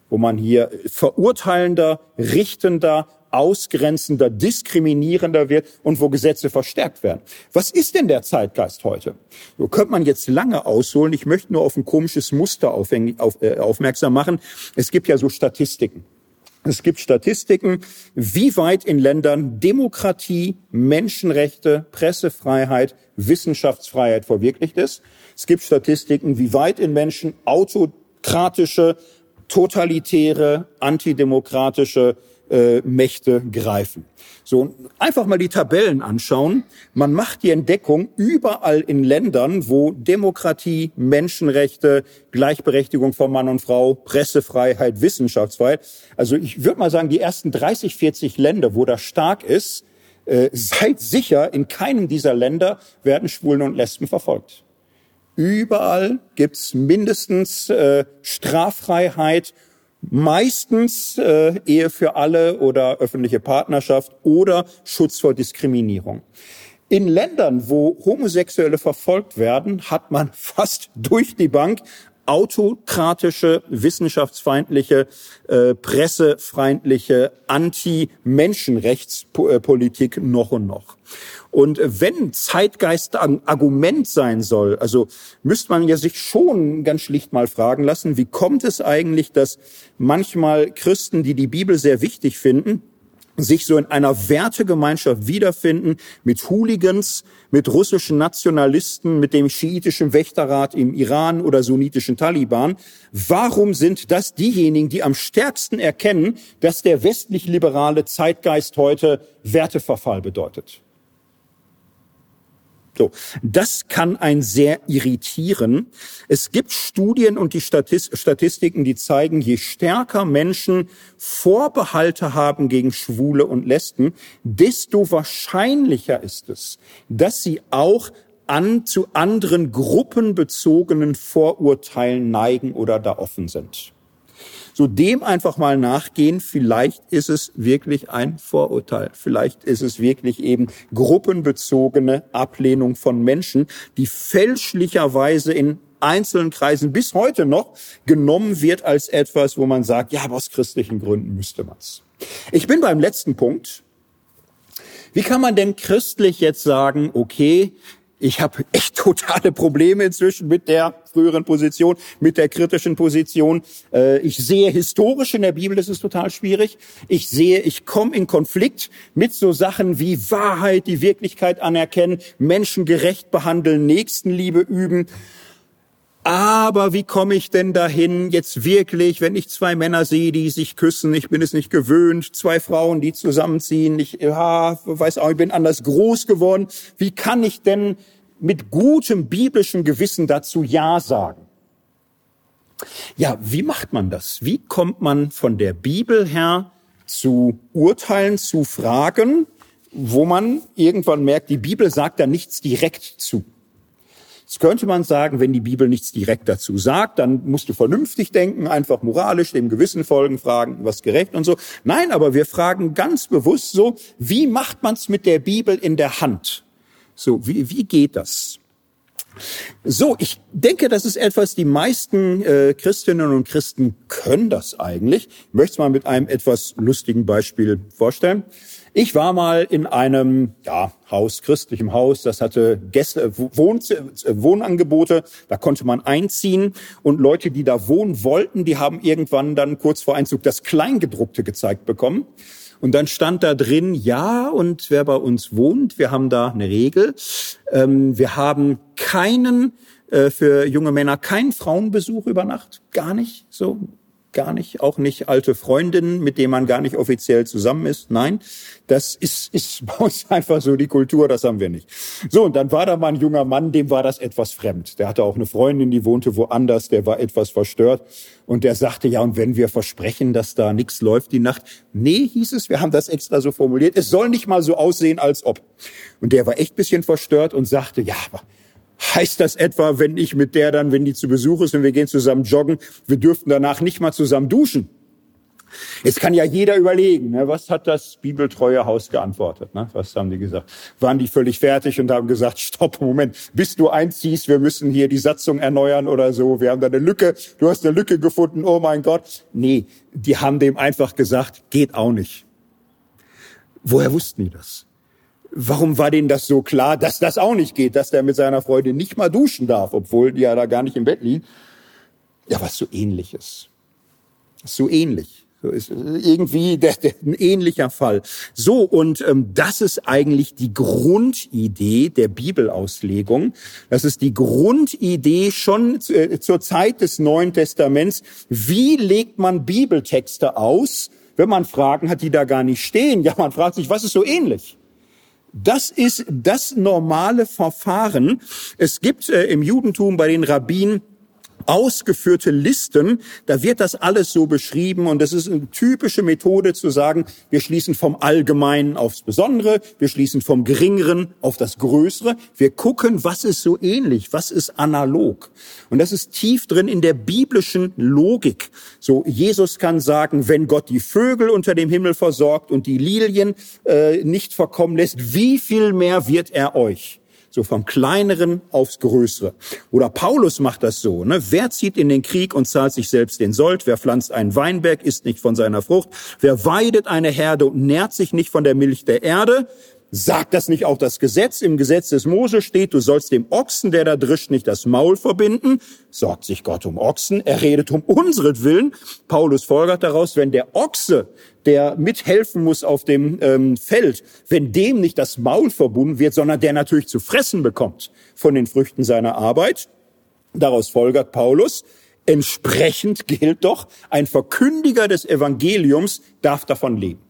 wo man hier verurteilender, richtender, ausgrenzender, diskriminierender wird und wo Gesetze verstärkt werden. Was ist denn der Zeitgeist heute? So könnte man jetzt lange ausholen. Ich möchte nur auf ein komisches Muster auf, äh, aufmerksam machen. Es gibt ja so Statistiken. Es gibt Statistiken, wie weit in Ländern Demokratie, Menschenrechte, Pressefreiheit, Wissenschaftsfreiheit verwirklicht ist. Es gibt Statistiken, wie weit in Menschen autokratische, totalitäre, antidemokratische äh, Mächte greifen. So, einfach mal die Tabellen anschauen. Man macht die Entdeckung überall in Ländern, wo Demokratie, Menschenrechte, Gleichberechtigung von Mann und Frau, Pressefreiheit, Wissenschaftsfreiheit. Also ich würde mal sagen, die ersten 30, 40 Länder, wo das stark ist, äh, seid sicher, in keinem dieser Länder werden Schwulen und Lesben verfolgt. Überall gibt's mindestens äh, Straffreiheit meistens äh, Ehe für alle oder öffentliche Partnerschaft oder Schutz vor Diskriminierung. In Ländern, wo Homosexuelle verfolgt werden, hat man fast durch die Bank autokratische, wissenschaftsfeindliche, äh, pressefeindliche, Anti-Menschenrechtspolitik noch und noch. Und wenn Zeitgeist ein Argument sein soll, also müsste man ja sich schon ganz schlicht mal fragen lassen, wie kommt es eigentlich, dass manchmal Christen, die die Bibel sehr wichtig finden, sich so in einer Wertegemeinschaft wiederfinden mit Hooligans, mit russischen Nationalisten, mit dem schiitischen Wächterrat im Iran oder sunnitischen Taliban. Warum sind das diejenigen, die am stärksten erkennen, dass der westlich-liberale Zeitgeist heute Werteverfall bedeutet? So, das kann ein sehr irritieren. Es gibt Studien und die Statistiken, die zeigen, je stärker Menschen Vorbehalte haben gegen Schwule und Lesben, desto wahrscheinlicher ist es, dass sie auch an zu anderen gruppenbezogenen Vorurteilen neigen oder da offen sind. So dem einfach mal nachgehen. Vielleicht ist es wirklich ein Vorurteil. Vielleicht ist es wirklich eben gruppenbezogene Ablehnung von Menschen, die fälschlicherweise in einzelnen Kreisen bis heute noch genommen wird als etwas, wo man sagt, ja, aber aus christlichen Gründen müsste man's. Ich bin beim letzten Punkt. Wie kann man denn christlich jetzt sagen, okay, ich habe echt totale Probleme inzwischen mit der früheren Position, mit der kritischen Position. Äh, ich sehe historisch in der Bibel, das ist total schwierig. Ich sehe, ich komme in Konflikt mit so Sachen wie Wahrheit, die Wirklichkeit anerkennen, Menschen gerecht behandeln, Nächstenliebe üben. Aber wie komme ich denn dahin jetzt wirklich, wenn ich zwei Männer sehe, die sich küssen, ich bin es nicht gewöhnt, zwei Frauen, die zusammenziehen, ich ja, weiß auch, ich bin anders groß geworden. Wie kann ich denn mit gutem biblischen Gewissen dazu Ja sagen? Ja, wie macht man das? Wie kommt man von der Bibel her zu Urteilen, zu Fragen, wo man irgendwann merkt, die Bibel sagt da nichts direkt zu? Jetzt könnte man sagen, wenn die Bibel nichts direkt dazu sagt, dann musst du vernünftig denken, einfach moralisch dem Gewissen folgen, fragen, was gerecht und so. Nein, aber wir fragen ganz bewusst so, wie macht man es mit der Bibel in der Hand? So, wie, wie geht das? So, ich denke, das ist etwas, die meisten äh, Christinnen und Christen können das eigentlich. Ich möchte es mal mit einem etwas lustigen Beispiel vorstellen. Ich war mal in einem ja, Haus, christlichem Haus, das hatte Gäste, Wohn Wohnangebote, da konnte man einziehen und Leute, die da wohnen wollten, die haben irgendwann dann kurz vor Einzug das Kleingedruckte gezeigt bekommen. Und dann stand da drin, ja, und wer bei uns wohnt, wir haben da eine Regel. Ähm, wir haben keinen, äh, für junge Männer keinen Frauenbesuch über Nacht. Gar nicht. So, gar nicht, auch nicht alte Freundinnen, mit denen man gar nicht offiziell zusammen ist. Nein, das ist, ist bei uns einfach so die Kultur, das haben wir nicht. So, und dann war da mal ein junger Mann, dem war das etwas fremd. Der hatte auch eine Freundin, die wohnte woanders, der war etwas verstört. Und der sagte, ja, und wenn wir versprechen, dass da nichts läuft die Nacht? Nee, hieß es, wir haben das extra so formuliert. Es soll nicht mal so aussehen, als ob. Und der war echt bisschen verstört und sagte, ja, aber Heißt das etwa, wenn ich mit der dann, wenn die zu Besuch ist und wir gehen zusammen joggen, wir dürften danach nicht mal zusammen duschen? Jetzt kann ja jeder überlegen, ne, was hat das bibeltreue Haus geantwortet? Ne? Was haben die gesagt? Waren die völlig fertig und haben gesagt, stopp, Moment, bis du einziehst, wir müssen hier die Satzung erneuern oder so. Wir haben da eine Lücke, du hast eine Lücke gefunden, oh mein Gott. Nee, die haben dem einfach gesagt, geht auch nicht. Woher wussten die das? Warum war denen das so klar, dass das auch nicht geht, dass der mit seiner Freundin nicht mal duschen darf, obwohl die ja da gar nicht im Bett liegen? Ja, was so ähnliches. So ähnlich. So ist irgendwie der, der, ein ähnlicher Fall. So, und ähm, das ist eigentlich die Grundidee der Bibelauslegung. Das ist die Grundidee schon äh, zur Zeit des Neuen Testaments. Wie legt man Bibeltexte aus, wenn man Fragen hat, die da gar nicht stehen? Ja, man fragt sich, was ist so ähnlich? Das ist das normale Verfahren. Es gibt äh, im Judentum bei den Rabbinen ausgeführte Listen, da wird das alles so beschrieben und das ist eine typische Methode zu sagen, wir schließen vom Allgemeinen aufs Besondere, wir schließen vom Geringeren auf das Größere, wir gucken, was ist so ähnlich, was ist analog. Und das ist tief drin in der biblischen Logik. So, Jesus kann sagen, wenn Gott die Vögel unter dem Himmel versorgt und die Lilien äh, nicht verkommen lässt, wie viel mehr wird er euch? So vom Kleineren aufs Größere. Oder Paulus macht das so, ne? Wer zieht in den Krieg und zahlt sich selbst den Sold? Wer pflanzt einen Weinberg, isst nicht von seiner Frucht? Wer weidet eine Herde und nährt sich nicht von der Milch der Erde? Sagt das nicht auch das Gesetz? Im Gesetz des Mose steht, du sollst dem Ochsen, der da drischt, nicht das Maul verbinden. Sorgt sich Gott um Ochsen. Er redet um unseren Paulus folgert daraus, wenn der Ochse, der mithelfen muss auf dem ähm, Feld, wenn dem nicht das Maul verbunden wird, sondern der natürlich zu fressen bekommt von den Früchten seiner Arbeit, daraus folgert Paulus, entsprechend gilt doch, ein Verkündiger des Evangeliums darf davon leben.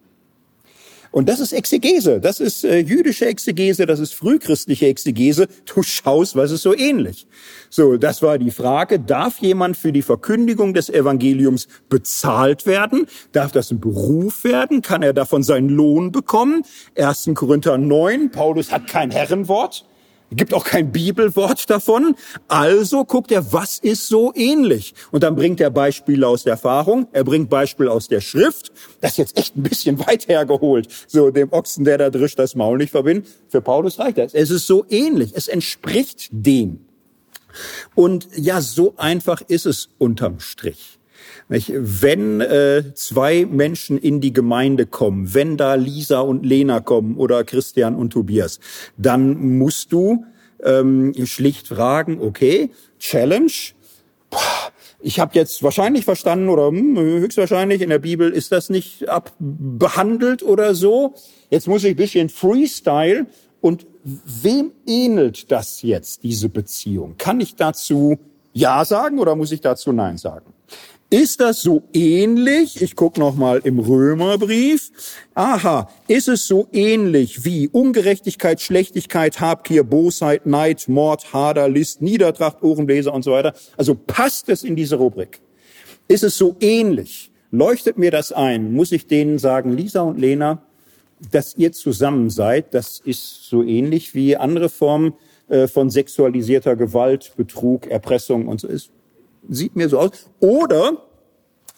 Und das ist Exegese, das ist äh, jüdische Exegese, das ist frühchristliche Exegese. Du schaust, was ist so ähnlich. So, das war die Frage, darf jemand für die Verkündigung des Evangeliums bezahlt werden? Darf das ein Beruf werden? Kann er davon seinen Lohn bekommen? 1. Korinther 9, Paulus hat kein Herrenwort gibt auch kein Bibelwort davon. Also guckt er, was ist so ähnlich? Und dann bringt er Beispiele aus der Erfahrung, er bringt Beispiele aus der Schrift. Das ist jetzt echt ein bisschen weit hergeholt. So dem Ochsen, der da drischt, das Maul nicht verbindet. Für Paulus reicht das. Es ist so ähnlich. Es entspricht dem. Und ja, so einfach ist es unterm Strich. Wenn äh, zwei Menschen in die Gemeinde kommen, wenn da Lisa und Lena kommen oder Christian und Tobias, dann musst du ähm, schlicht fragen, okay, Challenge, ich habe jetzt wahrscheinlich verstanden oder hm, höchstwahrscheinlich in der Bibel ist das nicht abbehandelt oder so. Jetzt muss ich ein bisschen Freestyle und wem ähnelt das jetzt, diese Beziehung? Kann ich dazu Ja sagen oder muss ich dazu Nein sagen? Ist das so ähnlich? Ich gucke noch mal im Römerbrief. Aha, ist es so ähnlich wie Ungerechtigkeit, Schlechtigkeit, Habgier, Bosheit, Neid, Mord, Hader, List, Niedertracht, Ohrenbläser und so weiter? Also passt es in diese Rubrik? Ist es so ähnlich? Leuchtet mir das ein? Muss ich denen sagen, Lisa und Lena, dass ihr zusammen seid, das ist so ähnlich wie andere Formen äh, von sexualisierter Gewalt, Betrug, Erpressung und so ist. Sieht mir so aus. Oder,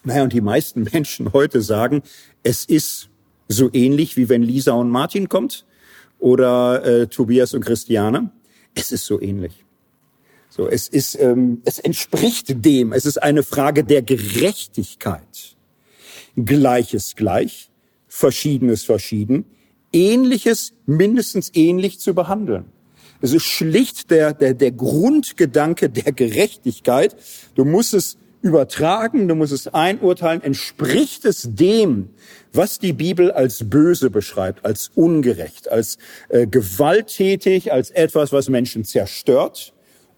naja, und die meisten Menschen heute sagen, es ist so ähnlich wie wenn Lisa und Martin kommt oder äh, Tobias und Christiane. Es ist so ähnlich. So, es ist, ähm, es entspricht dem. Es ist eine Frage der Gerechtigkeit. Gleiches gleich, Verschiedenes verschieden, Ähnliches mindestens ähnlich zu behandeln. Es ist schlicht der, der, der Grundgedanke der Gerechtigkeit. Du musst es übertragen, du musst es einurteilen. Entspricht es dem, was die Bibel als böse beschreibt, als ungerecht, als äh, gewalttätig, als etwas, was Menschen zerstört?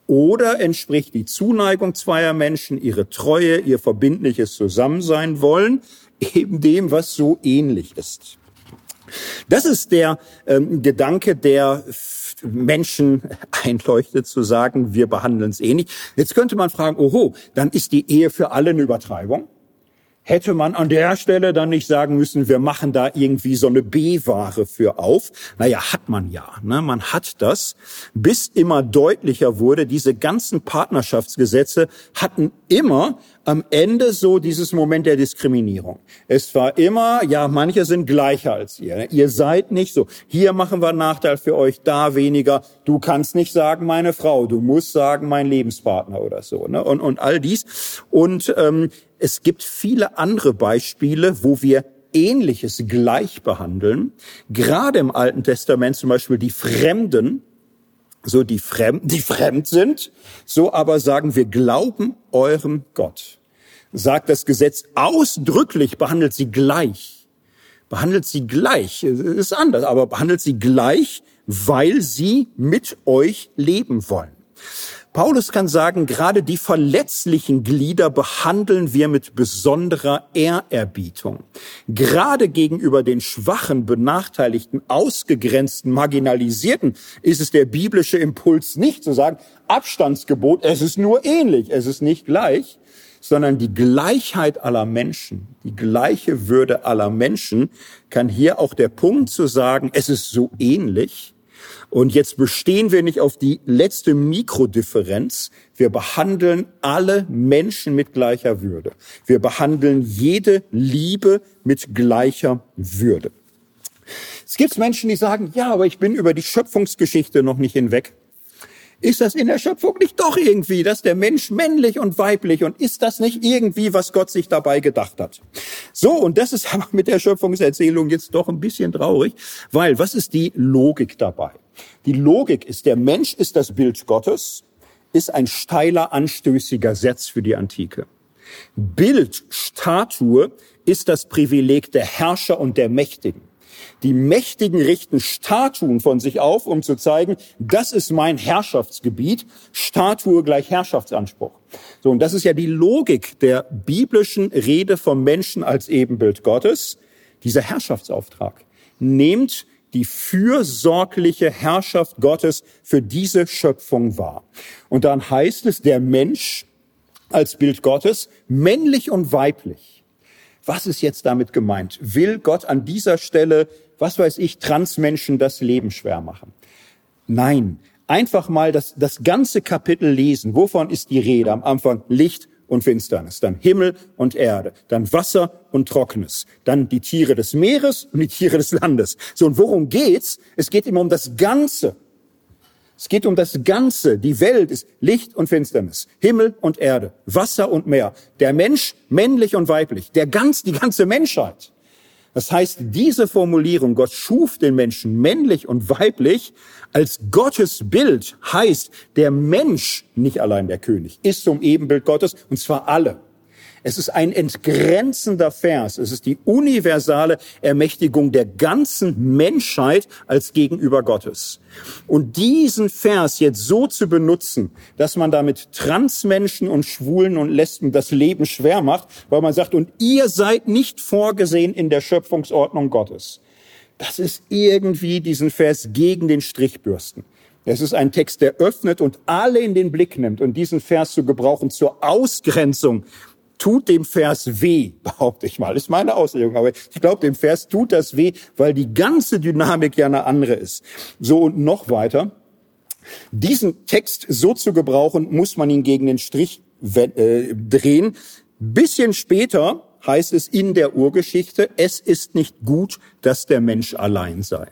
Oder entspricht die Zuneigung zweier Menschen, ihre Treue, ihr verbindliches Zusammensein wollen, eben dem, was so ähnlich ist? Das ist der ähm, Gedanke, der Menschen einleuchtet, zu sagen, wir behandeln es ähnlich. Jetzt könnte man fragen, oho, dann ist die Ehe für alle eine Übertreibung? Hätte man an der Stelle dann nicht sagen müssen, wir machen da irgendwie so eine B-Ware für auf. Naja, hat man ja. Ne? Man hat das, bis immer deutlicher wurde, diese ganzen Partnerschaftsgesetze hatten immer am Ende so dieses Moment der Diskriminierung. Es war immer, ja, manche sind gleicher als ihr. Ne? Ihr seid nicht so. Hier machen wir einen Nachteil für euch, da weniger. Du kannst nicht sagen, meine Frau. Du musst sagen, mein Lebenspartner oder so. Ne? Und, und all dies. Und ähm, es gibt viele andere Beispiele, wo wir Ähnliches gleich behandeln. Gerade im Alten Testament zum Beispiel die Fremden, so die Fremden, die fremd sind, so aber sagen wir glauben eurem Gott. Sagt das Gesetz ausdrücklich, behandelt sie gleich. Behandelt sie gleich, ist anders, aber behandelt sie gleich, weil sie mit euch leben wollen. Paulus kann sagen, gerade die verletzlichen Glieder behandeln wir mit besonderer Ehrerbietung. Gerade gegenüber den schwachen, benachteiligten, ausgegrenzten, marginalisierten ist es der biblische Impuls nicht zu sagen, Abstandsgebot, es ist nur ähnlich, es ist nicht gleich, sondern die Gleichheit aller Menschen, die gleiche Würde aller Menschen, kann hier auch der Punkt zu sagen, es ist so ähnlich, und jetzt bestehen wir nicht auf die letzte Mikrodifferenz. Wir behandeln alle Menschen mit gleicher Würde. Wir behandeln jede Liebe mit gleicher Würde. Es gibt Menschen, die sagen, ja, aber ich bin über die Schöpfungsgeschichte noch nicht hinweg. Ist das in der Schöpfung nicht doch irgendwie, dass der Mensch männlich und weiblich und ist das nicht irgendwie, was Gott sich dabei gedacht hat? So, und das ist aber mit der Schöpfungserzählung jetzt doch ein bisschen traurig, weil was ist die Logik dabei? Die Logik ist, der Mensch ist das Bild Gottes, ist ein steiler, anstößiger Satz für die Antike. Bild, Statue ist das Privileg der Herrscher und der Mächtigen. Die Mächtigen richten Statuen von sich auf, um zu zeigen, das ist mein Herrschaftsgebiet. Statue gleich Herrschaftsanspruch. So, und das ist ja die Logik der biblischen Rede vom Menschen als Ebenbild Gottes. Dieser Herrschaftsauftrag. Nehmt die fürsorgliche Herrschaft Gottes für diese Schöpfung wahr. Und dann heißt es, der Mensch als Bild Gottes, männlich und weiblich was ist jetzt damit gemeint? Will Gott an dieser Stelle, was weiß ich, Transmenschen das Leben schwer machen? Nein, einfach mal das, das ganze Kapitel lesen. Wovon ist die Rede? Am Anfang Licht und Finsternis, dann Himmel und Erde, dann Wasser und Trockenes, dann die Tiere des Meeres und die Tiere des Landes. So, und worum geht's? Es geht immer um das Ganze. Es geht um das Ganze. Die Welt ist Licht und Finsternis, Himmel und Erde, Wasser und Meer. Der Mensch, männlich und weiblich, der ganz, die ganze Menschheit. Das heißt, diese Formulierung, Gott schuf den Menschen männlich und weiblich, als Gottes Bild heißt, der Mensch, nicht allein der König, ist zum Ebenbild Gottes, und zwar alle. Es ist ein entgrenzender Vers. Es ist die universale Ermächtigung der ganzen Menschheit als gegenüber Gottes. Und diesen Vers jetzt so zu benutzen, dass man damit Transmenschen und Schwulen und Lesben das Leben schwer macht, weil man sagt, und ihr seid nicht vorgesehen in der Schöpfungsordnung Gottes. Das ist irgendwie diesen Vers gegen den Strich bürsten. Es ist ein Text, der öffnet und alle in den Blick nimmt und diesen Vers zu gebrauchen zur Ausgrenzung tut dem Vers weh, behaupte ich mal. Ist meine Auslegung. Aber ich glaube, dem Vers tut das weh, weil die ganze Dynamik ja eine andere ist. So und noch weiter. Diesen Text so zu gebrauchen, muss man ihn gegen den Strich äh, drehen. Bisschen später heißt es in der Urgeschichte, es ist nicht gut, dass der Mensch allein sei.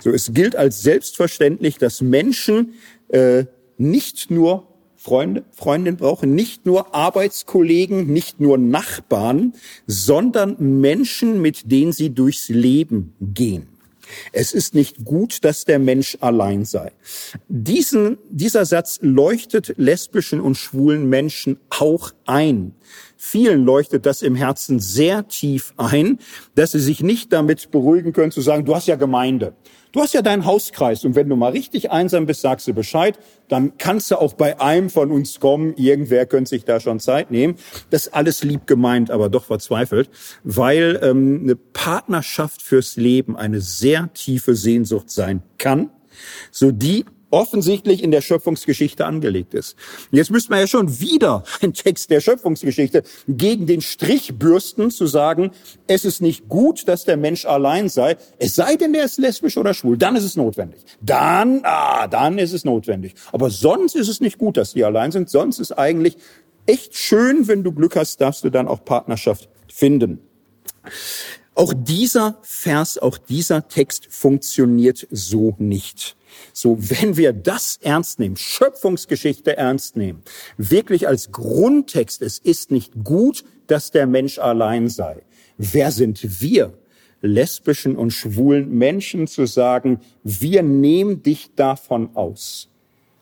So, es gilt als selbstverständlich, dass Menschen äh, nicht nur Freunde, Freundin brauchen, nicht nur Arbeitskollegen, nicht nur Nachbarn, sondern Menschen, mit denen sie durchs Leben gehen. Es ist nicht gut, dass der Mensch allein sei. Diesen, dieser Satz leuchtet lesbischen und schwulen Menschen auch ein. Vielen leuchtet das im Herzen sehr tief ein, dass sie sich nicht damit beruhigen können zu sagen, du hast ja Gemeinde. Du hast ja deinen Hauskreis und wenn du mal richtig einsam bist, sagst du Bescheid, dann kannst du auch bei einem von uns kommen. Irgendwer könnte sich da schon Zeit nehmen. Das ist alles lieb gemeint, aber doch verzweifelt, weil ähm, eine Partnerschaft fürs Leben eine sehr tiefe Sehnsucht sein kann, so die offensichtlich in der Schöpfungsgeschichte angelegt ist. Jetzt müsste man ja schon wieder ein Text der Schöpfungsgeschichte gegen den Strich bürsten, zu sagen, es ist nicht gut, dass der Mensch allein sei, es sei denn, er ist lesbisch oder schwul, dann ist es notwendig. Dann, ah, dann ist es notwendig. Aber sonst ist es nicht gut, dass die allein sind, sonst ist eigentlich echt schön, wenn du Glück hast, darfst du dann auch Partnerschaft finden. Auch dieser Vers, auch dieser Text funktioniert so nicht. So, wenn wir das ernst nehmen, Schöpfungsgeschichte ernst nehmen, wirklich als Grundtext, es ist nicht gut, dass der Mensch allein sei. Wer sind wir, lesbischen und schwulen Menschen, zu sagen, wir nehmen dich davon aus?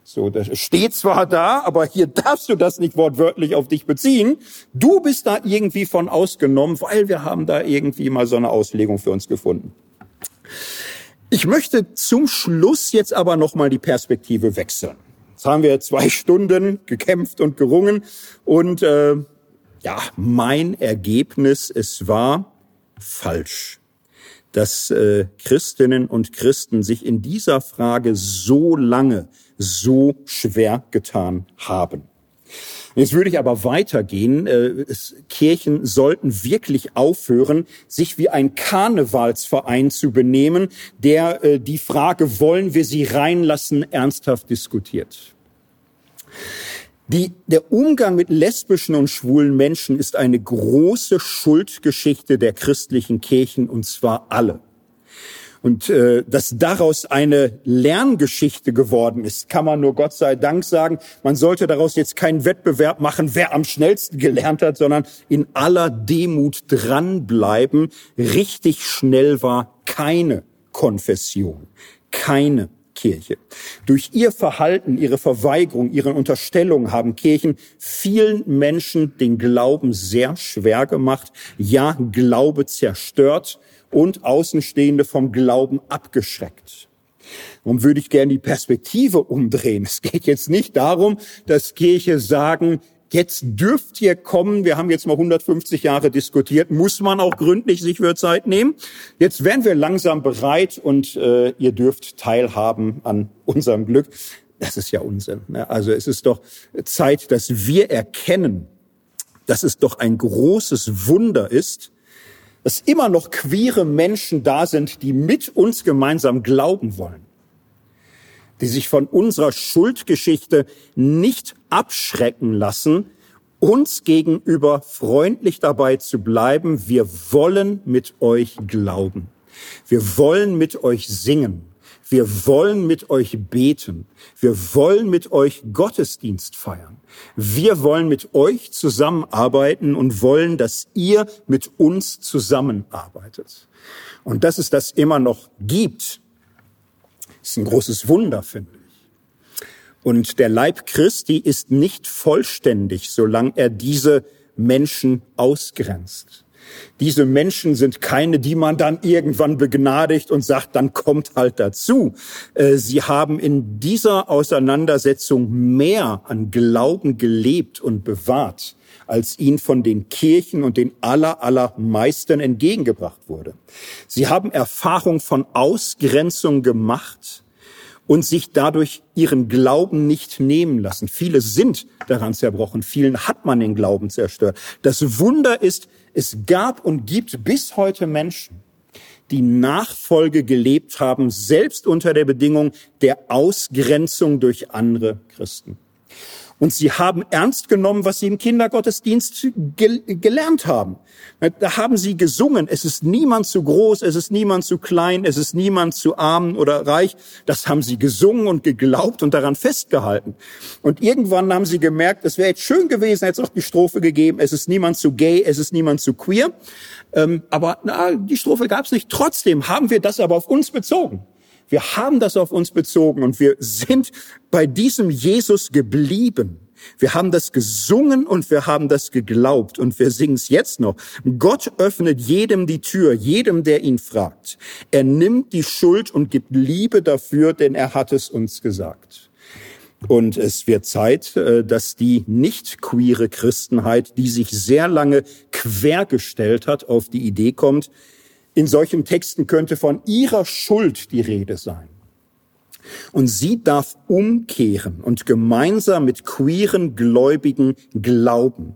So, das steht zwar da, aber hier darfst du das nicht wortwörtlich auf dich beziehen. Du bist da irgendwie von ausgenommen, weil wir haben da irgendwie mal so eine Auslegung für uns gefunden. Ich möchte zum Schluss jetzt aber nochmal die Perspektive wechseln. Jetzt haben wir zwei Stunden gekämpft und gerungen und äh, ja, mein Ergebnis, es war falsch, dass äh, Christinnen und Christen sich in dieser Frage so lange, so schwer getan haben. Jetzt würde ich aber weitergehen. Äh, Kirchen sollten wirklich aufhören, sich wie ein Karnevalsverein zu benehmen, der äh, die Frage, wollen wir sie reinlassen, ernsthaft diskutiert. Die, der Umgang mit lesbischen und schwulen Menschen ist eine große Schuldgeschichte der christlichen Kirchen, und zwar alle. Und äh, dass daraus eine Lerngeschichte geworden ist, kann man nur Gott sei Dank sagen. Man sollte daraus jetzt keinen Wettbewerb machen, wer am schnellsten gelernt hat, sondern in aller Demut dranbleiben. Richtig schnell war keine Konfession, keine Kirche. Durch ihr Verhalten, ihre Verweigerung, ihre Unterstellung haben Kirchen vielen Menschen den Glauben sehr schwer gemacht, ja, Glaube zerstört und Außenstehende vom Glauben abgeschreckt. Darum würde ich gerne die Perspektive umdrehen. Es geht jetzt nicht darum, dass Kirche sagen, jetzt dürft ihr kommen, wir haben jetzt mal 150 Jahre diskutiert, muss man auch gründlich sich für Zeit nehmen. Jetzt werden wir langsam bereit und äh, ihr dürft teilhaben an unserem Glück. Das ist ja Unsinn. Ne? Also es ist doch Zeit, dass wir erkennen, dass es doch ein großes Wunder ist, dass immer noch queere Menschen da sind, die mit uns gemeinsam glauben wollen, die sich von unserer Schuldgeschichte nicht abschrecken lassen, uns gegenüber freundlich dabei zu bleiben, wir wollen mit euch glauben. Wir wollen mit euch singen. Wir wollen mit euch beten. Wir wollen mit euch Gottesdienst feiern. Wir wollen mit euch zusammenarbeiten und wollen, dass ihr mit uns zusammenarbeitet. Und dass es das immer noch gibt, ist ein großes Wunder, finde ich. Und der Leib Christi ist nicht vollständig, solange er diese Menschen ausgrenzt. Diese Menschen sind keine, die man dann irgendwann begnadigt und sagt, dann kommt halt dazu. Äh, sie haben in dieser Auseinandersetzung mehr an Glauben gelebt und bewahrt, als ihnen von den Kirchen und den aller, allermeisten entgegengebracht wurde. Sie haben Erfahrung von Ausgrenzung gemacht und sich dadurch ihren Glauben nicht nehmen lassen. Viele sind daran zerbrochen, vielen hat man den Glauben zerstört. Das Wunder ist, es gab und gibt bis heute Menschen, die Nachfolge gelebt haben, selbst unter der Bedingung der Ausgrenzung durch andere Christen. Und sie haben ernst genommen, was sie im Kindergottesdienst gel gelernt haben. Da haben sie gesungen, es ist niemand zu groß, es ist niemand zu klein, es ist niemand zu arm oder reich. Das haben sie gesungen und geglaubt und daran festgehalten. Und irgendwann haben sie gemerkt, es wäre jetzt schön gewesen, hätte es auch die Strophe gegeben, es ist niemand zu gay, es ist niemand zu queer. Ähm, aber na, die Strophe gab es nicht. Trotzdem haben wir das aber auf uns bezogen. Wir haben das auf uns bezogen und wir sind bei diesem Jesus geblieben. Wir haben das gesungen und wir haben das geglaubt und wir singen es jetzt noch. Gott öffnet jedem die Tür, jedem, der ihn fragt. Er nimmt die Schuld und gibt Liebe dafür, denn er hat es uns gesagt. Und es wird Zeit, äh, dass die nicht queere Christenheit, die sich sehr lange quergestellt hat, auf die Idee kommt, in solchen Texten könnte von ihrer Schuld die Rede sein. Und sie darf umkehren und gemeinsam mit queeren Gläubigen glauben.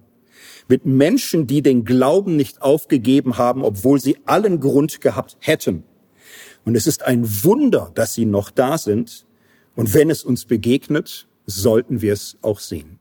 Mit Menschen, die den Glauben nicht aufgegeben haben, obwohl sie allen Grund gehabt hätten. Und es ist ein Wunder, dass sie noch da sind. Und wenn es uns begegnet, sollten wir es auch sehen.